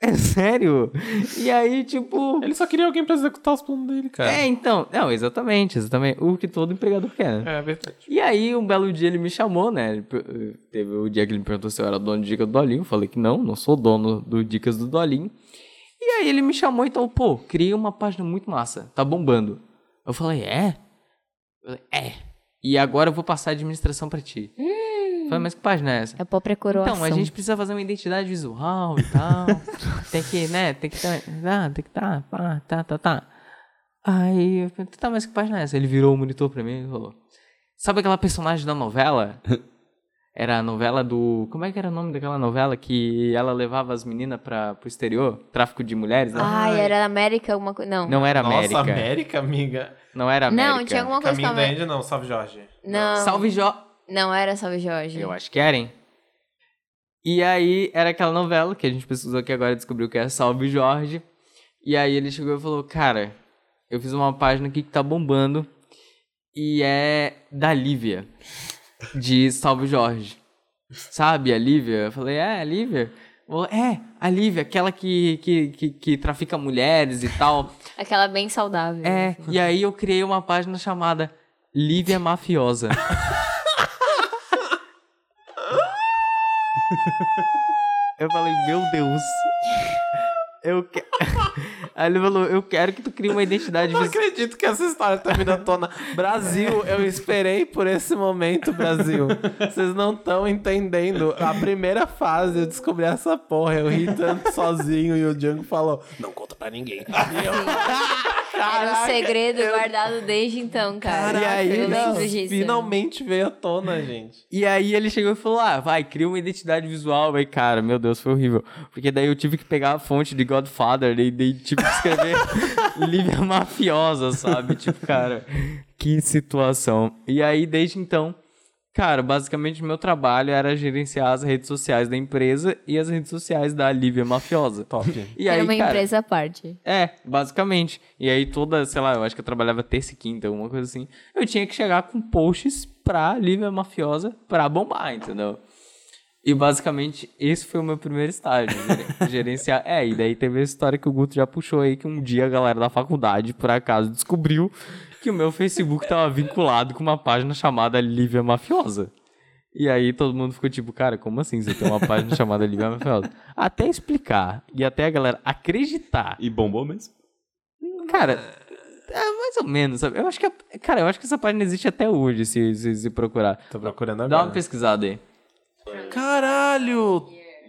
é sério? E aí, tipo. Ele só queria alguém pra executar os planos dele, cara. É, então. Não, exatamente, exatamente. O que todo empregador quer, né? É verdade. E aí, um belo dia ele me chamou, né? Ele Teve o dia que ele me perguntou se eu era dono de Dicas do Dolinho. Eu falei que não, não sou dono do Dicas do Dolinho. E aí ele me chamou e falou, pô, criei uma página muito massa, tá bombando. Eu falei, é? Eu falei, é. E agora eu vou passar a administração pra ti. Eu falei, mas que página é essa? É própria coroação. Então, a gente precisa fazer uma identidade visual e tal. tem que, né? Tem que tá, ah, tem que tá, pá, tá, tá, tá. Aí eu perguntei, tá, mas que página é essa? Ele virou o monitor pra mim e falou: Sabe aquela personagem da novela? Era a novela do. Como é que era o nome daquela novela que ela levava as meninas pra, pro exterior? Tráfico de mulheres, né? Ai, era América alguma coisa. Não. Não era América. Nossa, América, amiga. Não era América. Não, tinha alguma coisa Caminho da América. Índia, não. Salve, Jorge. Não. Salve Jó. Não era Salve Jorge. Eu acho que era, hein? E aí, era aquela novela que a gente pesquisou aqui agora e descobriu que é Salve Jorge. E aí ele chegou e falou, cara, eu fiz uma página aqui que tá bombando e é da Lívia, de Salve Jorge. Sabe a Lívia? Eu falei, é, a Lívia? Falou, É, a Lívia, aquela que, que, que, que trafica mulheres e tal. Aquela bem saudável. É, e aí eu criei uma página chamada Lívia Mafiosa. eu falei, meu Deus. Eu quero. Aí ele falou, eu quero que tu crie uma identidade Não visual. acredito que essa história tá vindo à tona. Brasil, eu esperei por esse momento, Brasil. Vocês não estão entendendo. A primeira fase eu descobri essa porra. Eu ri tanto sozinho e o Django falou: Não conta pra ninguém. E eu, Era um segredo guardado desde então, cara. E aí, eu não, finalmente veio à tona, gente. E aí ele chegou e falou, ah, vai, cria uma identidade visual. Aí, cara, meu Deus, foi horrível. Porque daí eu tive que pegar a fonte de Godfather e daí tive que escrever Lívia Mafiosa, sabe? Tipo, cara, que situação. E aí, desde então, cara, basicamente meu trabalho era gerenciar as redes sociais da empresa e as redes sociais da Lívia Mafiosa. Top. E Era aí, uma cara, empresa à parte. é, basicamente. E aí toda, sei lá, eu acho que eu trabalhava terça e quinta, alguma coisa assim. Eu tinha que chegar com posts pra Lívia Mafiosa pra bombar, entendeu? E basicamente esse foi o meu primeiro estágio, gere- gerenciar. É, e daí teve a história que o Guto já puxou aí, que um dia a galera da faculdade, por acaso, descobriu que o meu Facebook tava vinculado com uma página chamada Lívia Mafiosa. E aí todo mundo ficou tipo, cara, como assim você tem uma página chamada Lívia Mafiosa? Até explicar e até a galera acreditar E bombou mesmo. Cara, é mais ou menos, sabe? Eu acho que, cara, eu acho que essa página existe até hoje, se, se, se procurar. Tô procurando Dá agora. uma pesquisada aí. Caralho!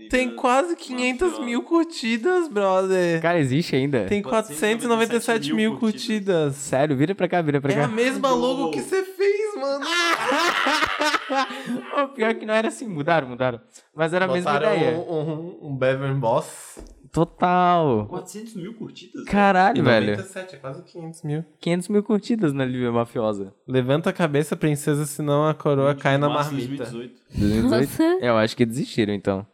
Tem quase 500 mil curtidas, brother. Cara, existe ainda? Tem 497 mil curtidas. Sério, vira pra cá, vira pra É cá. a mesma logo que você fez, mano. Ô, pior que não era assim, mudaram, mudaram. Mas era a mesma Botaram ideia. um, um, um Bevan Boss. Total. 400 mil curtidas? Caralho, velho. 97, é quase 500 mil. 500 mil curtidas na Lívia Mafiosa. Levanta a cabeça, princesa, senão a coroa cai na marmita. 2018. 2018? Eu acho que desistiram, então.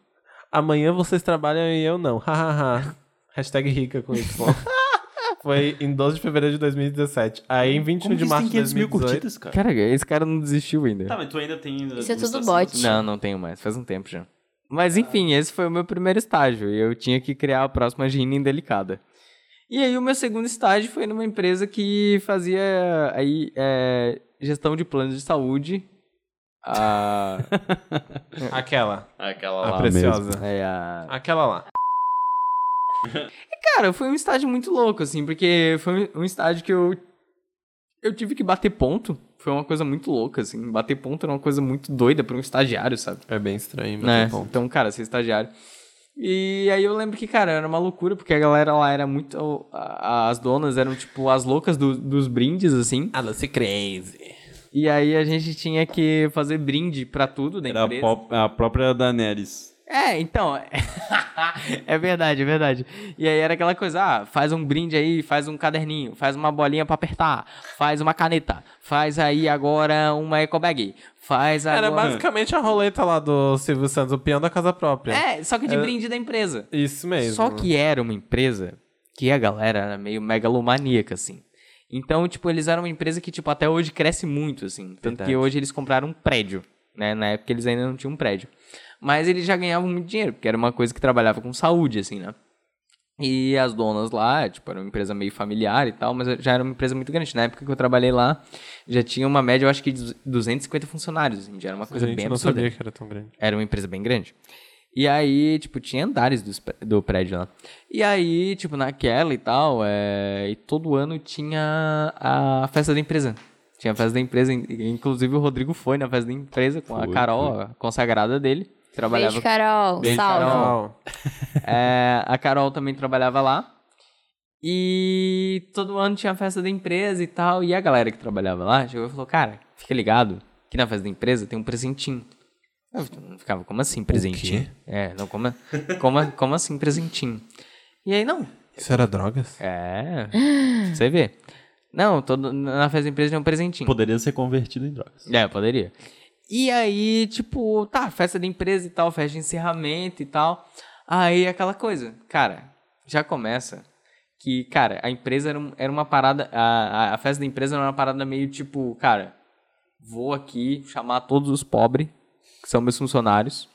Amanhã vocês trabalham e eu não. Hahaha. Hashtag rica com Y. Foi em 12 de fevereiro de 2017. Aí em 21 Como de março tem de 500 mil 2018. curtidas, cara? Cara, esse cara não desistiu ainda. Tá, mas tu ainda tem... Isso é tudo bot. Não, não tenho mais. Faz um tempo já. Mas enfim, esse foi o meu primeiro estágio. E eu tinha que criar a próxima gina indelicada. E aí o meu segundo estágio foi numa empresa que fazia aí é, gestão de planos de saúde. A, Aquela. Aquela A lá preciosa. é a... Aquela lá. Cara, foi um estágio muito louco, assim, porque foi um estágio que eu. Eu tive que bater ponto. Foi uma coisa muito louca, assim. Bater ponto era uma coisa muito doida pra um estagiário, sabe? É bem estranho, né? é. Então, cara, ser estagiário. E aí eu lembro que, cara, era uma loucura, porque a galera lá era muito. a- As donas eram, tipo, as loucas do- dos brindes, assim. Ah, você crazy. E aí a gente tinha que fazer brinde pra tudo da Era a, empresa. pop- a própria Daenerys. É, então. é verdade, é verdade. E aí era aquela coisa, ah, faz um brinde aí, faz um caderninho, faz uma bolinha pra apertar, faz uma caneta, faz aí agora uma eco bag, faz Era agora... basicamente a roleta lá do Silvio Santos, o peão da casa própria. É, só que de É. brinde da empresa. Isso mesmo. Só que era uma empresa que a galera era meio megalomaníaca, assim. Então, tipo, eles eram uma empresa que, tipo, até hoje cresce muito, assim. Tanto Verdade. que hoje eles compraram um prédio, né? Na época eles ainda não tinham um prédio. Mas eles já ganhavam muito dinheiro, porque era uma coisa que trabalhava com saúde, assim, né? E as donas lá, tipo, era uma empresa meio familiar e tal, mas já era uma empresa muito grande. Na época que eu trabalhei lá, já tinha uma média, eu acho que de 250 funcionários, assim, já era uma coisa gente bem não absurda. sabia que era tão grande. Era uma empresa bem grande. E aí, tipo, tinha andares do, do prédio lá. E aí, tipo, naquela e tal, é... e todo ano tinha a festa da empresa. Tinha a festa da empresa, in- inclusive o Rodrigo foi na festa da empresa com a Carol, a consagrada dele. Trabalhava Beijo, Carol. Beijo, Salve. Carol. É, a Carol também trabalhava lá. E todo ano tinha a festa da empresa e tal. E a galera que trabalhava lá chegou e falou: Cara, fica ligado que na festa da empresa tem um presentinho. Eu ficava, como assim presentinho? É, não, como, como, como assim presentinho? E aí, não. Isso era drogas? É. Você vê. Não, todo, na festa da empresa tem um presentinho. Poderia ser convertido em drogas. É, poderia. E aí, tipo, tá, festa da empresa e tal, festa de encerramento e tal. Aí aquela coisa, cara, já começa que, cara, a empresa era, era uma parada, a, a- a festa da empresa era uma parada meio tipo, cara, vou aqui chamar todos os pobres, que são meus funcionários,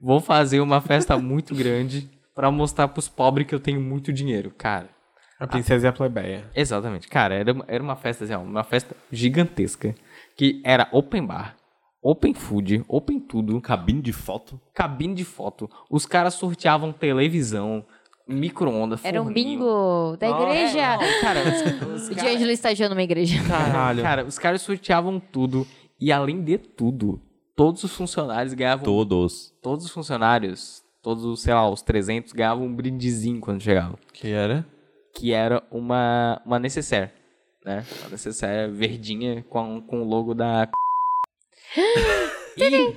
vou fazer uma festa muito grande pra mostrar pros pobres que eu tenho muito dinheiro, cara. A princesa e a plebeia. Exatamente. Cara, era, uma- era uma festa, assim, ó, uma festa gigantesca. Que era open bar, open food, open tudo, Cabine de foto. cabine de foto. Os caras sorteavam televisão, micro-ondas, Era um bingo da Não, igreja. é, não, cara, os, os O cara- D'Angelo estagiou numa igreja. Caralho. cara, os caras sorteavam tudo. E além de tudo, todos os funcionários ganhavam... Todos. Todos os funcionários, todos, os, sei lá, os 300, ganhavam um brindezinho quando chegavam. Que era? que era uma, uma necessaire, né? Uma necessaire verdinha com, com o logo da... E,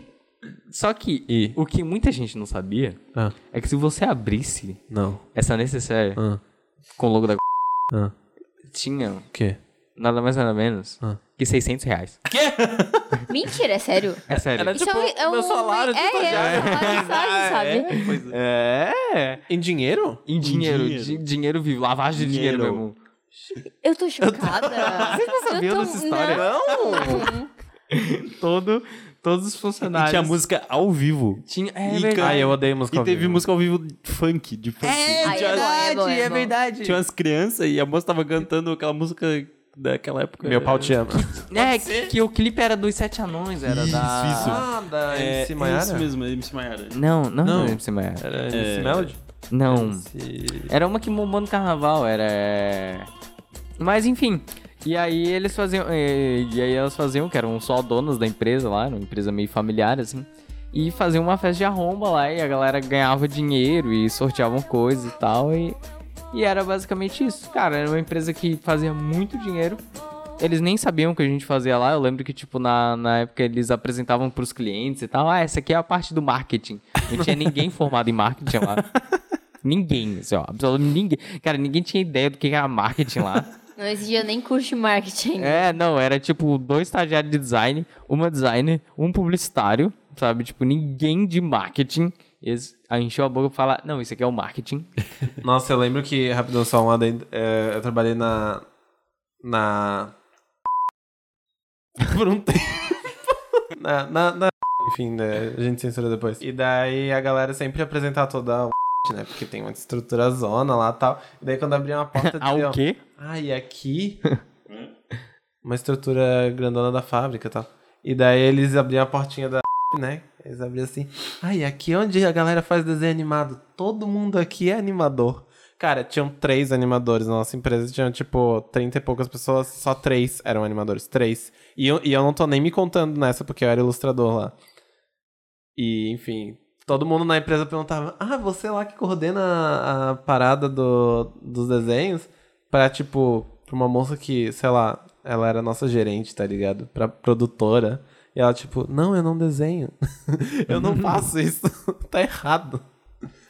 só que E? o que muita gente não sabia Ah, é que se você abrisse não. essa necessaire Ah, com o logo da... ah. tinha O quê? nada mais nada menos Ah. que 600 reais. Mentira, é sério. É sério. Isso é um, é um meu salário de é, é, um salário de estágio, sabe? Pois é. É, Em dinheiro? em dinheiro, dinheiro. di- dinheiro vivo, lavagem de dinheiro, Dinheiro. mesmo. Eu tô chocada. Vocês não sabiam dessa história? Não. Todo, todos os E funcionários... tinha música ao vivo. Tinha, é E, verdade. cara, Ah, eu odeio música E ao teve vivo. música ao vivo funk, de funk. É, Ai, é bom, é bom, é é verdade. Tinha umas crianças e a moça tava cantando aquela música daquela época. Meu pau te ama. É, que, que o clipe era dos Sete Anões, era Isso, da... isso. Ah, da É, MC Maiara? isso mesmo, é MC Maiara. Não, não, Não. não. MC Maiara. Era MC É. Melody? Não, MC... era uma que bombou no carnaval, era... Mas enfim, e aí eles faziam, e, e aí elas faziam, que eram só donas da empresa lá, uma empresa meio familiar, assim, e faziam uma festa de arromba lá, e a galera ganhava dinheiro e sorteavam coisas e tal, e, e era basicamente isso. Cara, era uma empresa que fazia muito dinheiro, eles nem sabiam o que a gente fazia lá. Eu lembro que, tipo, na, na época eles apresentavam pros clientes e tal. Ah, essa aqui é a parte do marketing. Não tinha ninguém formado em marketing lá. Ninguém, assim, ó, absolutamente ninguém. Cara, ninguém tinha ideia do que era marketing lá. Não exigia nem curso de marketing. É, não, era tipo dois estagiários de design, uma designer, um publicitário, sabe? Tipo, ninguém de marketing. Eles encheu a boca e fala, não, isso aqui é o marketing. Nossa, eu lembro que, rapidão, só um adendo, é, eu trabalhei na. Na. Por um tempo. na, na, na- Enfim, né, a gente censura depois. E daí a galera sempre apresentava toda a. Né, porque tem uma estrutura zona lá e tal. E daí quando abria uma porta. Ah, dizia, o quê? Ah, e aqui. uma estrutura grandona da fábrica e tal. E daí eles abriam a portinha da. Né? Eles abriam assim. Ah, e aqui é onde a galera faz desenho animado. Todo mundo aqui é animador. Cara, tinham três animadores na nossa empresa. Tinham, tipo, 30 e poucas pessoas. Só três eram animadores. Três. E eu, e eu não tô nem me contando nessa, porque eu era ilustrador lá. E, enfim, todo mundo na empresa perguntava: Ah, você lá que coordena a, a parada do, dos desenhos? Pra, tipo, pra uma moça que, sei lá, ela era nossa gerente, tá ligado? Pra produtora. E ela, tipo, não, eu não desenho. eu não faço isso. tá errado.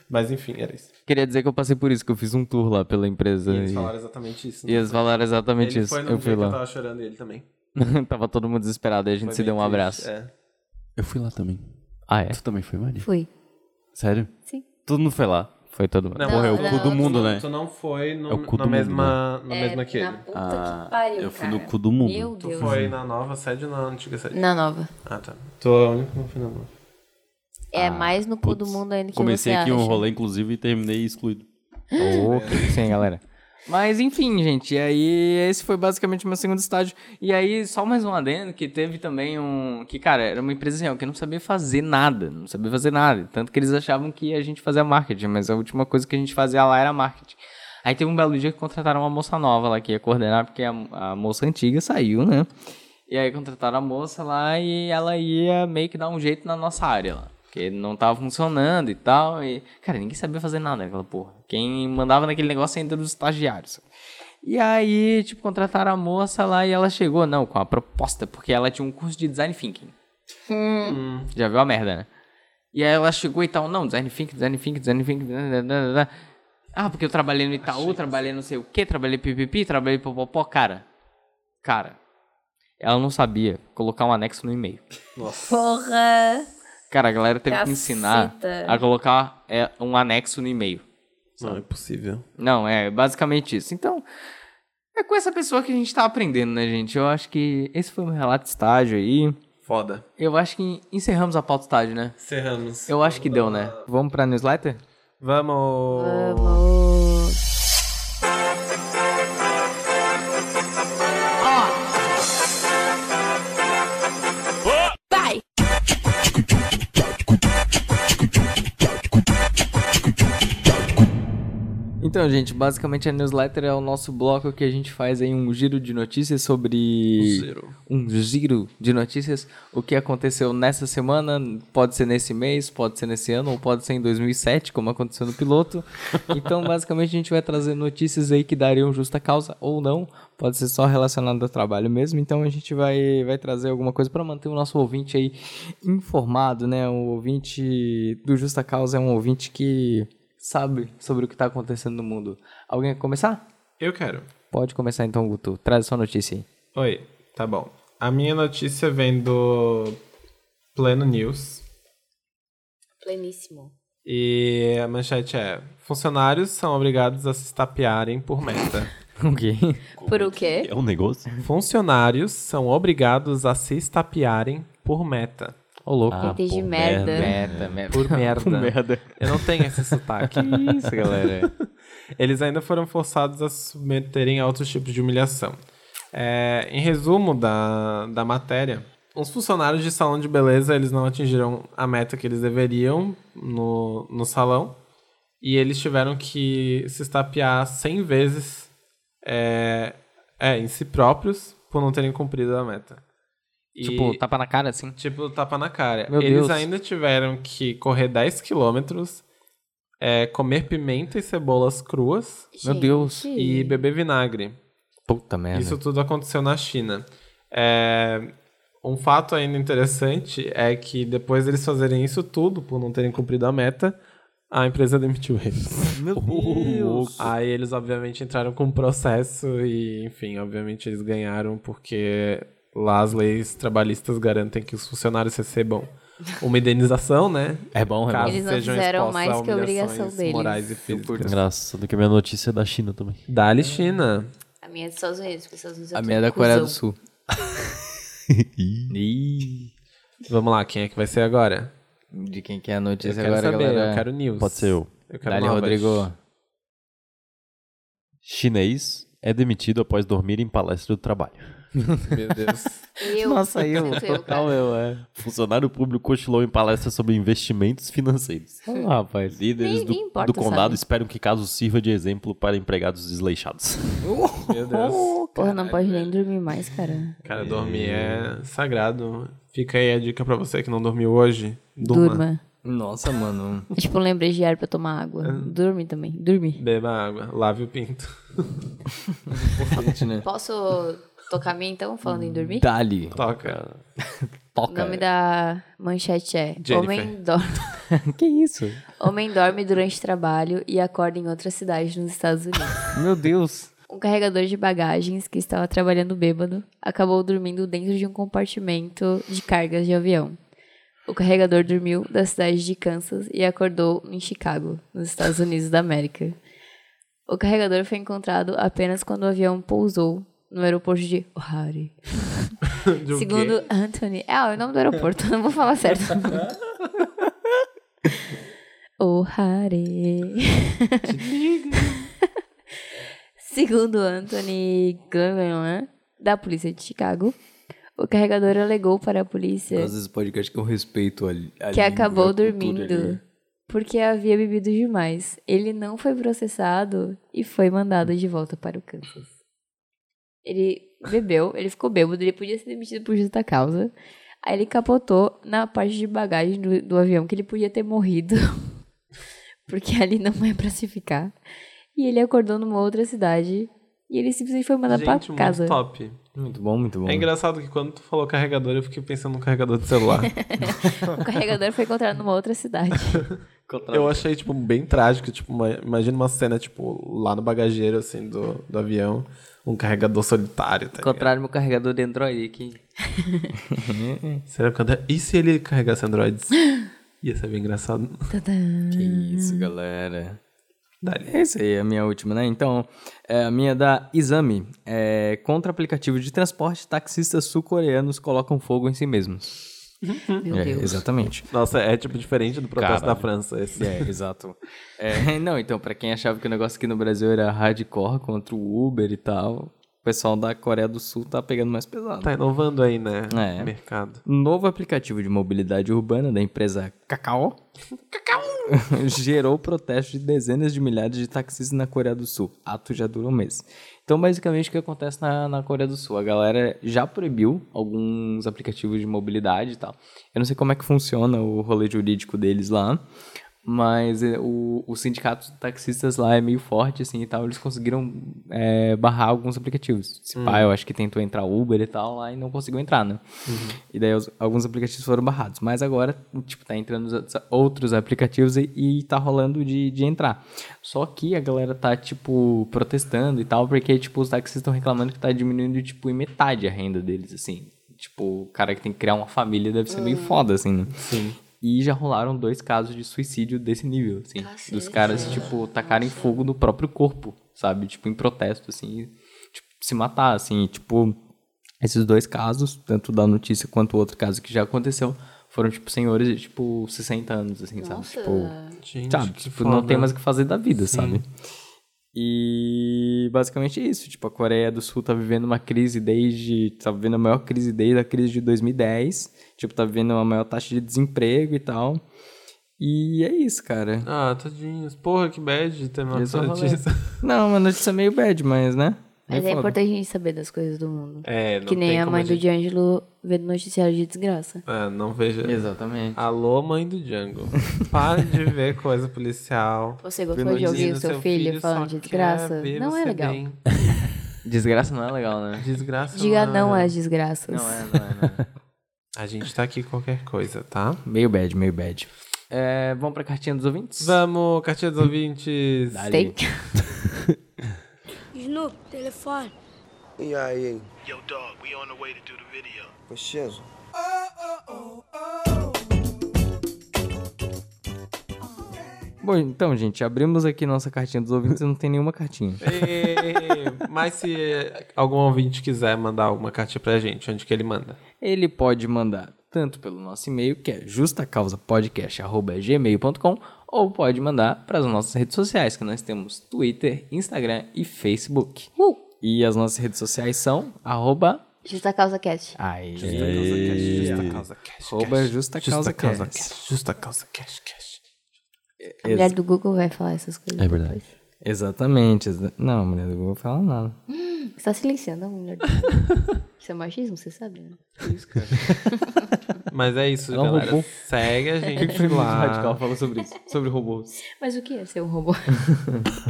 Mas enfim, era isso. Queria dizer que eu passei por isso, que eu fiz um tour lá pela empresa. E eles e- falaram exatamente isso. né? E eles falaram exatamente Ele isso. foi no eu fui que eu lá. tava chorando e ele também. Tava todo mundo desesperado, aí a gente Foi se deu um triste, abraço. É. Eu fui lá também. Ah, é? Tu também foi, Maria? Fui. Sério? Sim. Todo mundo foi lá. Foi todo mundo. Não, Porra, é o não, cu do não, mundo, tu, né? Tu não foi no, É o cu na do mundo, mesma, na mesma que na ele. puta Ah, que pariu, eu fui cara. no cu do mundo. Meu Tu Deus. foi na nova sede ou na antiga sede? Na nova. Ah, tá. Tu é a única que não foi na nova. É mais no cu do Putz. mundo ainda que Comecei você aqui um acha. rolê, inclusive, e terminei excluído. Ok, sim, galera. Mas enfim, gente, e aí esse foi basicamente o meu segundo estágio. E aí, só mais um adendo, que teve também um. Que, cara, era uma empresa assim, ó, que não sabia fazer nada. Não sabia fazer nada. Tanto que eles achavam que a gente fazia marketing, mas a última coisa que a gente fazia lá era marketing. Aí teve um belo dia que contrataram uma moça nova lá que ia coordenar, porque a, a moça antiga saiu, né? E aí contrataram a moça lá e ela ia meio que dar um jeito na nossa área lá. Porque não tava funcionando e tal. E, cara, ninguém sabia fazer nada naquela porra. Quem mandava naquele negócio ainda eram os estagiários. E aí, tipo, contrataram a moça lá e ela chegou, não, com a proposta, porque ela tinha um curso de design thinking. Já viu a merda, né? E aí ela chegou e tal, não, design thinking, design thinking, design thinking. blá, blá, blá. Ah, porque eu trabalhei no Itaú, trabalhei não sei o que, trabalhei pipipi, trabalhei popopó, cara. Cara, ela não sabia colocar um anexo no e-mail. Porra! Cara, a galera teve que Caceta. ensinar a colocar é, um anexo no e-mail. Não, é possível. Não, é basicamente isso. Então, é com essa pessoa que a gente tá aprendendo, né, gente? Eu acho que esse foi o meu relato de estágio aí. Foda. Eu acho que encerramos a pauta estágio, né? Cerramos. Eu acho que deu, né? Vamos pra newsletter? Vamos. Vamos. Então, gente, basicamente a newsletter é o nosso bloco que a gente faz aí um giro de notícias sobre. Zero. Um giro de notícias. O que aconteceu nessa semana, pode ser nesse mês, pode ser nesse ano, ou pode ser em 2007, como aconteceu no piloto. Então, basicamente, a gente vai trazer notícias aí que dariam justa causa ou não. Pode ser só relacionado ao trabalho mesmo. Então, a gente vai, vai trazer alguma coisa para manter o nosso ouvinte aí informado, né? O ouvinte do Justa Causa é um ouvinte que sabe sobre o que está acontecendo no mundo. Alguém quer começar? Eu quero. Pode começar então, Guto. Traz a sua notícia aí. Oi, tá bom. A minha notícia vem do Pleno News. Pleníssimo. E a manchete é: Funcionários são obrigados a se estapearem por meta. Ok. Por o quê? É um negócio? Funcionários são obrigados a se estapearem por meta. Ô, louco. Ah, Entendi pô, merda. merda, merda. Por merda. merda. Eu não tenho esse sotaque. Que isso, galera. Eles ainda foram forçados a se submeterem a outros tipos de humilhação. É, em resumo da, da matéria, os funcionários de salão de beleza eles não atingiram a meta que eles deveriam no, no salão e eles tiveram que se estapear 100 vezes é, é, em si próprios por não terem cumprido a meta. E- Tipo, tapa na cara assim. Tipo, tapa na cara. Meu Eles Deus. ainda tiveram que correr 10 quilômetros, é, comer pimenta e cebolas cruas Meu Deus. e beber vinagre. Puta merda. Isso tudo aconteceu na China. É, um fato ainda interessante é que depois deles fazerem isso tudo, por não terem cumprido a meta, A empresa demitiu eles. Meu Deus. Aí eles, obviamente, entraram com um processo e, enfim, obviamente eles ganharam porque lá as leis trabalhistas garantem que os funcionários recebam uma indenização, né? É bom, é Caso. Eles não sejam fizeram expostos mais a que a obrigação deles. morais e físicas. Engraçado que a minha notícia é da China também. Dali China. A minha é dos Estados Unidos, porque os Estados Unidos A tudo minha é da Coreia do. Sul. Ih. Vamos lá, quem é que vai ser agora? De quem que é a Eu notícia quero agora, saber, galera? eu quero news. Pode ser eu. Eu quero Dali. Rodrigo. Chinês é demitido após dormir em palestra do trabalho. Meu Deus. Eu, Nossa, eu. eu, Total eu, é. Funcionário público cochilou em palestra sobre investimentos financeiros. Ah, rapaz. Líderes Nem- do, nem importa, do condado sabe? esperam que caso sirva de exemplo para empregados desleixados. Meu Deus. Porra, não pode nem dormir mais, cara. Cara, dormir é sagrado. Fica aí a dica pra você que não dormiu hoje. Durma. Durma. Nossa, mano. Tipo, lembrei de ar pra tomar água. Dorme também. Dormir. Beba água. Lave o pinto. Importante, né? Posso tocar a minha então, falando em dormir? Dali. Toca. O Toca. nome da manchete é Jennifer. Homem, dorme, Que isso? Homem dorme durante trabalho e acorda em outra cidade nos Estados Unidos. Meu Deus. Um carregador de bagagens que estava trabalhando bêbado acabou dormindo dentro de um compartimento de cargas de avião. O carregador dormiu da cidade de Kansas e acordou em Chicago, nos Estados Unidos da América. O carregador foi encontrado apenas quando o avião pousou no aeroporto de O'Hare. De um Segundo quê? Anthony. É, o nome do aeroporto, não vou falar certo. O'Hare. Segundo Anthony Glenn, da polícia de Chicago, o carregador alegou para a polícia Às vezes podcast que eu respeito ali. que acabou dormindo porque havia bebido demais. Ele não foi processado e foi mandado de volta para o Kansas. Ele bebeu, ele ficou bêbado, ele podia ser demitido por justa causa. Aí ele capotou na parte de bagagem do, do avião, que ele podia ter morrido. porque ali não é pra se ficar. E ele acordou numa outra cidade. E ele simplesmente foi mandado Gente, pra casa. muito top. Muito bom, muito bom. É engraçado que quando tu falou carregador, eu fiquei pensando no carregador de celular. O carregador foi encontrado numa outra cidade. eu achei, tipo, bem trágico. Tipo, uma- imagina uma cena, tipo, lá no bagageiro, assim, do, do avião. Um carregador solitário, tá? Encontraram meu carregador de Android aqui. Será que quando- E se ele carregasse androids? Ia ser bem engraçado. Tadã. Que isso, galera. Dali. É isso aí, a minha última, né? Então, é, a minha é da Exame. É, contra aplicativo de transporte, taxistas sul-coreanos colocam fogo em si mesmos. Meu É, Deus. exatamente. Nossa, é tipo diferente do protesto Caralho. da França. Esse. É, exato. É, não, então, pra quem achava que o negócio aqui no Brasil era hardcore contra o Uber e tal, o pessoal da Coreia do Sul tá pegando mais pesado. Tá inovando aí, né? É. Mercado. Novo aplicativo de mobilidade urbana da empresa Cacau, gerou protesto de dezenas de milhares de taxistas na Coreia do Sul. Ato já dura um mês. Então, basicamente, o que acontece na, na Coreia do Sul? A galera já proibiu alguns aplicativos de mobilidade e tal. Eu não sei como é que funciona o rolê jurídico deles lá, mas é, o, o sindicato de taxistas lá é meio forte, assim, e tal. Eles conseguiram é, barrar alguns aplicativos. Se pá, eu acho que tentou entrar Uber e tal lá e não conseguiu entrar, né? E daí os- alguns aplicativos foram barrados. Mas agora, tipo, tá entrando os outros- outros aplicativos e, e tá rolando de, de entrar. Só que a galera tá, tipo, protestando e tal, porque, tipo, os taxistas estão reclamando que tá diminuindo, tipo, em metade a renda deles, assim. Tipo, o cara que tem que criar uma família deve ser meio foda, assim, né? Sim. E já rolaram dois casos de suicídio desse nível, assim. Cacete. Dos caras, tipo, tacarem fogo no próprio corpo, sabe? Tipo, em protesto, assim. Tipo, se matar, assim. Tipo, esses dois casos, tanto da notícia quanto o outro caso que já aconteceu, foram, tipo, senhores de, tipo, 60 anos, assim, sabe? Nossa. Tipo, Gente, sabe? Tipo, não tem mais o que fazer da vida, sabe? E basicamente é isso. Tipo, a Coreia do Sul tá vivendo uma crise desde. tá vivendo a maior crise desde a crise de 2010. Tipo, tá vivendo uma maior taxa de desemprego e tal. E é isso, cara. Ah, tadinhos. Porra, que bad ter uma notícia. Não, uma notícia meio bad, mas, né? Mas é foda. importante a gente saber das coisas do mundo. É, não que nem tem a mãe do gente- D'Angelo vendo noticiário de desgraça. É, não veja. Exatamente. Alô, mãe do Django. Pare de ver coisa policial. Você gostou de ouvir o seu, filho, falando de desgraça? Não é legal. bem. Desgraça não é legal, né? Desgraça. Diga não é. às desgraças. Não é, não é, não é. A gente tá aqui qualquer coisa, tá? Meio bad, meio bad. É, vamos pra cartinha dos ouvintes? Vamos, cartinha dos ouvintes. Tem. Snoop, telefone. E aí? Yo, dog, we on the way to do the video. Preciso. Bom, então, gente, abrimos aqui nossa cartinha dos ouvintes e não tem nenhuma cartinha. Ê, Mas se algum ouvinte quiser mandar alguma cartinha pra gente, onde que ele manda? Ele pode mandar tanto pelo nosso e-mail, que é justacausapodcast.gmail.com, ou pode mandar para as nossas redes sociais, que nós temos Twitter, Instagram e Facebook. Uh, E as nossas redes sociais são arroba... Justa Causa Cast. Aí, Justa Causa. Arroba Justa Causa Causa Cast. Cash. Justa Causa Cash. Cash. A mulher do Google vai falar essas coisas. É verdade. Exatamente. exa- Não, a mulher do Google fala nada. Você tá silenciando a mulher do Google. Isso é machismo, você sabe, né? Mas é isso, Ela galera. roubou. Segue a gente Radical lá. fala sobre isso, sobre robôs. Mas o que é ser um robô?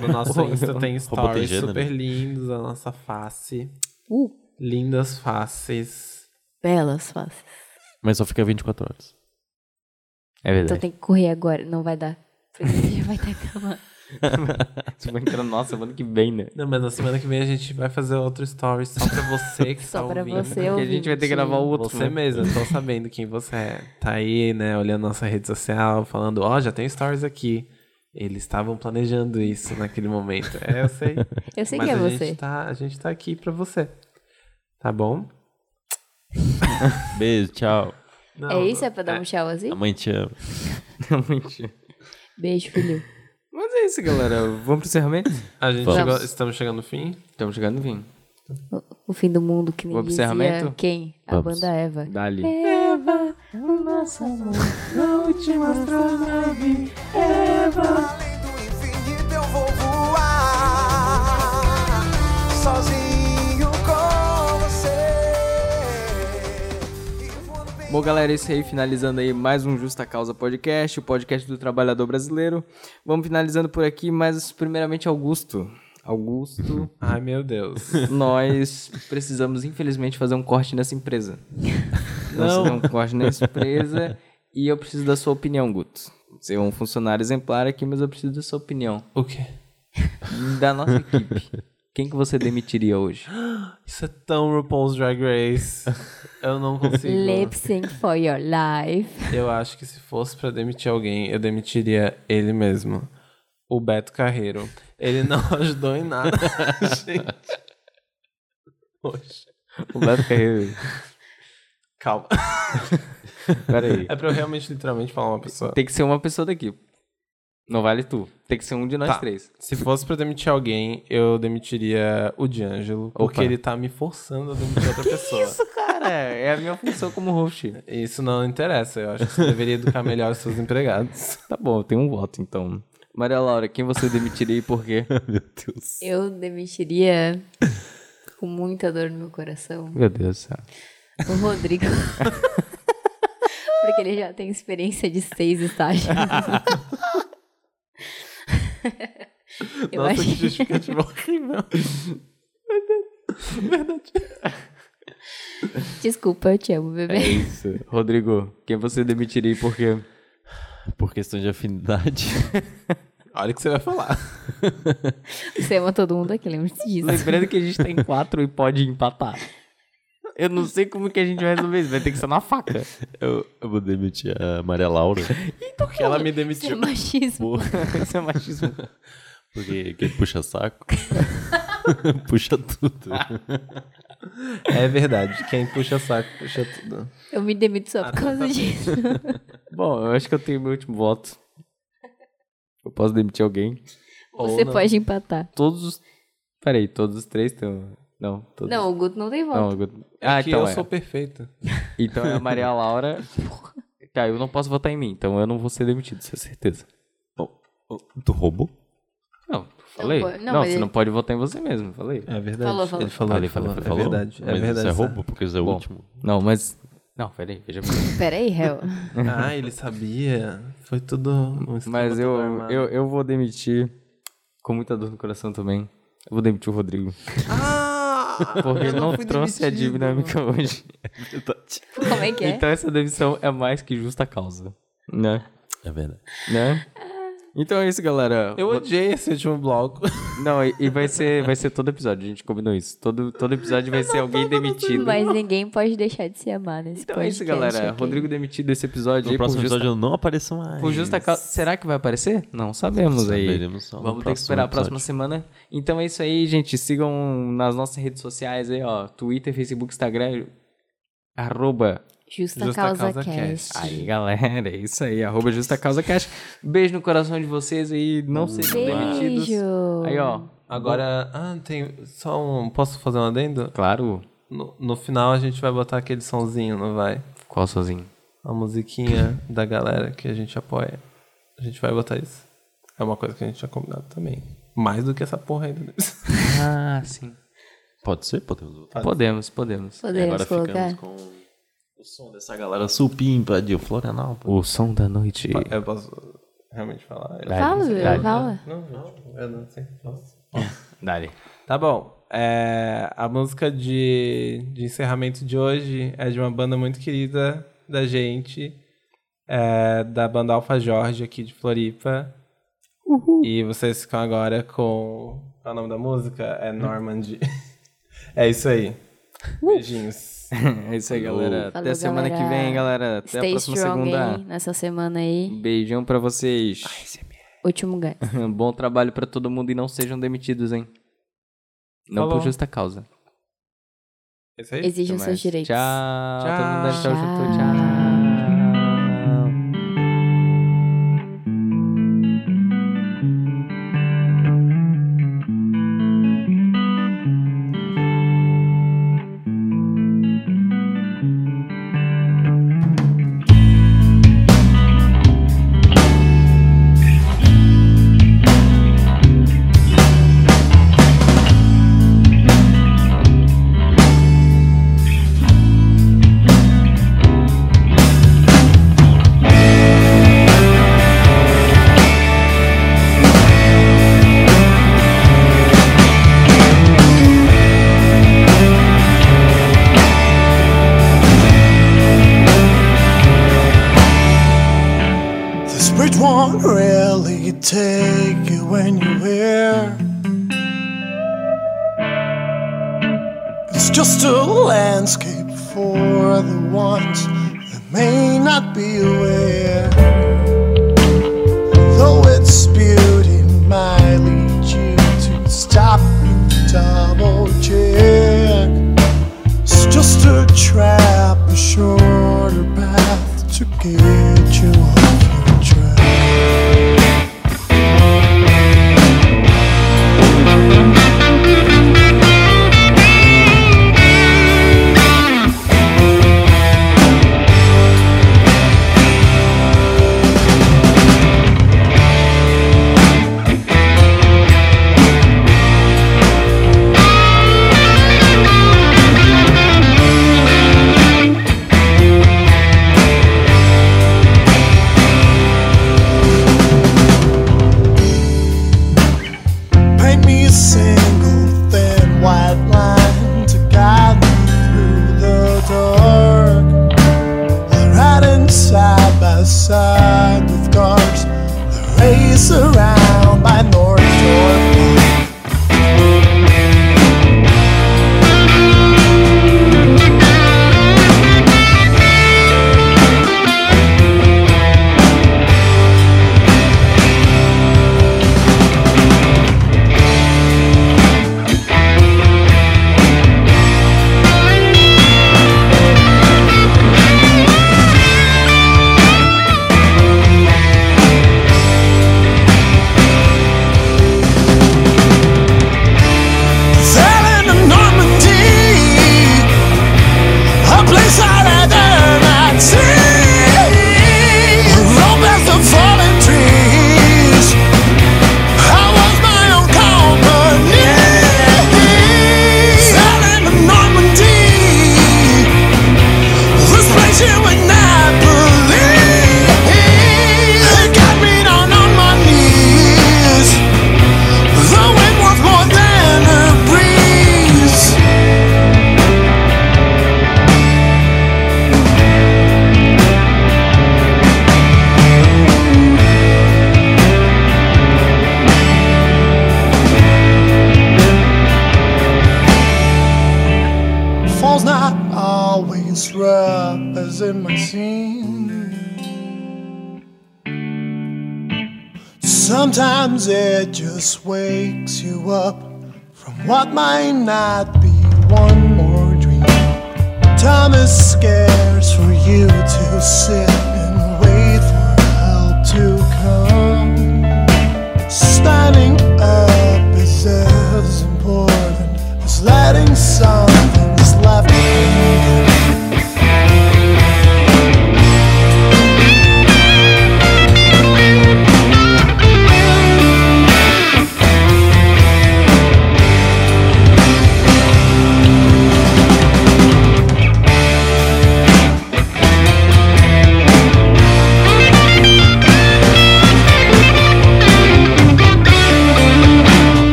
No nosso Insta tem Robô tem stories gênero? super lindos, a nossa face. Uh, Lindas faces. belas faces. Mas só fica 24 horas. É Então verdade. tem que correr agora. Não vai dar. Porque já vai estar acabando. Vai entrar nossa semana que vem, né? Não, mas na semana que vem a gente vai fazer outro story só pra você que Só tá pra ouvindo. você Porque a gente vai ter que gravar o outro. Você né? mesmo, tô sabendo quem você é. Tá aí, né, olhando nossa rede social, falando, ó, já tem stories aqui. Eles estavam planejando isso naquele momento. É, eu sei. Eu sei Mas que é a você. Gente tá, a gente tá aqui pra você. Tá bom? Beijo, tchau. Não, É isso? É pra dar um tchau assim? A mãe te ama. Realmente. Beijo, filho. Mas é isso, galera. Vamos pro encerramento? A gente Vamos. chegou, estamos chegando no fim. Estamos chegando no fim. O, o fim do mundo que nem Vamos pro dizia encerramento? quem? A Vamos. banda Eva. Dali. Eva, o nosso amor. Além do infinito eu Bom, galera, é isso aí. Finalizando aí mais um Justa Causa Podcast, o podcast do trabalhador brasileiro. Vamos finalizando por aqui, mas primeiramente, Augusto. Augusto, Ai, meu Deus. nós precisamos, infelizmente, fazer um corte nessa empresa. Não. Fazer um corte nessa empresa e eu preciso da sua opinião, Guto. Você é um funcionário exemplar aqui, mas eu preciso da sua opinião. o quê? Da nossa equipe. Quem que você demitiria hoje? Isso é tão RuPaul's Drag Race. Eu não consigo. Lip sync for your life. Eu acho que se fosse pra demitir alguém, eu demitiria ele mesmo. O Beto Carreiro. Ele não ajudou em nada, gente. Hoje. O Beto Carreiro. Calma. Pera aí. É pra eu realmente, literalmente, falar uma pessoa. Tem que ser uma pessoa daqui. Não vale tu. Tem que ser um de nós Tá. três. Se fosse pra demitir alguém, eu demitiria o D'Angelo. Porque ele tá me forçando a demitir outra pessoa. Isso, cara. É a minha função como host. Isso não interessa. Eu acho que você deveria educar melhor os seus empregados. Tá bom, eu tenho um voto, então. Maria Laura, quem você demitiria e por quê? Meu Deus. Eu demitiria com muita dor no meu coração Meu Deus do céu. o Rodrigo. Porque ele já tem experiência de seis estágios. Eu Nossa, acho que justificativa horrível. Desculpa, eu te amo, bebê. É isso. Rodrigo, quem você demitiria e por quê? Por questão de afinidade. Olha o que você vai falar. Você ama todo mundo aqui, lembre-se disso. Lembrando que a gente tem quatro e pode empatar. Eu não sei como que a gente vai resolver isso. Vai ter que ser na faca. Eu, eu vou demitir a Maria Laura. Porque ela me Isso é demitiu. machismo. Isso é machismo. Porque quem puxa saco. puxa tudo. É verdade. Quem puxa saco, puxa tudo. Eu me demito só por causa disso. Bom, eu acho que eu tenho meu último voto. Eu posso demitir alguém. Você pode empatar. Todos os... Peraí, todos os três estão... Não, todos... Não, o Guto não tem voto. Não, eu- Ah, que então eu é. sou perfeito. Então é a Maria Laura. Tá, eu não posso votar em mim, então eu não vou ser demitido, isso é certeza. Tu roubou? Não, falei. Não, não, mas você ele- não pode votar em você mesmo, falei. É verdade. Falou, falou. Ele falou, Falei, ele falou. falei, É falou. verdade. É Mas verdade. isso é roubo, porque isso é o Bom. último. Não, mas. Não, peraí, veja bem. Pera aí, Hel. Ah, ele sabia. Foi tudo um Mas eu, armado. eu, eu vou demitir, com muita dor no coração também. Eu vou demitir o Rodrigo. Ah! Porque não fui trouxe a demitido. dinâmica hoje. Como é que é? Então essa demissão é mais que justa causa. Né? É verdade. né? Então é isso, galera. Eu odiei esse último bloco. Não, e, e vai ser, vai ser todo episódio, a gente combinou isso. Todo, todo episódio vai ser alguém demitido. Mas ninguém pode deixar de se amar nesse Então é isso, podcast, galera. Rodrigo demitido esse episódio aí No por próximo justa, episódio eu não apareço mais. por justa causa. Será que vai aparecer? Não sabemos aí. Saberemos só no Vamos ter que próximo esperar a próxima episódio. semana. Então é isso aí, gente. Sigam nas nossas redes sociais aí, ó. Twitter, Facebook, Instagram. Arroba. Justa, Justa Causa, Causa Cast. Cast. Aí, galera. É isso aí. Arroba Justa Causa Cash. Beijo no coração de vocês aí. Não sejam demitidos. Beijo. Aí, ó. Agora, ah, tem só um. Posso fazer um adendo? Claro. No, no final a gente vai botar aquele sonzinho, não vai? Qual sozinho? A musiquinha da galera que a gente apoia. A gente vai botar isso. É uma coisa que a gente tinha combinado também. Mais do que essa porra ainda. Ah, sim. Pode ser? Podemos botar. Podemos, podemos. E Podemos agora colocar. ficamos com o som dessa galera supimpa de Florianópolis. O som da noite. Eu posso realmente falar? Eu- Fala, Dale, Will, fala. Não, não, eu não sei. Posso? Dali. Tá bom. É, a música de, de encerramento de hoje é de uma banda muito querida da gente, é, da banda Alfa Jorge aqui de Floripa. E vocês ficam agora com. Qual é o nome da música? É Normandy. é isso aí. Beijinhos. É isso aí, galera. Até Falou, semana que vem, galera. Até a Stay próxima strong segunda. aí nessa semana aí. Beijão pra vocês. Último gás. Bom trabalho pra todo mundo e não sejam demitidos, hein? Não Falou. por justa causa. É isso aí? Exijam seus direitos. Tchau. Tchau. Todo mundo deve estar junto. Tchau. what might not be one more dream. Time is scarce for you to sit.